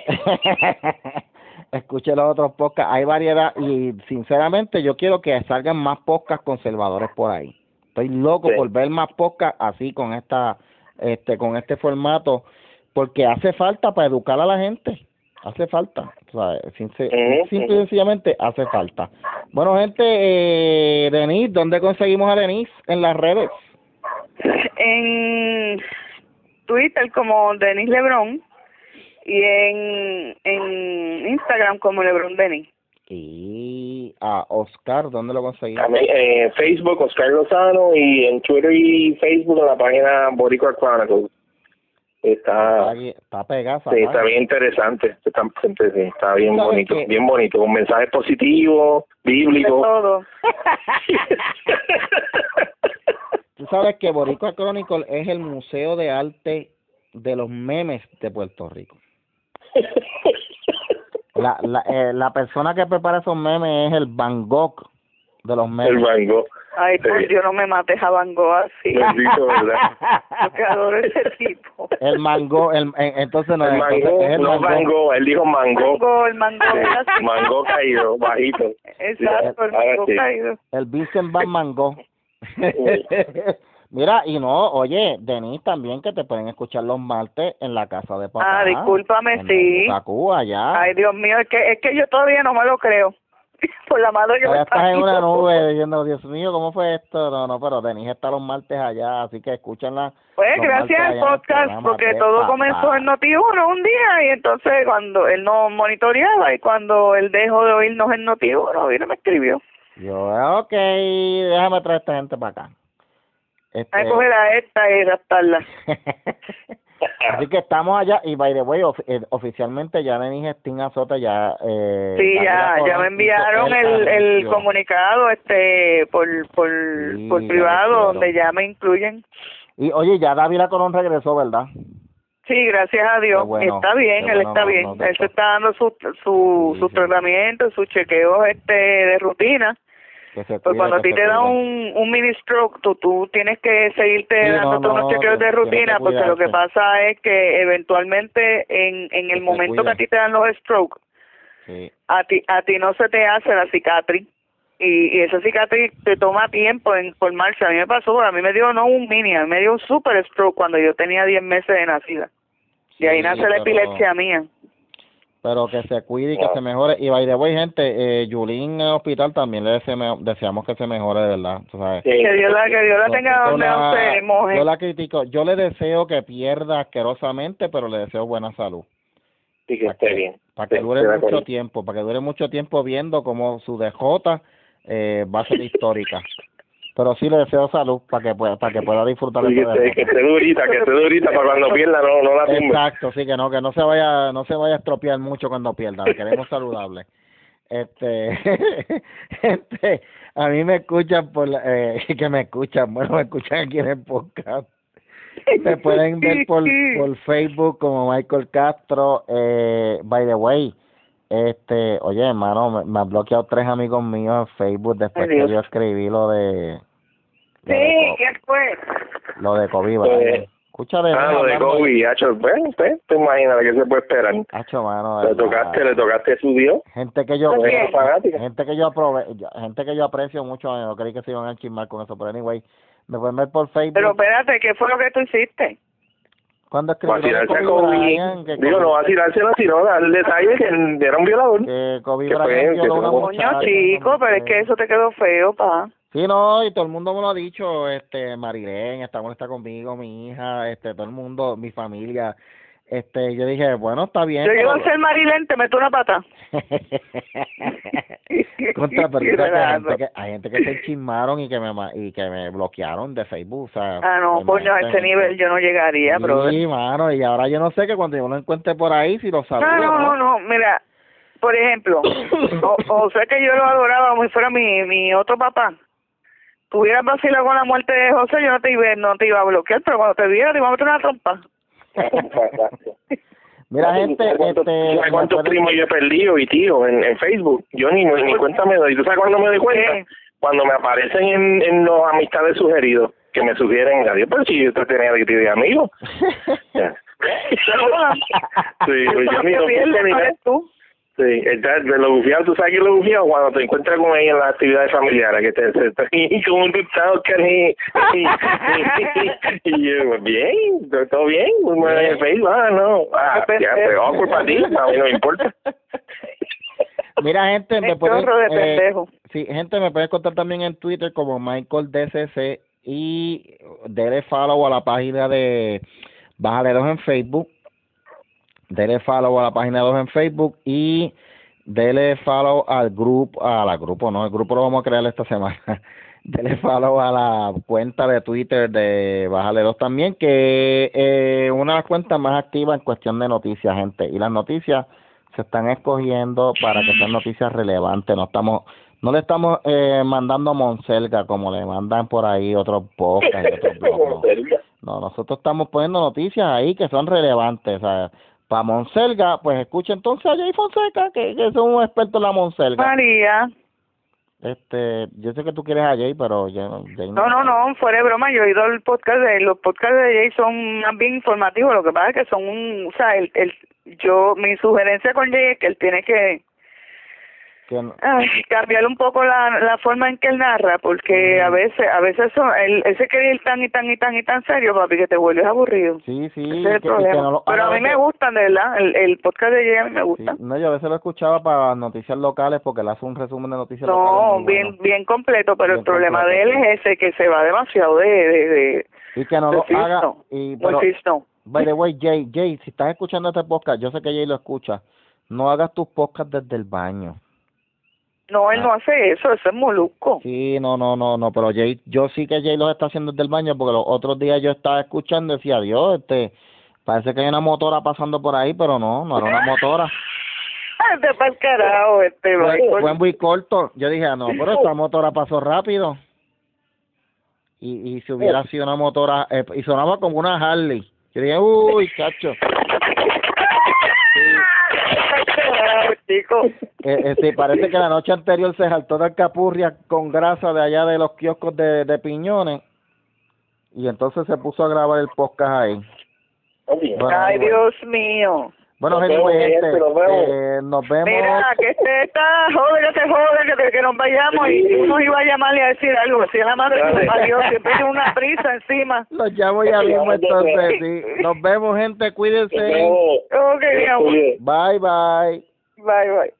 escuche los otros podcasts, hay variedad y sinceramente yo quiero que salgan más podcasts conservadores por ahí. Estoy loco Sí. por ver más podcasts así con esta este con este formato porque hace falta para educar a la gente. Hace falta, ¿sabes? Sincer- Ujú, simple y sencillamente hace falta. Bueno, gente, eh, Denise, ¿dónde conseguimos a Denise? En las redes. En Twitter como Denis Lebron y en, en Instagram como Lebron Denis. Y a Oscar, ¿dónde lo conseguimos? Mí, eh, Facebook, Oscar Lozano, y en Twitter y Facebook en la página Boricua Chronicles. Está, Está, pegada. sí, está bien interesante. Está, sí, está bien ¿Sabes bonito, qué? bien bonito, con mensajes positivos, De bíblicos. todo. Tú sabes que Boricua Chronicle es el museo de arte de los memes de Puerto Rico. La, la, eh, la persona que prepara esos memes es el Van Gogh de los El memes. mango. Ay, por Sí. Dios, no me mates a Van Gogh así. Bendito, ¿verdad? Yo que adoro ese tipo. El mango, el, eh, entonces no, El entonces mango, es el no mango. mango, él dijo mango. Mango, el mango. Sí, mango caído, bajito. Exacto, el Ahora mango sí. caído. El Vincent Van Mango. Mira, y no, oye, Denise, también que te pueden escuchar los martes en la casa de papá. Ah, discúlpame, en sí. Cuba, allá. Ay, Dios mío, es que, es que yo todavía no me lo creo. Por la mano que me Todavía estás en una nube diciendo, Dios mío, ¿cómo fue esto? No, no, pero Denise está los martes allá, así que escúchanla. Pues gracias al podcast, porque todo comenzó en Noti1 un día y entonces cuando él no monitoreaba y cuando él dejó de oírnos en Noti1, vino y me escribió. Yo, ok, déjame traer esta gente para acá. Este, Hay que coger a esta y raptarla. Así que estamos allá y by the way, of- eh, oficialmente ya Denise Sting Azota ya eh, Sí, ya, ya me enviaron el, el comunicado este por por, Sí, por privado donde ya me incluyen. Y oye, ya David Colón regresó, ¿verdad? Sí, gracias a Dios. Bueno, está bien, él bueno, está no- bien. no él se está dando su su, Sí, sus sí. tratamientos, sus chequeos este de rutina. Pues cuando a ti te da un, un mini stroke, tú, tú tienes que seguirte Sí, dando no, unos no, chequeos de rutina, porque lo que pasa es que eventualmente en, en el momento que a ti te dan los strokes, Sí. a ti, a ti no se te hace la cicatriz. Y, y esa cicatriz te toma tiempo en formarse. A mí me pasó, a mí me dio no un mini, a mí me dio un super stroke cuando yo tenía 10 meses de nacida. Y ahí nace la epilepsia mía. Pero que se cuide y que Wow. se mejore. Y by the way, gente, eh, Yulín en el hospital también le deseme- deseamos que se mejore, de verdad. tú sabes. Sí. Que Dios la, que Dios la tenga donde se moje. Yo la critico. Yo le deseo que pierda asquerosamente, pero le deseo buena salud. Sí, que esté bien. Para que Sí, dure mucho tiempo, para que dure mucho tiempo viendo cómo su DJ eh, va a ser histórica. Pero sí le deseo salud para que pueda, para que pueda disfrutar Sí, que, esté, que esté durita, que esté durita para cuando pierda no, no la tumbe. Exacto, sí que no, que no se vaya, no se vaya a estropear mucho cuando pierda, la queremos saludable. Este, gente, a mí me escuchan por, la- eh, que me escuchan, bueno, me escuchan aquí en el podcast. Me pueden ver por, por Facebook como Michael Castro. Eh, by the way, este, oye, hermano, me, me han bloqueado tres amigos míos en Facebook después Ay, que yo escribí lo de, lo de, Sí, Co- ¿qué fue? lo de COVID. Eh, Escucha de Ah, lo de Kobe, hacho, bueno, usted, te imaginas que se puede esperar. Hacho, mano, Le de tocaste, le tocaste su Dios. gente que yo gente que yo aprove gente que yo aprecio mucho no creí que se iban a chismar con eso pero anyway me pueden ver por Facebook Pero espérate, ¿qué fue lo que tú hiciste? Cuando Vacilarse a Kobe Kobe. Bryant, que Digo, Kobe- no vacilárselo, sino dar el detalle que era un violador. que Kobe que fue- Bryant que violó una Coño, chico, pero es que eso te quedó feo, pa. sí no y todo el mundo me lo ha dicho este Marilén está molesta conmigo mi hija este todo el mundo mi familia este yo dije bueno está bien Yo iba a ser Marilén, te meto una pata. Contra, pero que hay, gente que, hay gente que se chismaron y que me y que me bloquearon de Facebook, o sea, Ah, no, coño, a ese imagínate. nivel yo no llegaría. Sí, mano, y ahora yo no sé que cuando yo lo encuentre por ahí, si lo saludo. No, no, no, no, mira, por ejemplo, o, o sea que yo lo adoraba como si fuera mi, mi otro papá. Tuvieras vacilado con la muerte de José, yo no te iba, no te iba a bloquear, pero cuando te viera te iba a meter una trompa. Mira, gente, ¿Sabes cuántos, este... ¿sabes me cuántos pueden- primos yo he perdido y tío en, en Facebook? Yo ni, ni cuenta me doy. ¿Tú sabes cuándo me doy cuenta? ¿Qué? Cuando me aparecen en, en los amistades sugeridos, que me sugieren, adiós, pero si yo te tenía de, de amigo. Ya. sí, pues yo ni que ni no nada. eres tú. Sí, está, de lo bufiado, tú sabes que lo bufiado cuando te encuentras con ella en las actividades familiares, que te, te, te y como un dictado que y, y, y yo, pues, bien, todo bien, muy mal en el Facebook, ah, no, ah, Qué ya, pues, awkward para ti, a mí no me importa. Mira, gente, me de eh, sí, gente, me pueden contar también en Twitter como Michael DCC y dele follow a la página de Bájale 2 en Facebook. Dele follow a la página 2 en Facebook y dele follow al grupo, a la grupo, no, el grupo lo vamos a crear esta semana. Dele follow a la cuenta de Twitter de Bájale 2 también, que eh, una de las cuentas más activas en cuestión de noticias, gente. Y las noticias se están escogiendo para que sean noticias relevantes. No estamos, no le estamos eh, mandando a Monselga como le mandan por ahí otros podcasts y otros blogs. No. No, nosotros estamos poniendo noticias ahí que son relevantes. O sea, para Monselga, pues escucha entonces a Jay Fonseca, que, que es un experto en la Monselga. María. Este, yo sé que tú quieres a Jay, pero Jay No, no, no, fuera de broma, yo he oído el podcast de, los podcasts de Jay son más bien informativos, lo que pasa es que son un, o sea, el, el, yo, mi sugerencia con Jay es que él tiene que ay, cambiar un poco la, la forma en que él narra, porque a veces, a veces son, él, él se quiere ir tan y tan y tan y tan serio, papi, que te vuelves aburrido. sí, sí, Ese es el que- y que problema. no lo- Pero a mí veces- me gustan, de verdad, el, el podcast de Jay a mí me sí, gusta. no, yo a veces lo escuchaba para noticias locales porque él hace un resumen de noticias No, locales. muy bien, bueno. bien completo, pero Bien el problema de él es ese, que se va demasiado de, de, de, Y que no de lo fisto. haga. Y, pero, fisto. by the way, Jay, Jay, si estás escuchando este podcast, yo sé que Jay lo escucha, no hagas tus podcasts desde el baño. No, él Ah. no hace eso, eso es molusco. Sí, no, no, no, no, pero Jay, yo sí que Jay los está haciendo desde el baño porque los otros días yo estaba escuchando y decía, Dios, este, parece que hay una motora pasando por ahí, pero no, no era una motora. Este pa'l carajo, este Fue, fue muy corto. Yo dije, ah, no, pero esta motora pasó rápido. Y, y si hubiera sido una motora, eh, y sonaba como una Harley. Yo dije, uy, cacho. Eh, eh, sí, parece que la noche anterior se saltó de alcapurria con grasa de allá de los kioscos de, de piñones. Y entonces se puso a grabar el podcast ahí. Bueno, Ay, bueno. Dios mío. Bueno, Nos vemos, gente, gente, nos vemos. eh, nos vemos. Mira, que este está, joder, que se jode, que, que nos vayamos y uno iba a llamarle a decir algo. Si es la madre que me parió, siempre tiene una prisa encima. Los llamo ya mismo entonces. Sí. Nos vemos, gente. Cuídense. Ok. Bye, bye. Bye, bye.